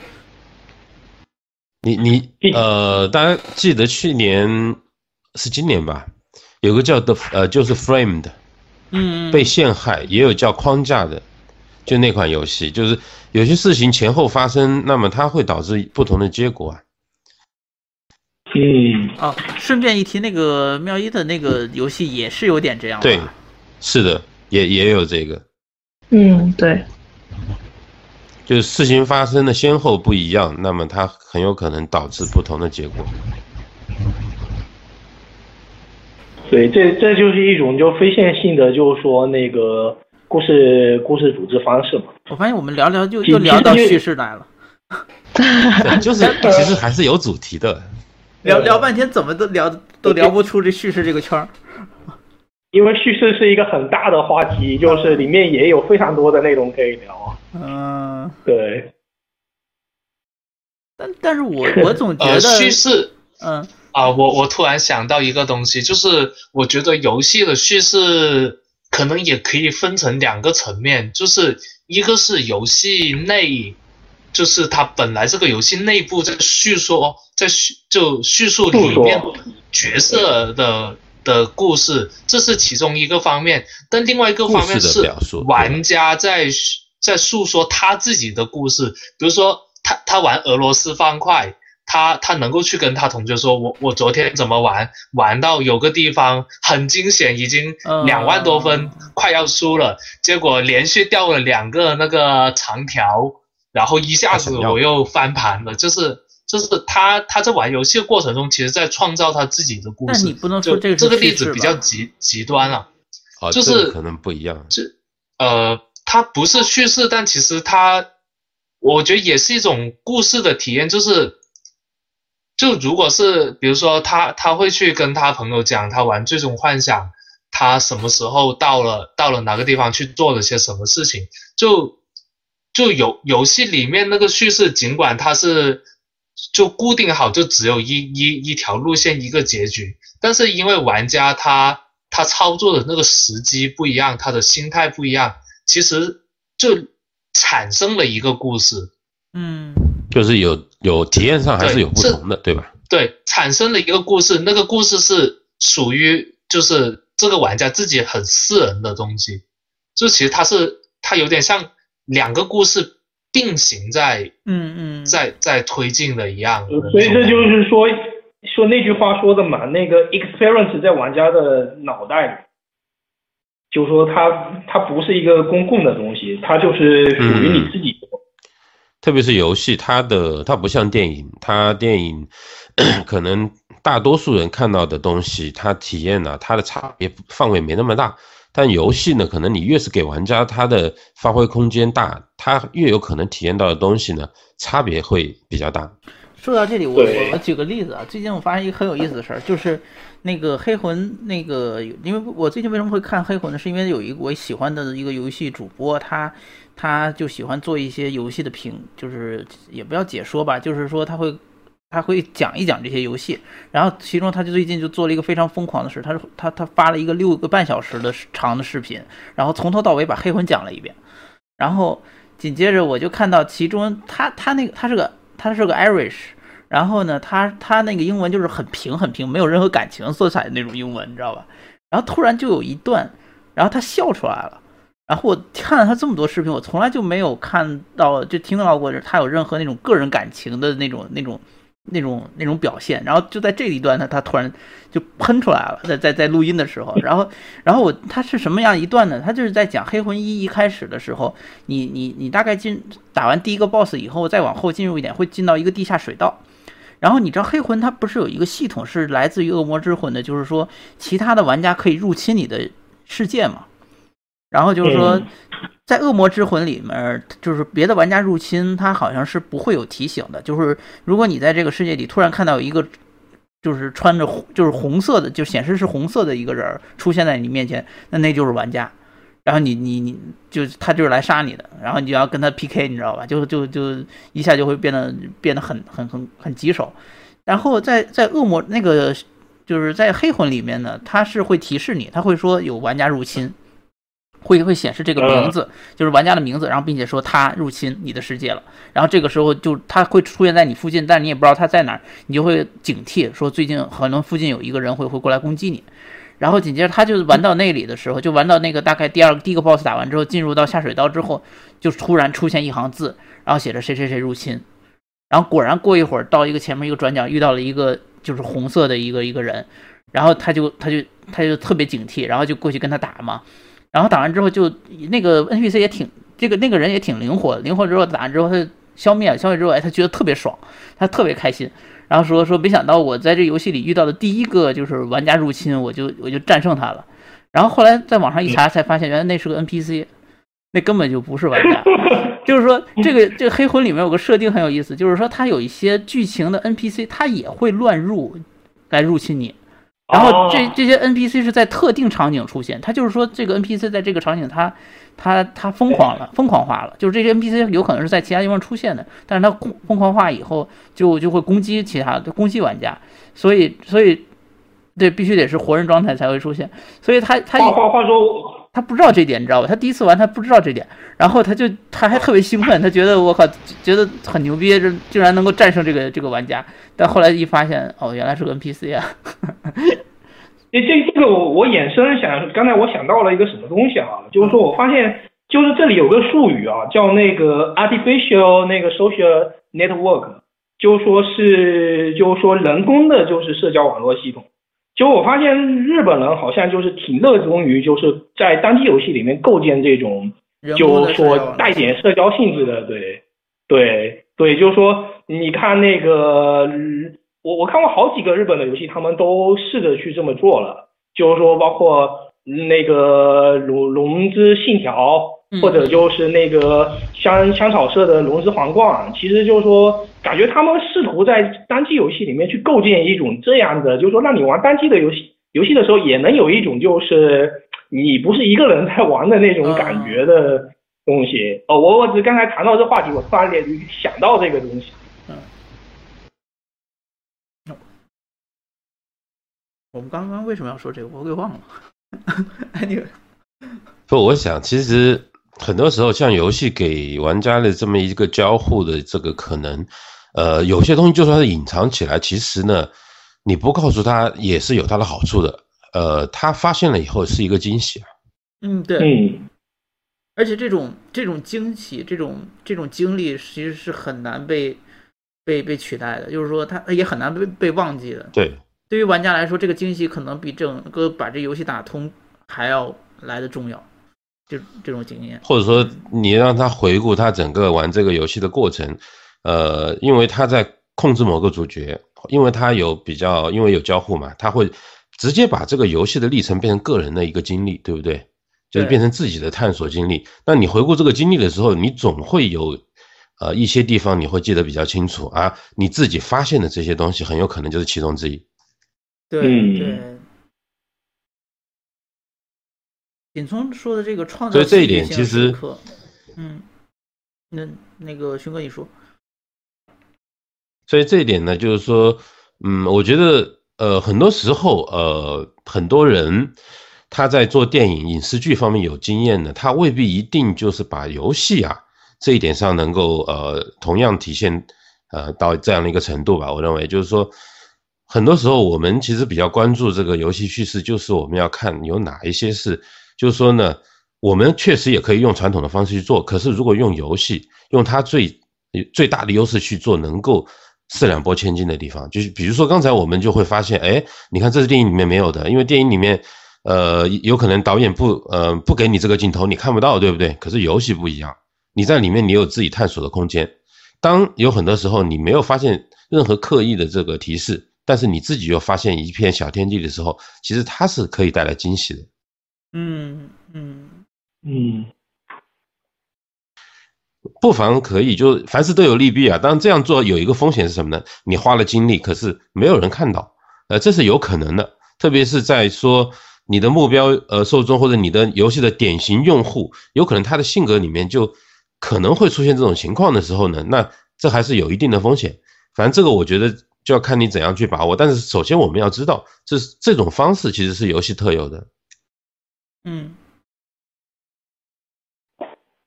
你你呃，大家记得去年是今年吧？有个叫的呃，就是 Framed，嗯，被陷害，也有叫框架的，就那款游戏，就是有些事情前后发生，那么它会导致不同的结果啊。嗯，哦，顺便一提，那个妙一的那个游戏也是有点这样。对，是的，也也有这个。嗯，对。就是事情发生的先后不一样，那么它很有可能导致不同的结果。对，这这就是一种就非线性的，就是说那个故事故事组织方式嘛。我发现我们聊聊就又聊到叙事来了。对，就是 其实还是有主题的。聊聊半天，怎么都聊都聊不出这叙事这个圈儿。因为叙事是一个很大的话题，就是里面也有非常多的内容可以聊。嗯，对。但但是我 我总觉得叙事，嗯啊，我我突然想到一个东西，就是我觉得游戏的叙事可能也可以分成两个层面，就是一个是游戏内，就是它本来这个游戏内部在叙说，在叙就叙述里面角色的。的故事，这是其中一个方面，但另外一个方面是玩家在在诉说他自己的故事。比如说，他他玩俄罗斯方块，他他能够去跟他同学说，我我昨天怎么玩，玩到有个地方很惊险，已经两万多分，快要输了，结果连续掉了两个那个长条，然后一下子我又翻盘了，就是。就是他他在玩游戏的过程中，其实在创造他自己的故事。那你不能说这个这个例子比较极极端了，就是可能不一样。就呃，它不是叙事，但其实它，我觉得也是一种故事的体验。就是，就如果是比如说他他会去跟他朋友讲他玩最终幻想，他什么时候到了到了哪个地方去做了些什么事情，就就游游戏里面那个叙事，尽管它是。就固定好，就只有一一一条路线，一个结局。但是因为玩家他他操作的那个时机不一样，他的心态不一样，其实就产生了一个故事。嗯，就是有有体验上还是有不同的，对吧？对，产生了一个故事，那个故事是属于就是这个玩家自己很私人的东西。就其实它是它有点像两个故事。并行在，嗯嗯，在在推进的一样，所以这就是说，说那句话说的嘛，那个 experience 在玩家的脑袋里，就是说它它不是一个公共的东西，它就是属于你自己的。特别是游戏，它的它不像电影，它电影 可能大多数人看到的东西，它体验呢，它的差别范围没那么大。但游戏呢，可能你越是给玩家他的发挥空间大，他越有可能体验到的东西呢，差别会比较大。说到这里，我我举个例子啊，最近我发现一个很有意思的事儿，就是那个黑魂那个，因为我最近为什么会看黑魂呢？是因为有一个我喜欢的一个游戏主播，他他就喜欢做一些游戏的评，就是也不要解说吧，就是说他会。他会讲一讲这些游戏，然后其中他就最近就做了一个非常疯狂的事，他是他他发了一个六个半小时的长的视频，然后从头到尾把黑魂讲了一遍，然后紧接着我就看到其中他他那个他是个他是个 Irish，然后呢他他那个英文就是很平很平，没有任何感情色彩的那种英文，你知道吧？然后突然就有一段，然后他笑出来了，然后我看了他这么多视频，我从来就没有看到就听到过就是他有任何那种个人感情的那种那种。那种那种表现，然后就在这一段呢，他突然就喷出来了，在在在录音的时候，然后然后我他是什么样一段呢？他就是在讲《黑魂一》一开始的时候，你你你大概进打完第一个 BOSS 以后，再往后进入一点，会进到一个地下水道，然后你知道黑魂它不是有一个系统是来自于恶魔之魂的，就是说其他的玩家可以入侵你的世界嘛，然后就是说。在恶魔之魂里面，就是别的玩家入侵，他好像是不会有提醒的。就是如果你在这个世界里突然看到有一个，就是穿着就是红色的，就显示是红色的一个人出现在你面前，那那就是玩家。然后你你你就他就是来杀你的，然后你就要跟他 PK，你知道吧？就就就一下就会变得变得很很很很棘手。然后在在恶魔那个就是在黑魂里面呢，他是会提示你，他会说有玩家入侵。会会显示这个名字，就是玩家的名字，然后并且说他入侵你的世界了，然后这个时候就他会出现在你附近，但你也不知道他在哪儿，你就会警惕，说最近可能附近有一个人会会过来攻击你，然后紧接着他就玩到那里的时候，就玩到那个大概第二个第一个 boss 打完之后，进入到下水道之后，就突然出现一行字，然后写着谁谁谁入侵，然后果然过一会儿到一个前面一个转角遇到了一个就是红色的一个一个人，然后他就他就他就特别警惕，然后就过去跟他打嘛。然后打完之后，就那个 NPC 也挺这个那个人也挺灵活，灵活之后打完之后他消灭了，消灭之后哎他觉得特别爽，他特别开心，然后说说没想到我在这游戏里遇到的第一个就是玩家入侵，我就我就战胜他了。然后后来在网上一查才发现，原来那是个 NPC，那根本就不是玩家。就是说这个这个黑魂里面有个设定很有意思，就是说他有一些剧情的 NPC，他也会乱入来入侵你。然后这这些 NPC 是在特定场景出现，他就是说这个 NPC 在这个场景他他他疯狂了，疯狂化了，就是这些 NPC 有可能是在其他地方出现的，但是他疯疯狂化以后就就会攻击其他的攻击玩家，所以所以对必须得是活人状态才会出现，所以他他话话说。他不知道这点，你知道吧？他第一次玩，他不知道这点，然后他就他还特别兴奋，他觉得我靠，觉得很牛逼，这竟然能够战胜这个这个玩家。但后来一发现，哦，原来是个 NPC 啊！这这这个我我衍生想，刚才我想到了一个什么东西啊？就是说我发现，就是这里有个术语啊，叫那个 artificial 那个 social network，就是说是就是说人工的，就是社交网络系统。就我发现日本人好像就是挺热衷于就是在单机游戏里面构建这种，就是说带点社交性质的，对，对，对，就是说你看那个，我我看过好几个日本的游戏，他们都试着去这么做了，就是说包括那个龙龙之信条。或者就是那个香香草社的龙之皇冠，其实就是说，感觉他们试图在单机游戏里面去构建一种这样的，就是说让你玩单机的游戏游戏的时候，也能有一种就是你不是一个人在玩的那种感觉的东西。哦，我我只刚才谈到这话题，我突然间想到这个东西。嗯。我们刚刚为什么要说这个？我给忘了。你不，我想其实。很多时候，像游戏给玩家的这么一个交互的这个可能，呃，有些东西就算是隐藏起来，其实呢，你不告诉他也是有它的好处的。呃，他发现了以后是一个惊喜啊。嗯，对。嗯。而且这种这种惊喜，这种这种经历，其实是很难被被被取代的。就是说，他也很难被被忘记的。对。对于玩家来说，这个惊喜可能比整个把这游戏打通还要来的重要。就这种经验，或者说你让他回顾他整个玩这个游戏的过程，呃，因为他在控制某个主角，因为他有比较，因为有交互嘛，他会直接把这个游戏的历程变成个人的一个经历，对不对？就是变成自己的探索经历。那你回顾这个经历的时候，你总会有呃一些地方你会记得比较清楚啊，你自己发现的这些东西很有可能就是其中之一。对对。尹聪说的这个创造，所以这一点其实，嗯，那那个勋哥你说，所以这一点呢，就是说，嗯，我觉得，呃，很多时候，呃，很多人他在做电影、影视剧方面有经验的，他未必一定就是把游戏啊这一点上能够呃同样体现呃到这样的一个程度吧。我认为就是说，很多时候我们其实比较关注这个游戏叙事，就是我们要看有哪一些是。就是说呢，我们确实也可以用传统的方式去做，可是如果用游戏，用它最最大的优势去做，能够四两拨千斤的地方，就是比如说刚才我们就会发现，哎，你看这是电影里面没有的，因为电影里面，呃，有可能导演不呃不给你这个镜头，你看不到，对不对？可是游戏不一样，你在里面你有自己探索的空间。当有很多时候你没有发现任何刻意的这个提示，但是你自己又发现一片小天地的时候，其实它是可以带来惊喜的。嗯嗯嗯，不妨可以，就凡事都有利弊啊。当这样做有一个风险是什么呢？你花了精力，可是没有人看到，呃，这是有可能的。特别是在说你的目标呃受众或者你的游戏的典型用户，有可能他的性格里面就可能会出现这种情况的时候呢，那这还是有一定的风险。反正这个我觉得就要看你怎样去把握。但是首先我们要知道，这这种方式其实是游戏特有的。嗯，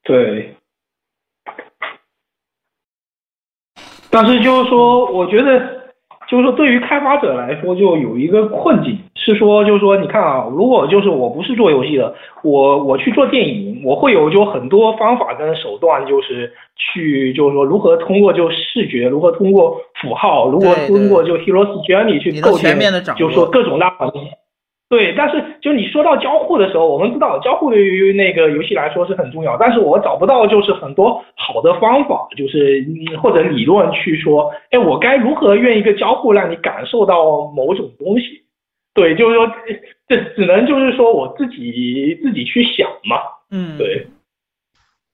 对。但是就是说，我觉得就是说，对于开发者来说，就有一个困境，是说，就是说，你看啊，如果就是我不是做游戏的，我我去做电影，我会有就很多方法跟手段，就是去就是说如何通过就视觉，如何通过符号，如何通过就 hero's journey 去构建，就是说各种大环境。对，但是就你说到交互的时候，我们知道交互对于那个游戏来说是很重要，但是我找不到就是很多好的方法，就是或者理论去说，哎，我该如何用一个交互让你感受到某种东西？对，就是说这只能就是说我自己自己去想嘛。嗯，对。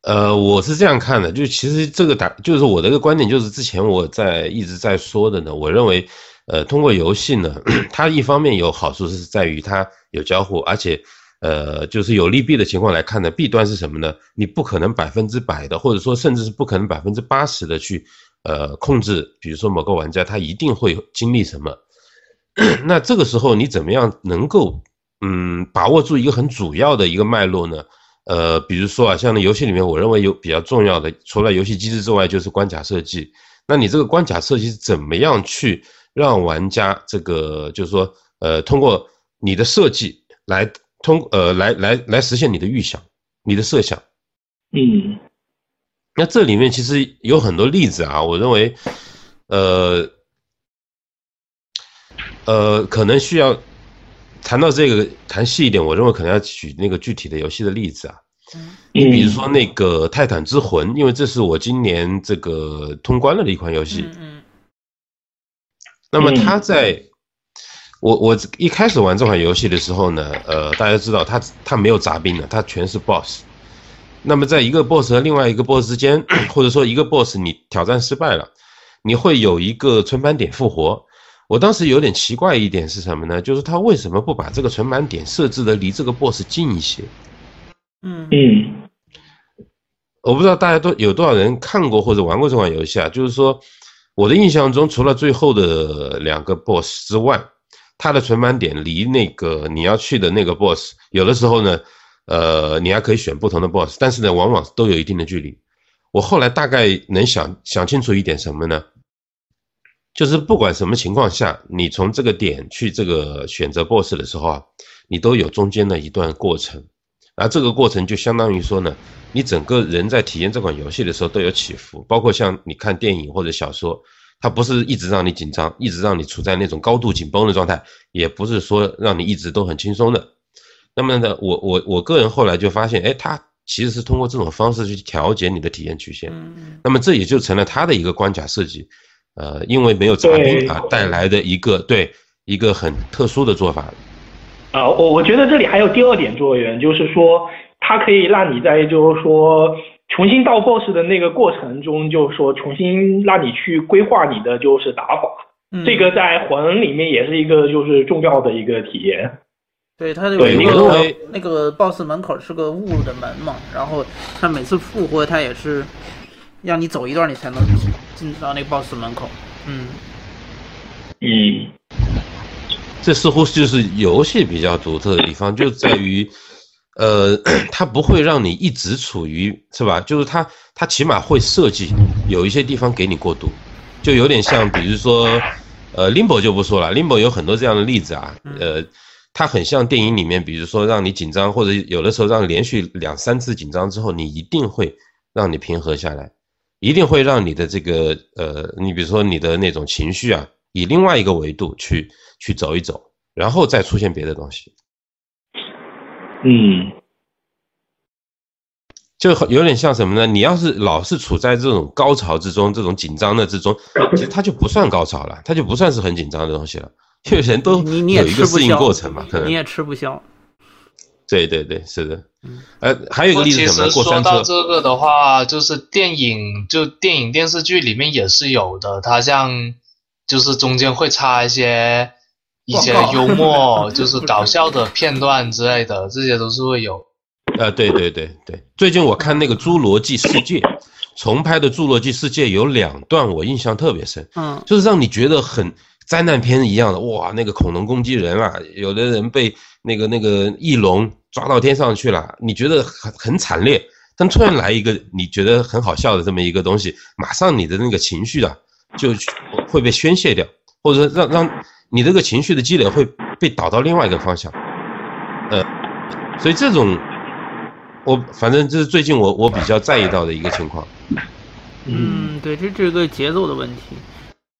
呃，我是这样看的，就其实这个打就是我的一个观点，就是之前我在一直在说的呢，我认为。呃，通过游戏呢，它一方面有好处是在于它有交互，而且，呃，就是有利弊的情况来看呢，弊端是什么呢？你不可能百分之百的，或者说甚至是不可能百分之八十的去，呃，控制，比如说某个玩家他一定会经历什么，那这个时候你怎么样能够，嗯，把握住一个很主要的一个脉络呢？呃，比如说啊，像那游戏里面，我认为有比较重要的，除了游戏机制之外，就是关卡设计。那你这个关卡设计是怎么样去？让玩家这个就是说，呃，通过你的设计来通呃来来来实现你的预想，你的设想。嗯，那这里面其实有很多例子啊，我认为，呃呃，可能需要谈到这个谈细一点，我认为可能要举那个具体的游戏的例子啊。你比如说那个《泰坦之魂》，因为这是我今年这个通关了的一款游戏。嗯。那么他在，我我一开始玩这款游戏的时候呢，呃，大家知道他他没有杂兵的，他全是 boss。那么在一个 boss 和另外一个 boss 之间，或者说一个 boss 你挑战失败了，你会有一个存盘点复活。我当时有点奇怪一点是什么呢？就是他为什么不把这个存盘点设置的离这个 boss 近一些？嗯嗯，我不知道大家都有多少人看过或者玩过这款游戏啊？就是说。我的印象中，除了最后的两个 boss 之外，它的存盘点离那个你要去的那个 boss，有的时候呢，呃，你还可以选不同的 boss，但是呢，往往都有一定的距离。我后来大概能想想清楚一点什么呢？就是不管什么情况下，你从这个点去这个选择 boss 的时候啊，你都有中间的一段过程。而这个过程就相当于说呢，你整个人在体验这款游戏的时候都有起伏，包括像你看电影或者小说，它不是一直让你紧张，一直让你处在那种高度紧绷的状态，也不是说让你一直都很轻松的。那么呢，我我我个人后来就发现，哎，它其实是通过这种方式去调节你的体验曲线。那么这也就成了它的一个关卡设计，呃，因为没有杂兵啊带来的一个对一个很特殊的做法。啊，我我觉得这里还有第二点作用，就是说它可以让你在就是说重新到 BOSS 的那个过程中，就是说重新让你去规划你的就是打法，这个在魂里面也是一个就是重要的一个体验。对，它有一个那个 BOSS 门口是个雾的门嘛，然后它每次复活它也是让你走一段你才能进到那个 BOSS 门口。嗯嗯。这似乎就是游戏比较独特的地方，就在于，呃，它不会让你一直处于是吧？就是它，它起码会设计有一些地方给你过渡，就有点像，比如说，呃，Limbo 就不说了，Limbo 有很多这样的例子啊，呃，它很像电影里面，比如说让你紧张，或者有的时候让连续两三次紧张之后，你一定会让你平和下来，一定会让你的这个，呃，你比如说你的那种情绪啊，以另外一个维度去。去走一走，然后再出现别的东西。嗯，就有点像什么呢？你要是老是处在这种高潮之中，这种紧张的之中，其实它就不算高潮了，它就不算是很紧张的东西了。因为人都有一个适应过程嘛，可能你也吃不消。对对对，是的。呃，还有一个例子什么？过山车。说到这个的话，就是电影，就电影电视剧里面也是有的。它像，就是中间会插一些。一些幽默 就是搞笑的片段之类的，这些都是会有。呃，对对对对，最近我看那个《侏罗纪世界》重拍的《侏罗纪世界》有两段我印象特别深，嗯，就是让你觉得很灾难片一样的，哇，那个恐龙攻击人啊，有的人被那个那个翼龙抓到天上去了，你觉得很很惨烈，但突然来一个你觉得很好笑的这么一个东西，马上你的那个情绪啊就会被宣泄掉，或者让让你这个情绪的积累会被导到另外一个方向，呃，所以这种我反正这是最近我我比较在意到的一个情况。嗯，对，这这个节奏的问题。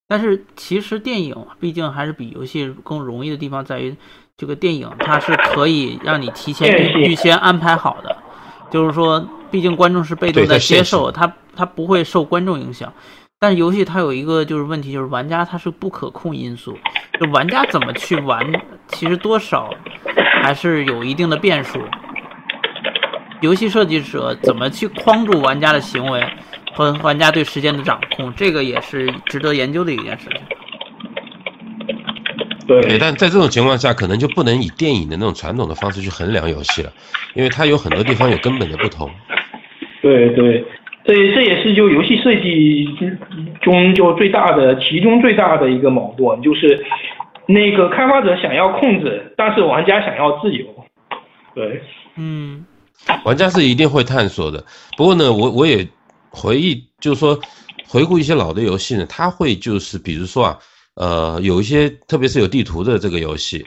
但是其实电影毕竟还是比游戏更容易的地方在于，这个电影它是可以让你提前预预先安排好的，就是说，毕竟观众是被动在接受，他他不会受观众影响。但是游戏它有一个就是问题，就是玩家他是不可控因素，就玩家怎么去玩，其实多少还是有一定的变数。游戏设计者怎么去框住玩家的行为？和玩家对时间的掌控，这个也是值得研究的一件事情。对，但在这种情况下，可能就不能以电影的那种传统的方式去衡量游戏了，因为它有很多地方有根本的不同。对对，这这也是就游戏设计中就最大的其中最大的一个矛盾，就是那个开发者想要控制，但是玩家想要自由。对，嗯，玩家是一定会探索的。不过呢，我我也。回忆就是说，回顾一些老的游戏呢，它会就是比如说啊，呃，有一些特别是有地图的这个游戏，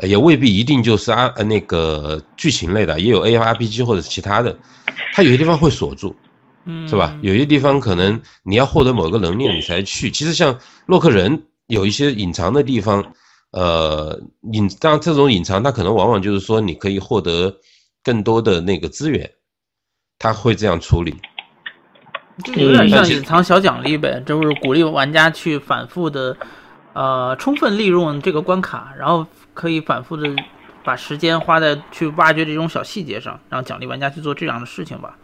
也未必一定就是啊那个剧情类的，也有 A R P G 或者是其他的，它有些地方会锁住，嗯，是吧？有些地方可能你要获得某个能力你才去。其实像洛克人有一些隐藏的地方，呃，隐当然这种隐藏它可能往往就是说你可以获得更多的那个资源，他会这样处理。就有点像隐藏小奖励呗，就是鼓励玩家去反复的，呃，充分利用这个关卡，然后可以反复的把时间花在去挖掘这种小细节上，让奖励玩家去做这样的事情吧。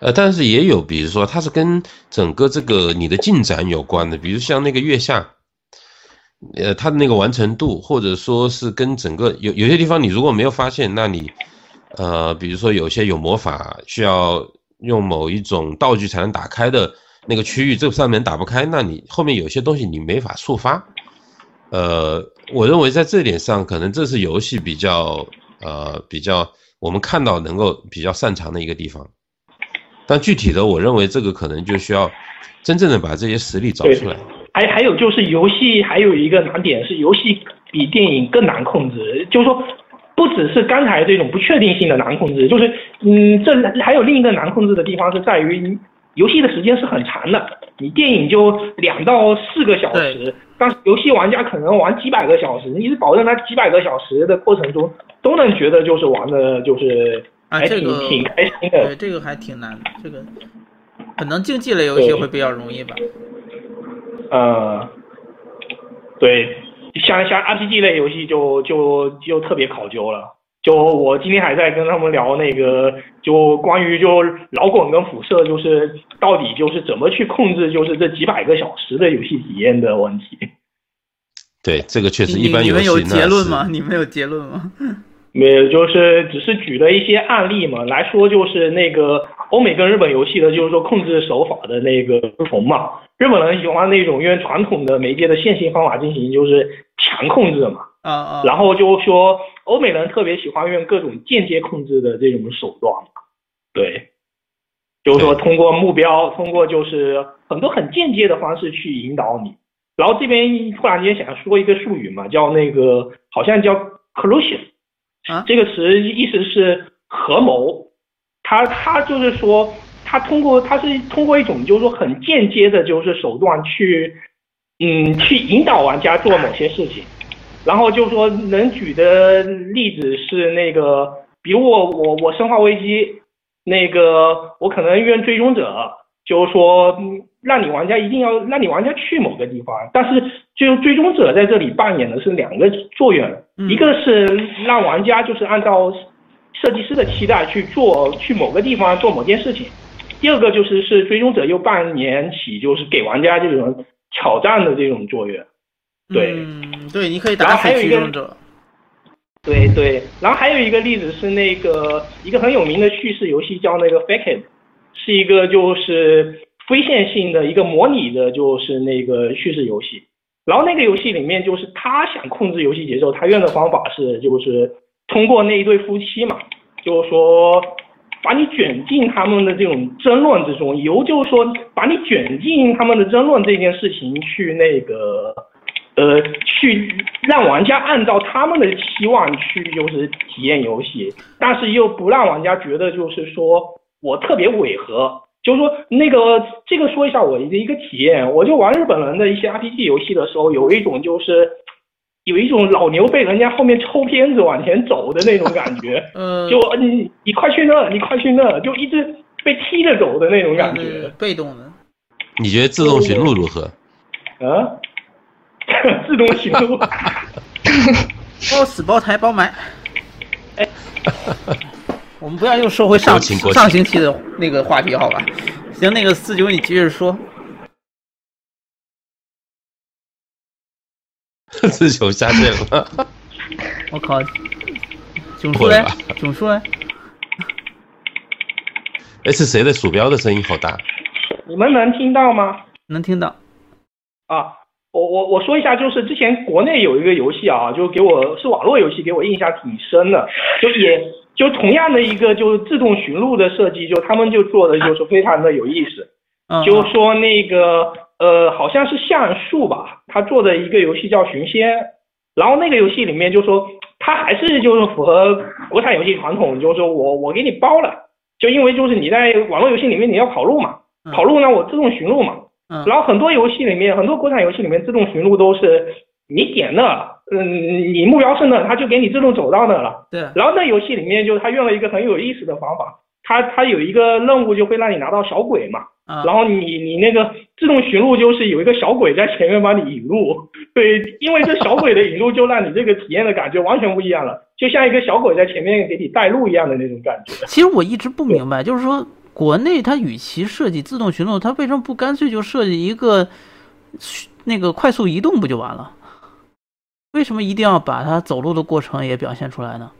呃，但是也有，比如说它是跟整个这个你的进展有关的，比如像那个月下，呃，它的那个完成度，或者说是跟整个有有些地方你如果没有发现，那你，呃，比如说有些有魔法需要。用某一种道具才能打开的那个区域，这个上面打不开，那你后面有些东西你没法触发。呃，我认为在这点上，可能这是游戏比较呃比较我们看到能够比较擅长的一个地方。但具体的，我认为这个可能就需要真正的把这些实力找出来。还还有就是游戏还有一个难点是，游戏比电影更难控制，就是说。不只是刚才这种不确定性的难控制，就是，嗯，这还有另一个难控制的地方是在于，游戏的时间是很长的，你电影就两到四个小时，但是游戏玩家可能玩几百个小时，你是保证他几百个小时的过程中都能觉得就是玩的就是还挺挺开心的。对，这个还挺难的，这个可能竞技类游戏会比较容易吧。呃，对。像像 RPG 类游戏就就就特别考究了，就我今天还在跟他们聊那个，就关于就老滚跟辐射，就是到底就是怎么去控制，就是这几百个小时的游戏体验的问题。对，这个确实一般你们有结论吗？你们有结论吗？没有，就是只是举了一些案例嘛，来说就是那个欧美跟日本游戏的，就是说控制手法的那个不同嘛。日本人喜欢那种用传统的媒介的线性方法进行，就是强控制嘛。啊啊。然后就说欧美人特别喜欢用各种间接控制的这种手段嘛。对。就是说通过目标，通过就是很多很间接的方式去引导你。然后这边突然间想说一个术语嘛，叫那个好像叫 collusion。啊，这个词意思是合谋，他他就是说，他通过他是通过一种就是说很间接的，就是手段去，嗯，去引导玩家做某些事情，然后就是说能举的例子是那个，比如我我我生化危机，那个我可能用追踪者，就是说。让你玩家一定要让你玩家去某个地方，但是就追踪者在这里扮演的是两个作用，一个是让玩家就是按照设计师的期待去做去某个地方做某件事情，第二个就是是追踪者又扮演起就是给玩家这种挑战的这种作用，对，嗯，对，你可以打死追踪者，对对，然后还有一个例子是那个一个很有名的叙事游戏叫那个 Fake，是一个就是。非线性的一个模拟的，就是那个叙事游戏。然后那个游戏里面，就是他想控制游戏节奏，他用的方法是，就是通过那一对夫妻嘛，就是说把你卷进他们的这种争论之中，由就是说把你卷进他们的争论这件事情去那个呃去让玩家按照他们的期望去就是体验游戏，但是又不让玩家觉得就是说我特别违和。就是说，那个这个说一下我的一个体验，我就玩日本人的一些 RPG 游戏的时候，有一种就是有一种老牛被人家后面抽鞭子往前走的那种感觉，嗯，就你你快去那，你快去那，就一直被踢着走的那种感觉，被动的。你觉得自动寻路如何？啊，自动寻路，包 死包台包埋。哎。我们不要又说回上上星期的那个话题，好吧？行，那个四九，你接着说。四九下线了。我靠！囧叔来，囧叔来。哎，是谁的鼠标的声音好大？你们能听到吗？能听到。啊，我我我说一下，就是之前国内有一个游戏啊，就给我是网络游戏，给我印象挺深的，就也。就同样的一个就是自动寻路的设计，就他们就做的就是非常的有意思。就说那个呃，好像是像素吧，他做的一个游戏叫寻仙，然后那个游戏里面就说他还是就是符合国产游戏传统，就是说我我给你包了，就因为就是你在网络游戏里面你要跑路嘛，跑路呢我自动寻路嘛。然后很多游戏里面，很多国产游戏里面自动寻路都是你点那。嗯，你目标是那，他就给你自动走到那了。对。然后那游戏里面，就是他用了一个很有意思的方法，他他有一个任务就会让你拿到小鬼嘛。啊。然后你你那个自动寻路就是有一个小鬼在前面帮你引路。对，因为这小鬼的引路就让你这个体验的感觉完全不一样了，就像一个小鬼在前面给你带路一样的那种感觉。其实我一直不明白，就是说国内它与其设计自动寻路，它为什么不干脆就设计一个那个快速移动不就完了？为什么一定要把它走路的过程也表现出来呢？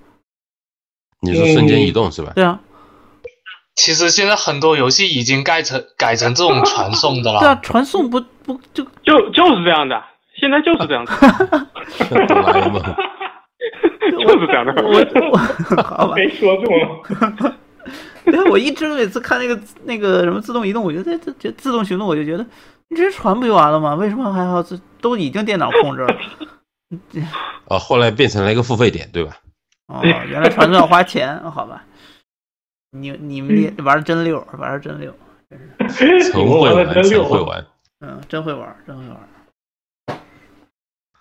你是瞬间移动是吧？对啊。其实现在很多游戏已经改成改成这种传送的了。对啊，传送不不就就就是这样的，现在就是这样子。就是这样的。我我 好吧。没说中。对，我一直每次看那个那个什么自动移动，我觉得这这自动行动，我就觉得你直接传不就完了吗？为什么还要这都已经电脑控制了？哦，后来变成了一个付费点，对吧？哦，原来传送要花钱，好吧？你你们玩的真溜，玩的真溜，真是。真会玩，真会玩。嗯，真会玩，真会玩。